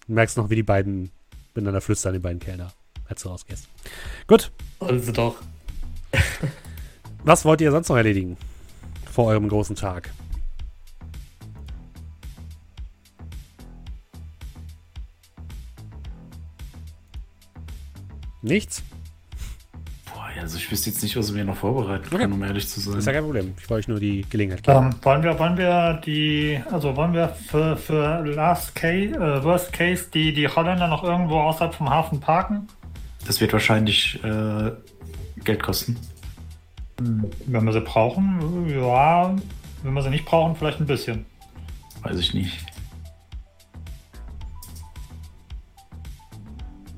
A: merkst noch, wie die beiden miteinander flüstern, die beiden Kellner, als du rausgehst. Gut,
C: Also doch.
A: was wollt ihr sonst noch erledigen? Vor eurem großen Tag. Nichts?
B: Also ich wüsste jetzt nicht, was wir noch vorbereiten
A: Okay.
B: können, um ehrlich zu
A: Ist ja
B: sein.
A: kein Problem. Ich wollte euch nur die Gelegenheit geben.
E: Ähm, wollen wir, wollen wir die, also wollen wir für, für Last Case, äh, Worst Case die, die Holländer noch irgendwo außerhalb vom Hafen parken?
B: Das wird wahrscheinlich äh, Geld kosten.
E: Wenn wir sie brauchen, ja. Wenn wir sie nicht brauchen, vielleicht ein bisschen.
B: Weiß ich nicht.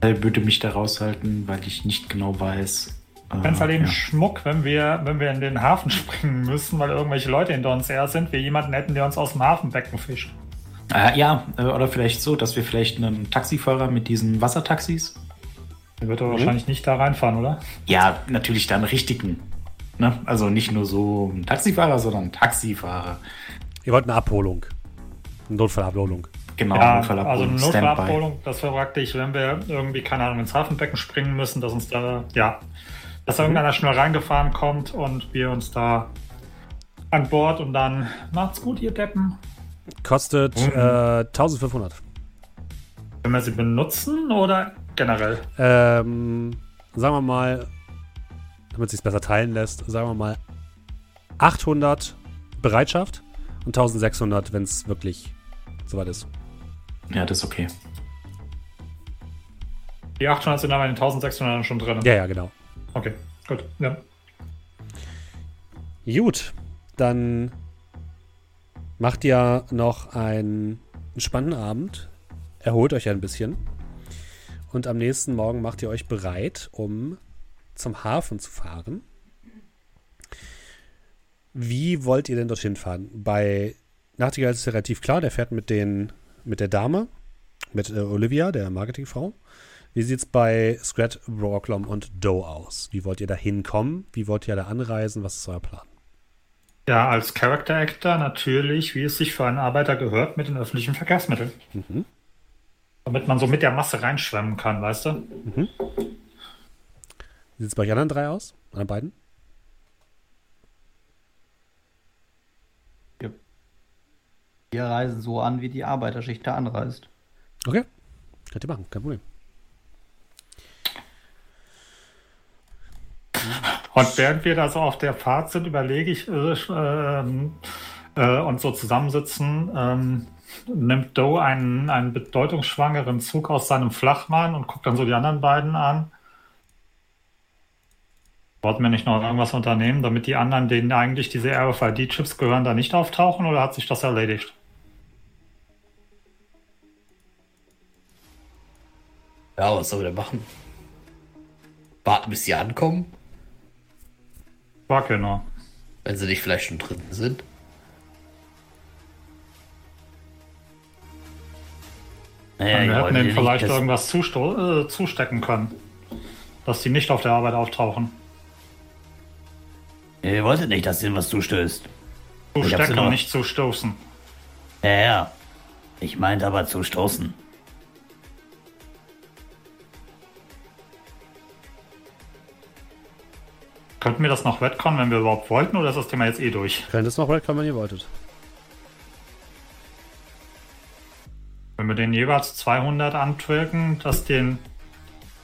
B: Er würde mich da raushalten, weil ich nicht genau weiß.
E: Ich fände es halt eben
B: ja.
E: Schmuck, wenn wir, wenn wir in den Hafen springen müssen, weil irgendwelche Leute hinter uns her sind, wir jemanden hätten, der uns aus dem Hafenbecken fischt.
B: Äh, ja, äh, oder vielleicht so, dass wir vielleicht einen Taxifahrer mit diesen Wassertaxis.
E: Der wird doch wahrscheinlich nicht da reinfahren, oder?
B: Ja, natürlich dann richtigen. Ne? Also nicht nur so ein Taxifahrer, sondern ein Taxifahrer.
A: Ihr wollt eine Abholung. Eine Notfallabholung.
B: Genau,
E: Ja,
B: Notfallabholung,
E: also eine
B: Standby.
E: Notfallabholung, das wäre praktisch, wenn wir irgendwie, keine Ahnung, ins Hafenbecken springen müssen, dass uns da, ja, dass da irgendeiner schnell reingefahren kommt und wir uns da an Bord und dann macht's gut, ihr Deppen.
A: Kostet äh, 1500.
E: Wenn wir sie benutzen oder generell?
A: Ähm, sagen wir mal, damit es sich besser teilen lässt, sagen wir mal 800 Bereitschaft und 1600, wenn es wirklich soweit ist.
B: Ja, das ist okay.
E: Die 800 sind aber in den 1600 schon drin.
A: Ja, ja, genau.
E: Okay, gut. Ja.
A: Gut, dann macht ihr noch einen spannenden Abend, erholt euch ein bisschen und am nächsten Morgen macht ihr euch bereit, um zum Hafen zu fahren. Wie wollt ihr denn dorthin fahren? Bei Nachtigall ist es relativ klar, der fährt mit, den, mit der Dame, mit äh, Olivia, der Marketingfrau. Wie sieht es bei Scrat, Brocklom und Doe aus? Wie wollt ihr da hinkommen? Wie wollt ihr da anreisen? Was ist euer Plan?
E: ja, als Character Actor natürlich, wie es sich für einen Arbeiter gehört, mit den öffentlichen Verkehrsmitteln.
A: Mhm.
E: Damit man so mit der Masse reinschwemmen kann, weißt du?
A: Wie sieht es bei euch anderen drei aus? Anderen beiden?
D: Wir reisen so an, wie die Arbeiterschicht da anreist.
A: Okay. Könnt ihr machen, kein Problem.
E: Und während wir da so auf der Fahrt sind, überlege ich äh, ähm, äh, und so zusammensitzen, ähm, nimmt Doe einen, einen bedeutungsschwangeren Zug aus seinem Flachmann und guckt dann so die anderen beiden an. Wollten wir nicht noch irgendwas unternehmen, damit die anderen, denen eigentlich diese RFID-Chips gehören, da nicht auftauchen oder hat sich das erledigt?
C: Ja, was soll der machen? Warten, bis sie ankommen,
E: War genau.
C: wenn sie nicht vielleicht schon drin sind.
F: Naja,
E: wir hätten
F: nicht,
E: vielleicht
F: dass-
E: irgendwas zusto äh, zustecken können. Dass die nicht auf der Arbeit auftauchen.
F: Ihr wolltet nicht, dass denen was zustößt.
E: Zustecken,
F: noch-
E: nicht zustoßen.
F: Ja, ja. Ich meinte aber zustoßen.
E: Könnten wir das noch retconnen, wenn wir überhaupt wollten, oder ist das Thema jetzt eh durch?
A: Könnt es noch wegkommen, wenn ihr wolltet.
E: Wenn wir den jeweils 200 antwirken, dass, den,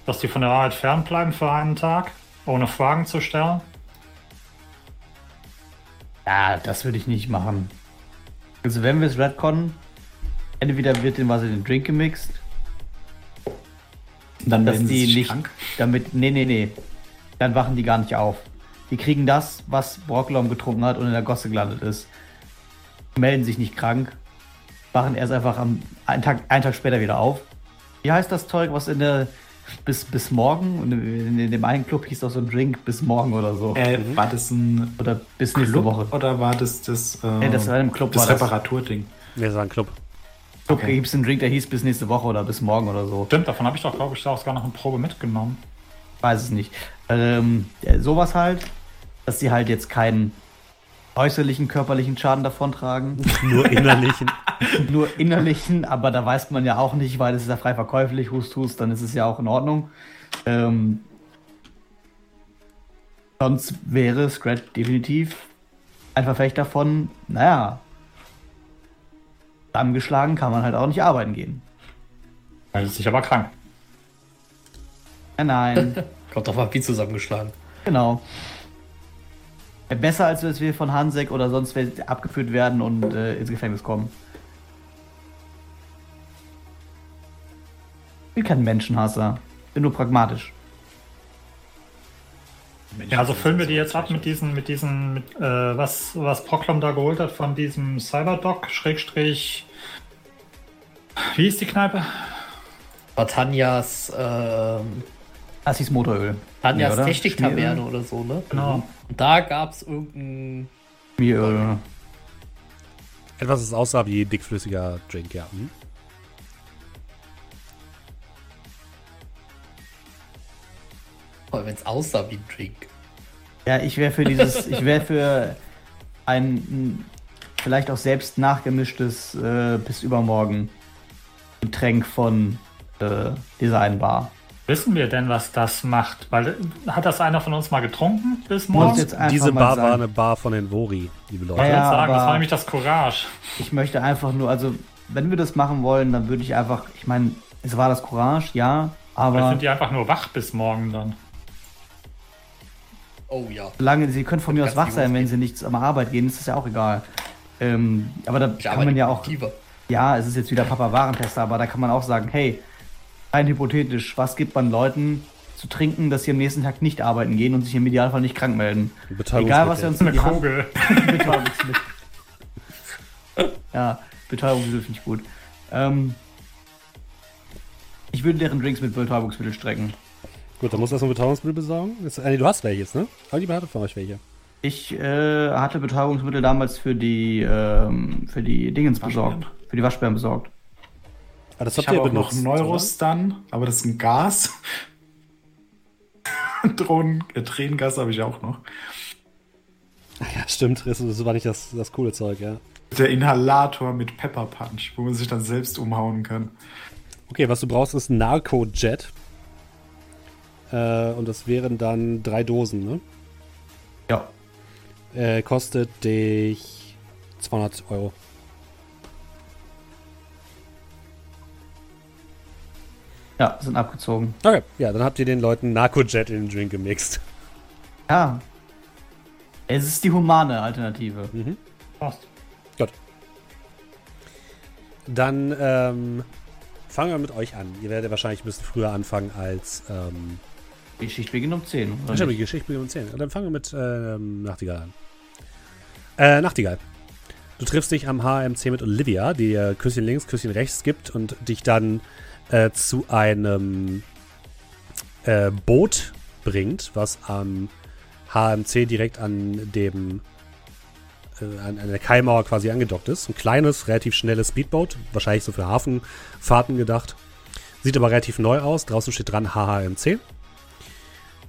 E: dass die von der Arbeit fernbleiben für einen Tag, ohne Fragen zu stellen?
D: Ja, das würde ich nicht machen. Also wenn wir es retconnen, entweder wird dem was in den Drink gemixt,
B: Dann
D: dass
B: werden sie
D: die nicht
B: krank.
D: damit. Nee, nee, nee. Dann wachen die gar nicht auf. Die kriegen das, was Brocklom getrunken hat und in der Gosse gelandet ist. Melden sich nicht krank. Wachen erst einfach am einen Tag, einen Tag später wieder auf. Wie heißt das Zeug, was in der bis, bis morgen? Und in, in dem einen Club hieß doch so ein Drink bis morgen oder so.
B: Äh, war das ein
D: Oder bis nächste
B: Club
D: Woche.
B: oder war das das, äh,
D: Nee, das war im Club.
B: das
D: war das.
B: Reparaturding?
A: Wir sagen Club.
D: Club
B: Okay.
D: gibt es einen Drink, der hieß bis nächste Woche oder bis morgen oder so.
E: Stimmt, davon habe ich doch, glaube ich, auch sogar noch eine Probe mitgenommen.
D: weiß es nicht. Ähm, ja, sowas halt, dass sie halt jetzt keinen äußerlichen körperlichen Schaden davontragen,
A: Nur innerlichen.
D: nur innerlichen, aber da weiß man ja auch nicht, weil es ist ja frei verkäuflich, hust, hust, dann ist es ja auch in Ordnung. Ähm, sonst wäre Scratch definitiv ein Verfechter von, naja, zusammengeschlagen kann man halt auch nicht arbeiten gehen.
E: Er ist sich aber krank.
D: Nein, nein.
C: Kommt doch mal wie zusammengeschlagen.
D: Genau. Äh, Besser als dass wir von Hansek oder sonst wer abgeführt werden und äh, ins Gefängnis kommen. Ich bin kein Menschenhasser. Bin nur pragmatisch.
E: Ja, also füllen wir die jetzt ab mit diesen, mit diesen, mit, äh, was, was Proclom da geholt hat von diesem Cyberdoc, Schrägstrich. Wie ist die Kneipe?
C: War Tanjas, ähm,
D: Das ist Motoröl.
C: Tanjas
D: Ja, oder?
C: Techniktaverne oder so, ne?
E: Genau.
C: Und da gab es irgendein.
D: Schmieröl.
A: Etwas, das aussah wie dickflüssiger Drink, ja. Hm?
C: Wenn es aussah wie ein Drink.
D: Ja, ich wäre für dieses, ich wäre für ein vielleicht auch selbst nachgemischtes äh, bis übermorgen Getränk von äh, dieser einen Bar.
E: Wissen wir denn, was das macht? Weil hat das einer von uns mal getrunken bis morgen?
A: Diese Bar
D: sagen.
A: war eine Bar von den Vori, liebe Leute.
D: Ja,
E: Ich
D: ja.
E: würde sagen, das war nämlich das Courage.
D: Ich möchte einfach nur, also wenn wir das machen wollen, dann würde ich einfach, ich meine, es war das Courage, ja,
E: Vielleicht
D: aber
E: sind die einfach nur wach bis morgen dann.
C: Oh ja.
D: solange sie können von mir aus wach sein, wenn sie nichts am Arbeit gehen, ist das ja auch egal. Ähm, aber da
C: Ich
D: kann man ja auch,
C: aktiver.
D: ja, es ist jetzt wieder Papa Warentester, aber da kann man auch sagen, hey, rein hypothetisch, was gibt man Leuten zu trinken, dass sie am nächsten Tag nicht arbeiten gehen und sich im Idealfall nicht krank melden? Egal, was wir uns in
E: Eine
D: die Hand
E: Kugel.
D: Betäubungsmittel. ja, Betäubungsmittel finde ich gut. Ähm, ich würde deren Drinks mit Betäubungsmittel strecken.
A: Gut, dann musst du erstmal Betäubungsmittel besorgen. Jetzt, äh, du hast welches, ne? Aber die hatte von euch welche.
D: Ich äh, hatte Betäubungsmittel damals für die, ähm, für die Dingens besorgt. Für die Waschbären besorgt.
A: Ah, das
B: Ich
A: habt
B: habe
A: ihr
B: auch noch
A: benutzt.
B: Neurostan, aber das ist ein Gas. Drohnen, äh, Tränengas habe ich auch noch.
A: oder? Ja, stimmt. Das, das war nicht das, das coole Zeug, ja.
B: Der Inhalator mit Pepper Punch, wo man sich dann selbst umhauen kann.
A: Okay, was du brauchst, ist ein Narco-Jet. Äh, und das wären dann drei Dosen, ne?
D: Ja.
A: Äh, kostet dich 200 Euro.
D: Ja, sind abgezogen.
A: Okay, ja, dann habt ihr den Leuten Narco-Jet in den Drink gemixt.
D: Ja. Es ist die humane Alternative.
E: Passt.
A: Dann ähm, fangen wir mit euch an. Ihr werdet wahrscheinlich ein bisschen früher anfangen als. Ähm,
D: Die Schicht beginnt um 10. oder
A: ich habe die? Geschichte beginnt um 10. Und dann fangen wir mit ähm, Nachtigall an. Äh, Nachtigall. Du triffst dich am HMC mit Olivia, die dir Küsschen links, Küsschen rechts gibt und dich dann äh, zu einem äh, Boot bringt, was am HMC direkt an dem äh, an, an der Kaimauer quasi angedockt ist. Ein kleines, relativ schnelles Speedboat, wahrscheinlich so für Hafenfahrten gedacht. Sieht aber relativ neu aus. Draußen steht dran HHMC.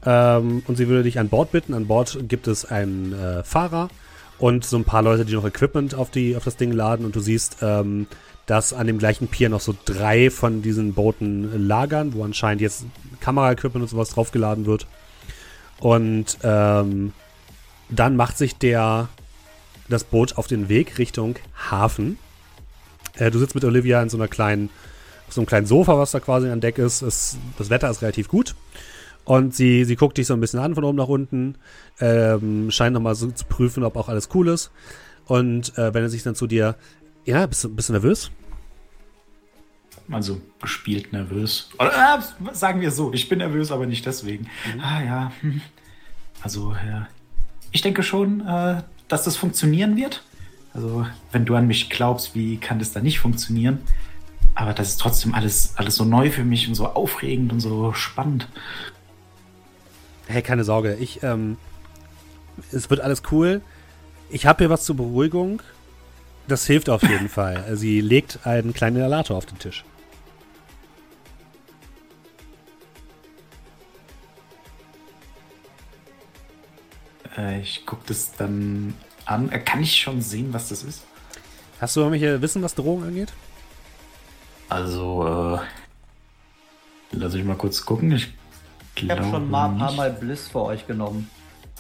A: Ähm, und sie würde dich an Bord bitten. An Bord gibt es einen äh, Fahrer und so ein paar Leute, die noch Equipment auf, die, auf das Ding laden. Und du siehst, ähm, dass an dem gleichen Pier noch so drei von diesen Booten lagern, wo anscheinend jetzt Kameraequipment und sowas draufgeladen wird. Und ähm, dann macht sich der das Boot auf den Weg Richtung Hafen. Äh, du sitzt mit Olivia in so einer kleinen, auf so einem kleinen Sofa, was da quasi an Deck ist. Es, das Wetter ist relativ gut. Und sie, sie guckt dich so ein bisschen an von oben nach unten, ähm, scheint nochmal so zu prüfen, ob auch alles cool ist. Und äh, wendet sich dann zu dir, ja, bist du, bist du nervös?
B: Also gespielt nervös. Oder äh, sagen wir so, ich bin nervös, aber nicht deswegen. Ah ja. hm. Also, ja. Ich denke schon, äh, dass das funktionieren wird. Also, wenn du an mich glaubst, wie kann das dann nicht funktionieren? Aber das ist trotzdem alles, alles so neu für mich und so aufregend und so spannend.
A: Hey, keine Sorge, ich, ähm, es wird alles cool. Ich habe hier was zur Beruhigung. Das hilft auf jeden Fall. Sie legt einen kleinen Inhalator auf den Tisch.
B: Äh, ich gucke das dann an. Äh, kann ich schon sehen, was das ist?
A: Hast du irgendwelche Wissen, was Drogen angeht?
B: Also, äh, lass ich mal kurz gucken. Ich,
D: Ich habe schon mal ein paar. Mal Bliss für euch genommen.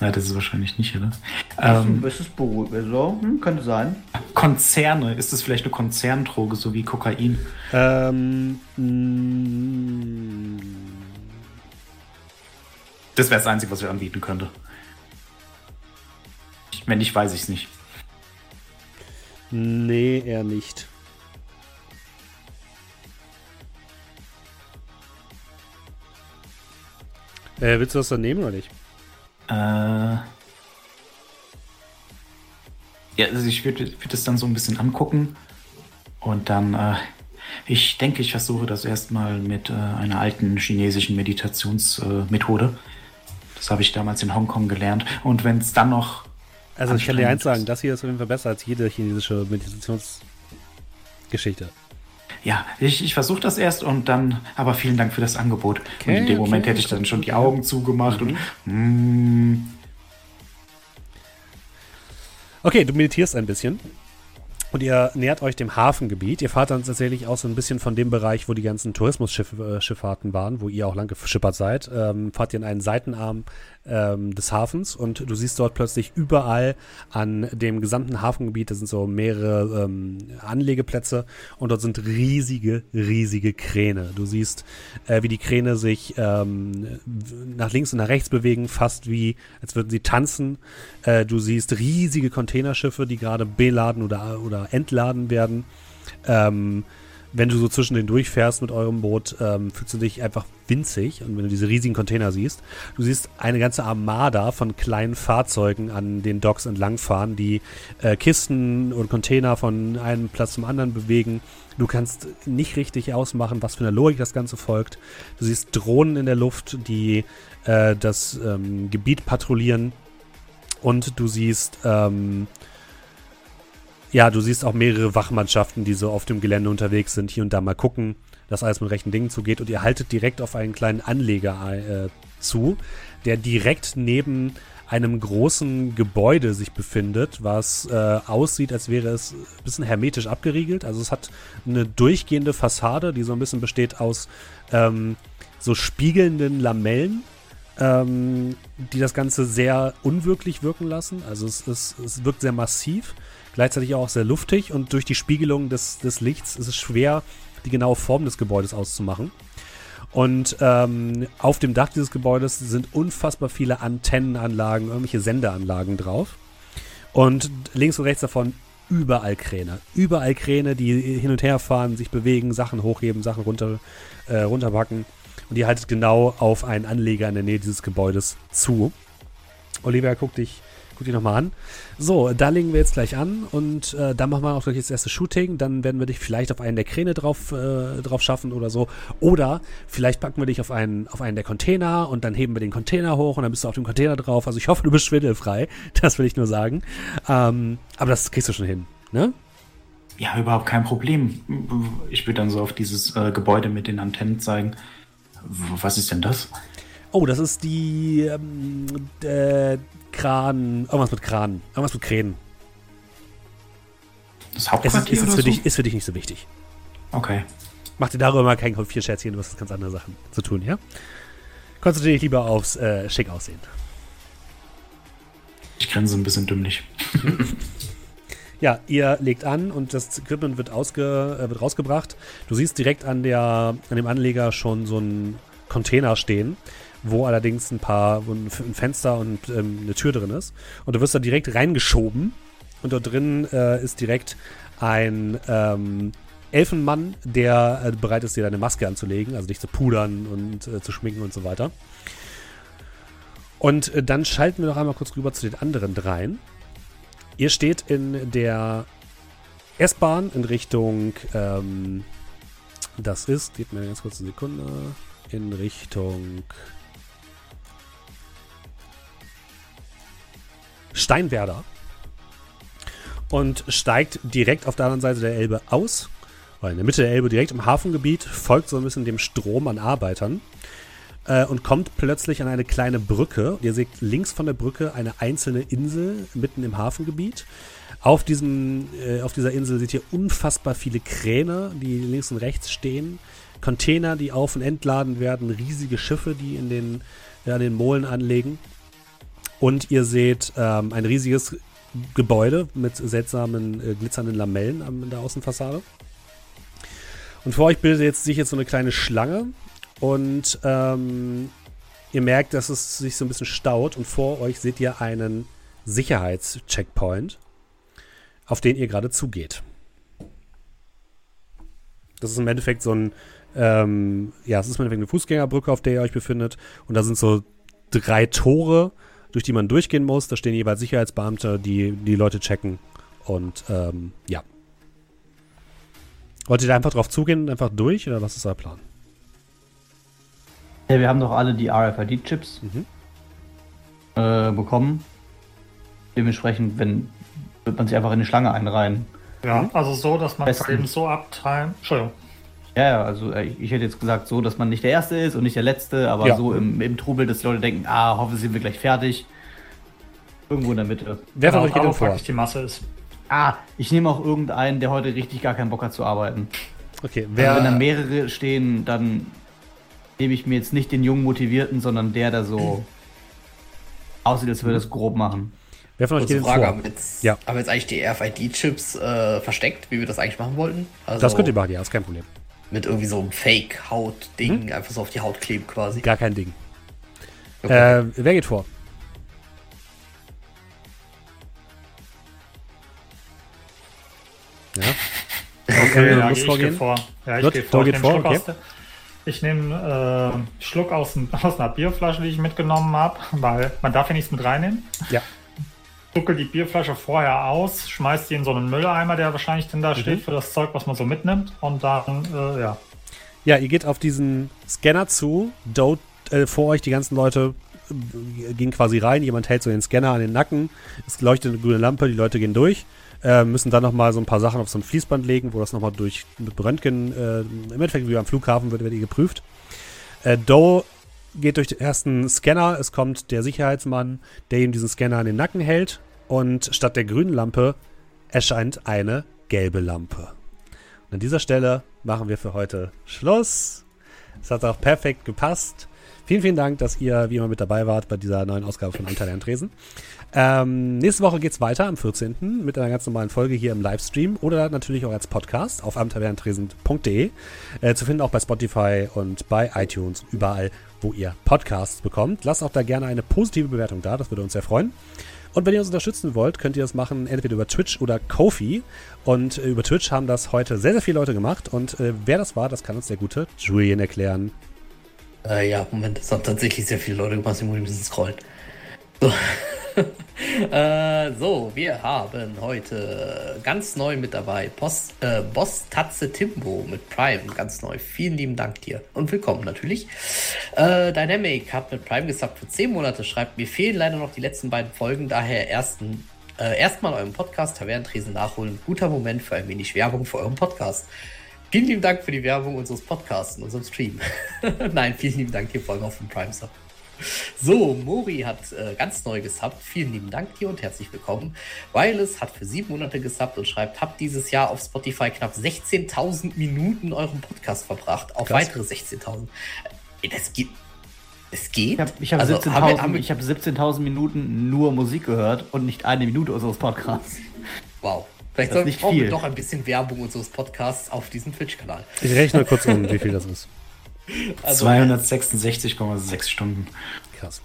B: Ja, das ist wahrscheinlich nicht, oder?
D: Ähm, ist es beruhigend? So, hm, könnte sein.
B: Konzerne, ist das vielleicht eine Konzerndroge, so wie Kokain?
A: Ähm, mm,
B: Das wäre das Einzige, was ich anbieten könnte. Wenn nicht, weiß ich es nicht.
A: nee, eher nicht. Äh, willst du das dann nehmen oder nicht?
B: Äh, ja, also ich würde würd das dann so ein bisschen angucken und dann, äh, ich denke, ich versuche das erstmal mit äh, einer alten chinesischen Meditationsmethode. Äh, das habe ich damals in Hongkong gelernt. Und wenn es dann noch
A: Also ich kann dir eins sagen, das hier ist auf jeden Fall besser als jede chinesische Meditationsgeschichte.
B: Ja, ich, ich versuche das erst und dann, aber vielen Dank für das Angebot.
A: Okay,
B: und in dem
A: okay,
B: Moment hätte ich dann schon die. Augen zugemacht und mm,
A: Okay, du meditierst ein bisschen. Und ihr nähert euch dem Hafengebiet. Ihr fahrt dann tatsächlich auch so ein bisschen von dem Bereich, wo die ganzen Tourismusschifffahrten waren, wo ihr auch lang geschippert seid. Ähm, fahrt ihr in einen Seitenarm ähm, des Hafens und du siehst dort plötzlich überall an dem gesamten Hafengebiet, da sind so mehrere ähm, Anlegeplätze und dort sind riesige, riesige Kräne. Du siehst, äh, wie die Kräne sich ähm, nach links und nach rechts bewegen, fast wie, als würden sie tanzen. Äh, du siehst riesige Containerschiffe, die gerade beladen oder, oder entladen werden. Ähm, wenn du so zwischen den durchfährst mit eurem Boot, ähm, fühlst du dich einfach winzig. Und wenn du diese riesigen Container siehst, du siehst eine ganze Armada von kleinen Fahrzeugen an den Docks entlangfahren, die äh, Kisten und Container von einem Platz zum anderen bewegen. Du kannst nicht richtig ausmachen, was für eine Logik das Ganze folgt. Du siehst Drohnen in der Luft, die äh, das ähm, Gebiet patrouillieren. Und du siehst ähm, ja, du siehst auch mehrere Wachmannschaften, die so auf dem Gelände unterwegs sind, hier und da mal gucken, dass alles mit rechten Dingen zugeht. Und ihr haltet direkt auf einen kleinen Anleger äh, zu, der direkt neben einem großen Gebäude sich befindet, was äh, aussieht, als wäre es ein bisschen hermetisch abgeriegelt. Also es hat eine durchgehende Fassade, die so ein bisschen besteht aus ähm, so spiegelnden Lamellen, ähm, die das Ganze sehr unwirklich wirken lassen. Also es, es, es wirkt sehr massiv gleichzeitig auch sehr luftig und durch die Spiegelung des, des Lichts ist es schwer, die genaue Form des Gebäudes auszumachen. Und ähm, auf dem Dach dieses Gebäudes sind unfassbar viele Antennenanlagen, irgendwelche Sendeanlagen drauf. Und links und rechts davon überall Kräne. Überall Kräne, die hin und her fahren, sich bewegen, Sachen hochheben, Sachen runter, äh, runterpacken. Und ihr haltet genau auf einen Anleger in der Nähe dieses Gebäudes zu. Olivia guckt dich Guck dir nochmal an. So, da legen wir jetzt gleich an und äh, dann machen wir auch gleich das erste Shooting. Dann werden wir dich vielleicht auf einen der Kräne drauf, äh, drauf schaffen oder so. Oder vielleicht packen wir dich auf einen, auf einen der Container und dann heben wir den Container hoch und dann bist du auf dem Container drauf. Also ich hoffe, du bist schwindelfrei. Das will ich nur sagen. Ähm, aber das kriegst du schon hin, ne?
B: Ja, überhaupt kein Problem. Ich würde dann so auf dieses äh, Gebäude mit den Antennen zeigen. Was ist denn das?
A: Oh, das ist die ähm, äh, Kran, irgendwas mit Kran, irgendwas mit Kränen.
B: Das Hauptquartier
A: ist, ist,
B: oder
A: für
B: so?
A: dich, ist für dich nicht so wichtig.
B: Okay.
A: Mach dir darüber mal kein Kopfierscherzchen, du hast ganz andere Sachen zu tun, ja? Konzentriere dich lieber aufs äh, schick aussehen.
B: Ich grinse ein bisschen dümmlich.
A: Ja, ihr legt an und das Equipment wird, ausge, äh, wird rausgebracht. Du siehst direkt an, der, an dem Anleger schon so einen Container stehen, wo allerdings ein paar, ein Fenster und ähm, eine Tür drin ist. Und du wirst da direkt reingeschoben und dort drin äh, ist direkt ein ähm, Elfenmann, der äh, bereit ist, dir deine Maske anzulegen, also dich zu pudern und äh, zu schminken und so weiter. Und äh, dann schalten wir noch einmal kurz rüber zu den anderen dreien. Ihr steht in der S-Bahn in Richtung, ähm, das ist, gebt mir ganz kurz eine Sekunde, in Richtung Steinwerder und steigt direkt auf der anderen Seite der Elbe aus, oder in der Mitte der Elbe direkt im Hafengebiet, folgt so ein bisschen dem Strom an Arbeitern äh, und kommt plötzlich an eine kleine Brücke. Ihr seht links von der Brücke eine einzelne Insel mitten im Hafengebiet. Auf, diesem, äh, auf dieser Insel seht ihr unfassbar viele Kräne, die links und rechts stehen. Container, die auf- und entladen werden. Riesige Schiffe, die in den, ja, an den Molen anlegen. Und ihr seht ähm, ein riesiges Gebäude mit seltsamen äh, glitzernden Lamellen an der Außenfassade. Und vor euch bildet jetzt, sich jetzt so eine kleine Schlange. Und ähm, ihr merkt, dass es sich so ein bisschen staut. Und vor euch seht ihr einen Sicherheitscheckpoint, auf den ihr gerade zugeht. Das ist im Endeffekt so ein, ähm, ja, es ist im Endeffekt eine Fußgängerbrücke, auf der ihr euch befindet. Und da sind so drei Tore, durch die man durchgehen muss. Da stehen jeweils Sicherheitsbeamte, die die Leute checken. Und ähm, ja. Wollt ihr da einfach drauf zugehen und einfach durch? Oder was ist euer Plan?
D: Ja, wir haben doch alle die RFID-Chips
A: Mhm.
D: äh, bekommen. Dementsprechend, wenn wird man sich einfach in eine Schlange einreihen.
E: Ja, also so, dass man es eben so abteilen. Entschuldigung.
D: Ja, ja, also äh, ich, ich hätte jetzt gesagt, so, dass man nicht der Erste ist und nicht der Letzte, aber
A: Ja.
D: so im, im Trubel, dass die Leute denken, ah, hoffe, sind wir gleich fertig. Irgendwo in der Mitte.
A: Wer von
E: Genau,
A: euch geht vor?
E: die Masse ist.
D: Ah, ich nehme auch irgendeinen, der heute richtig gar keinen Bock hat zu arbeiten.
A: Okay,
D: Wer, wenn da
A: wer.
D: mehrere stehen, dann nehme ich mir jetzt nicht den jungen Motivierten, sondern der, der so aussieht, als würde es grob machen.
A: Wer von euch geht
C: Frage,
A: vor?
C: haben wir jetzt,
A: Ja.
C: haben wir jetzt eigentlich die RFID-Chips äh, versteckt, wie wir das eigentlich machen wollten? Also
A: Das könnt ihr machen, ja, ist kein Problem.
C: Mit irgendwie so einem Fake-Haut-Ding
A: Hm?
C: einfach so auf die Haut kleben quasi.
A: Gar kein Ding.
C: Okay.
A: Äh, wer geht vor? Ja.
E: Okay,
A: du
E: ja,
A: musst
E: ich
A: vorgehen?
E: gehe vor. Ja, ich
A: Gut,
E: vor. Ich
A: geht vor, okay.
E: Ich nehme äh, einen Schluck aus, aus einer Bierflasche, die ich mitgenommen habe, weil man darf ja nichts mit reinnehmen.
A: Ja.
E: Duckel die Bierflasche vorher aus, schmeiß die in so einen Mülleimer, der wahrscheinlich dann da
A: Mhm.
E: steht für das Zeug, was man so mitnimmt. Und dann, äh, ja.
A: Ja, ihr geht auf diesen Scanner zu. Dort äh, vor euch die ganzen Leute äh, gehen quasi rein. Jemand hält so den Scanner an den Nacken. Es leuchtet eine grüne Lampe. Die Leute gehen durch. Äh, müssen dann nochmal so ein paar Sachen auf so ein Fließband legen, wo das nochmal durch mit Röntgen, äh, im Endeffekt wie am Flughafen wird, wird ihr geprüft. Äh, Doe geht durch den ersten Scanner. Es kommt der Sicherheitsmann, der ihm diesen Scanner an den Nacken hält. Und statt der grünen Lampe erscheint eine gelbe Lampe. Und an dieser Stelle machen wir für heute Schluss. Es hat auch perfekt gepasst. Vielen, vielen Dank, dass ihr wie immer mit dabei wart bei dieser neuen Ausgabe von Anteil an Tresen. Ähm, nächste Woche geht's weiter am 14. mit einer ganz normalen Folge hier im Livestream oder natürlich auch als Podcast auf abenteuertresen.de. Äh, zu finden auch bei Spotify und bei iTunes, überall, wo ihr Podcasts bekommt. Lasst auch da gerne eine positive Bewertung da, das würde uns sehr freuen. Und wenn ihr uns unterstützen wollt, könnt ihr das machen entweder über Twitch oder Kofi. Und äh, über Twitch haben das heute sehr, sehr viele Leute gemacht. Und äh, wer das war, das kann uns der gute Julian erklären.
C: Äh, ja, Moment, das haben tatsächlich sehr viele Leute gemacht, ich muss ein bisschen scrollen. So. äh, so, wir haben heute ganz neu mit dabei Post, äh, Boss Tatze Timbo mit Prime, ganz neu. Vielen lieben Dank dir und willkommen natürlich. Äh, Dynamic hat mit Prime gesubbt für 10 Monate, schreibt, mir fehlen leider noch die letzten beiden Folgen, daher ersten, äh, erstmal euren Podcast Tavernentresen nachholen. Guter Moment für ein wenig Werbung für euren Podcast. Vielen lieben Dank für die Werbung unseres Podcasts, unserem Stream. Nein, vielen lieben Dank hier vor allem auf dem Prime Sub. So, Mori hat äh, ganz neu gesubbt. Vielen lieben Dank dir und herzlich willkommen. Wireless hat für sieben Monate gesubbt und schreibt, habt dieses Jahr auf Spotify knapp 16.000 Minuten eurem Podcast verbracht. Auf
A: Krass.
C: weitere 16.000. Äh, Das geht. Es geht?
D: Ich habe hab
C: Also,
D: 17.000
C: haben wir- haben wir-
D: ich hab 17.000 Minuten nur Musik gehört und nicht eine Minute unseres Podcasts.
C: Wow. Vielleicht sollten
D: nicht
C: brauchen wir
D: viel.
C: doch ein bisschen Werbung unseres Podcasts auf diesem Twitch-Kanal.
A: Ich rechne kurz um, wie viel das ist.
C: Also,
B: 266,6 Stunden.
A: Krass.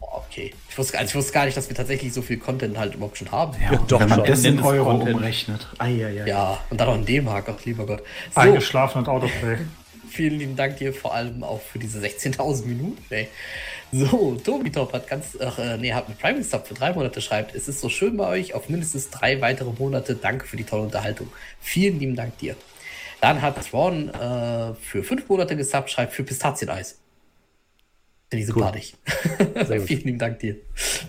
C: okay. Ich wusste, also ich wusste gar nicht, dass wir tatsächlich so viel Content halt überhaupt schon haben.
A: Ja, doch
B: wenn man
A: schon.
B: das in Euro
D: Content.
B: umrechnet. Eieiei.
C: Ja, und dann noch in D-Mark, ach lieber Gott. So,
E: Eingeschlafen und Autoplay.
C: vielen lieben Dank dir vor allem auch für diese 16.000 Minuten, ey. So, Tobi Top hat ganz, ach, äh, nee, hat mit Prime Sub für drei Monate schreibt, es ist so schön bei euch, auf mindestens drei weitere Monate. Danke für die tolle Unterhaltung. Vielen lieben Dank dir. Dann hat Thrawn äh, für fünf Monate gesubbt, schreibt für Pistazieneis. Finde ich sympathisch.
A: Gut.
C: Vielen lieben Dank dir.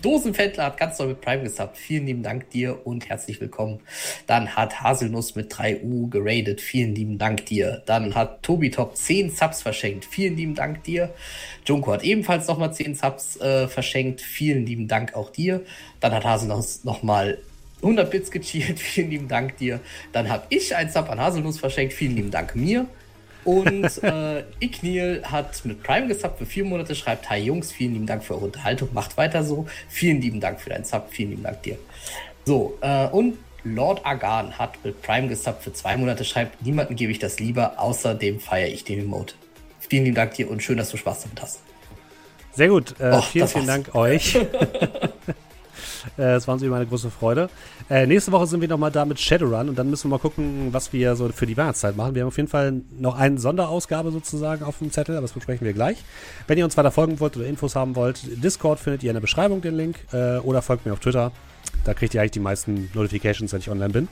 C: Dosenfendler hat ganz neu mit Prime gesubbt. Vielen lieben Dank dir und herzlich willkommen. Dann hat Haselnuss mit 3U geradet. Vielen lieben Dank dir. Dann hat Tobi Top 10 Subs verschenkt. Vielen lieben Dank dir. Junko hat ebenfalls nochmal 10 Subs äh, verschenkt. Vielen lieben Dank auch dir. Dann hat Haselnuss nochmal 100 Bits gecheert. Vielen lieben Dank dir. Dann habe ich ein Sub an Haselnuss verschenkt. Vielen lieben Dank mir. Und äh, Ignil hat mit Prime gesubbt für vier Monate, schreibt, hi Jungs, vielen lieben Dank für eure Unterhaltung, macht weiter so. Vielen lieben Dank für deinen Sub, vielen lieben Dank dir. So, äh, und Lord Agan hat mit Prime gesubbt für zwei Monate, schreibt, niemanden gebe ich das lieber, außerdem feiere ich den Emote. Vielen lieben Dank dir und schön, dass du Spaß damit hast.
A: Sehr gut. Äh,
C: Oh,
A: vielen, vielen. Dank euch. Äh, Es war uns immer eine große Freude. Äh, nächste Woche sind wir nochmal da mit Shadowrun und dann müssen wir mal gucken, was wir so für die Weihnachtszeit machen. Wir haben auf jeden Fall noch eine Sonderausgabe sozusagen auf dem Zettel, aber das besprechen wir gleich. Wenn ihr uns weiter folgen wollt oder Infos haben wollt, Discord findet ihr in der Beschreibung den Link äh, oder folgt mir auf Twitter. Da kriegt ihr eigentlich die meisten Notifications, wenn ich online bin.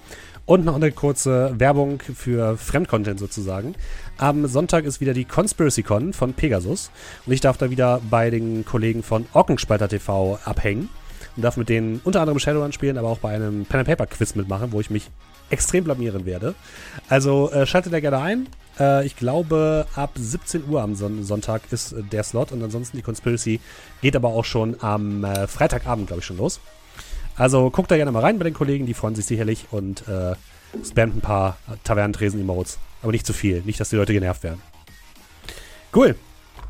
A: Und noch eine kurze Werbung für Fremdcontent sozusagen. Am Sonntag ist wieder die Conspiracy Con von Pegasus und ich darf da wieder bei den Kollegen von Ockenspalter TV abhängen und darf mit denen unter anderem Shadowrun spielen, aber auch bei einem Pen and Paper Quiz mitmachen, wo ich mich extrem blamieren werde. Also äh, schaltet da gerne ein. Äh, ich glaube, ab 17 Uhr am Son Sonntag ist äh, der Slot und ansonsten die Conspiracy geht aber auch schon am äh, Freitagabend, glaube ich, schon los. Also guckt da gerne mal rein bei den Kollegen, die freuen sich sicherlich und äh, spammt ein paar Tavernentresen-Emotes. Aber nicht zu viel, nicht, dass die Leute genervt werden. Cool.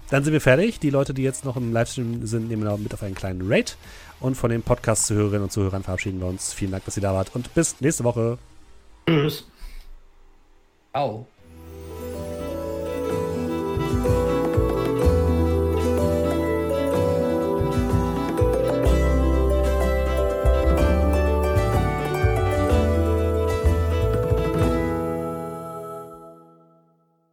A: Dann sind wir fertig. Die Leute, die jetzt noch im Livestream sind, nehmen mit auf einen kleinen Raid. Und von den Podcast-Zuhörerinnen und Zuhörern verabschieden wir uns. Vielen Dank, dass ihr da wart und bis nächste Woche.
E: Tschüss.
C: Au.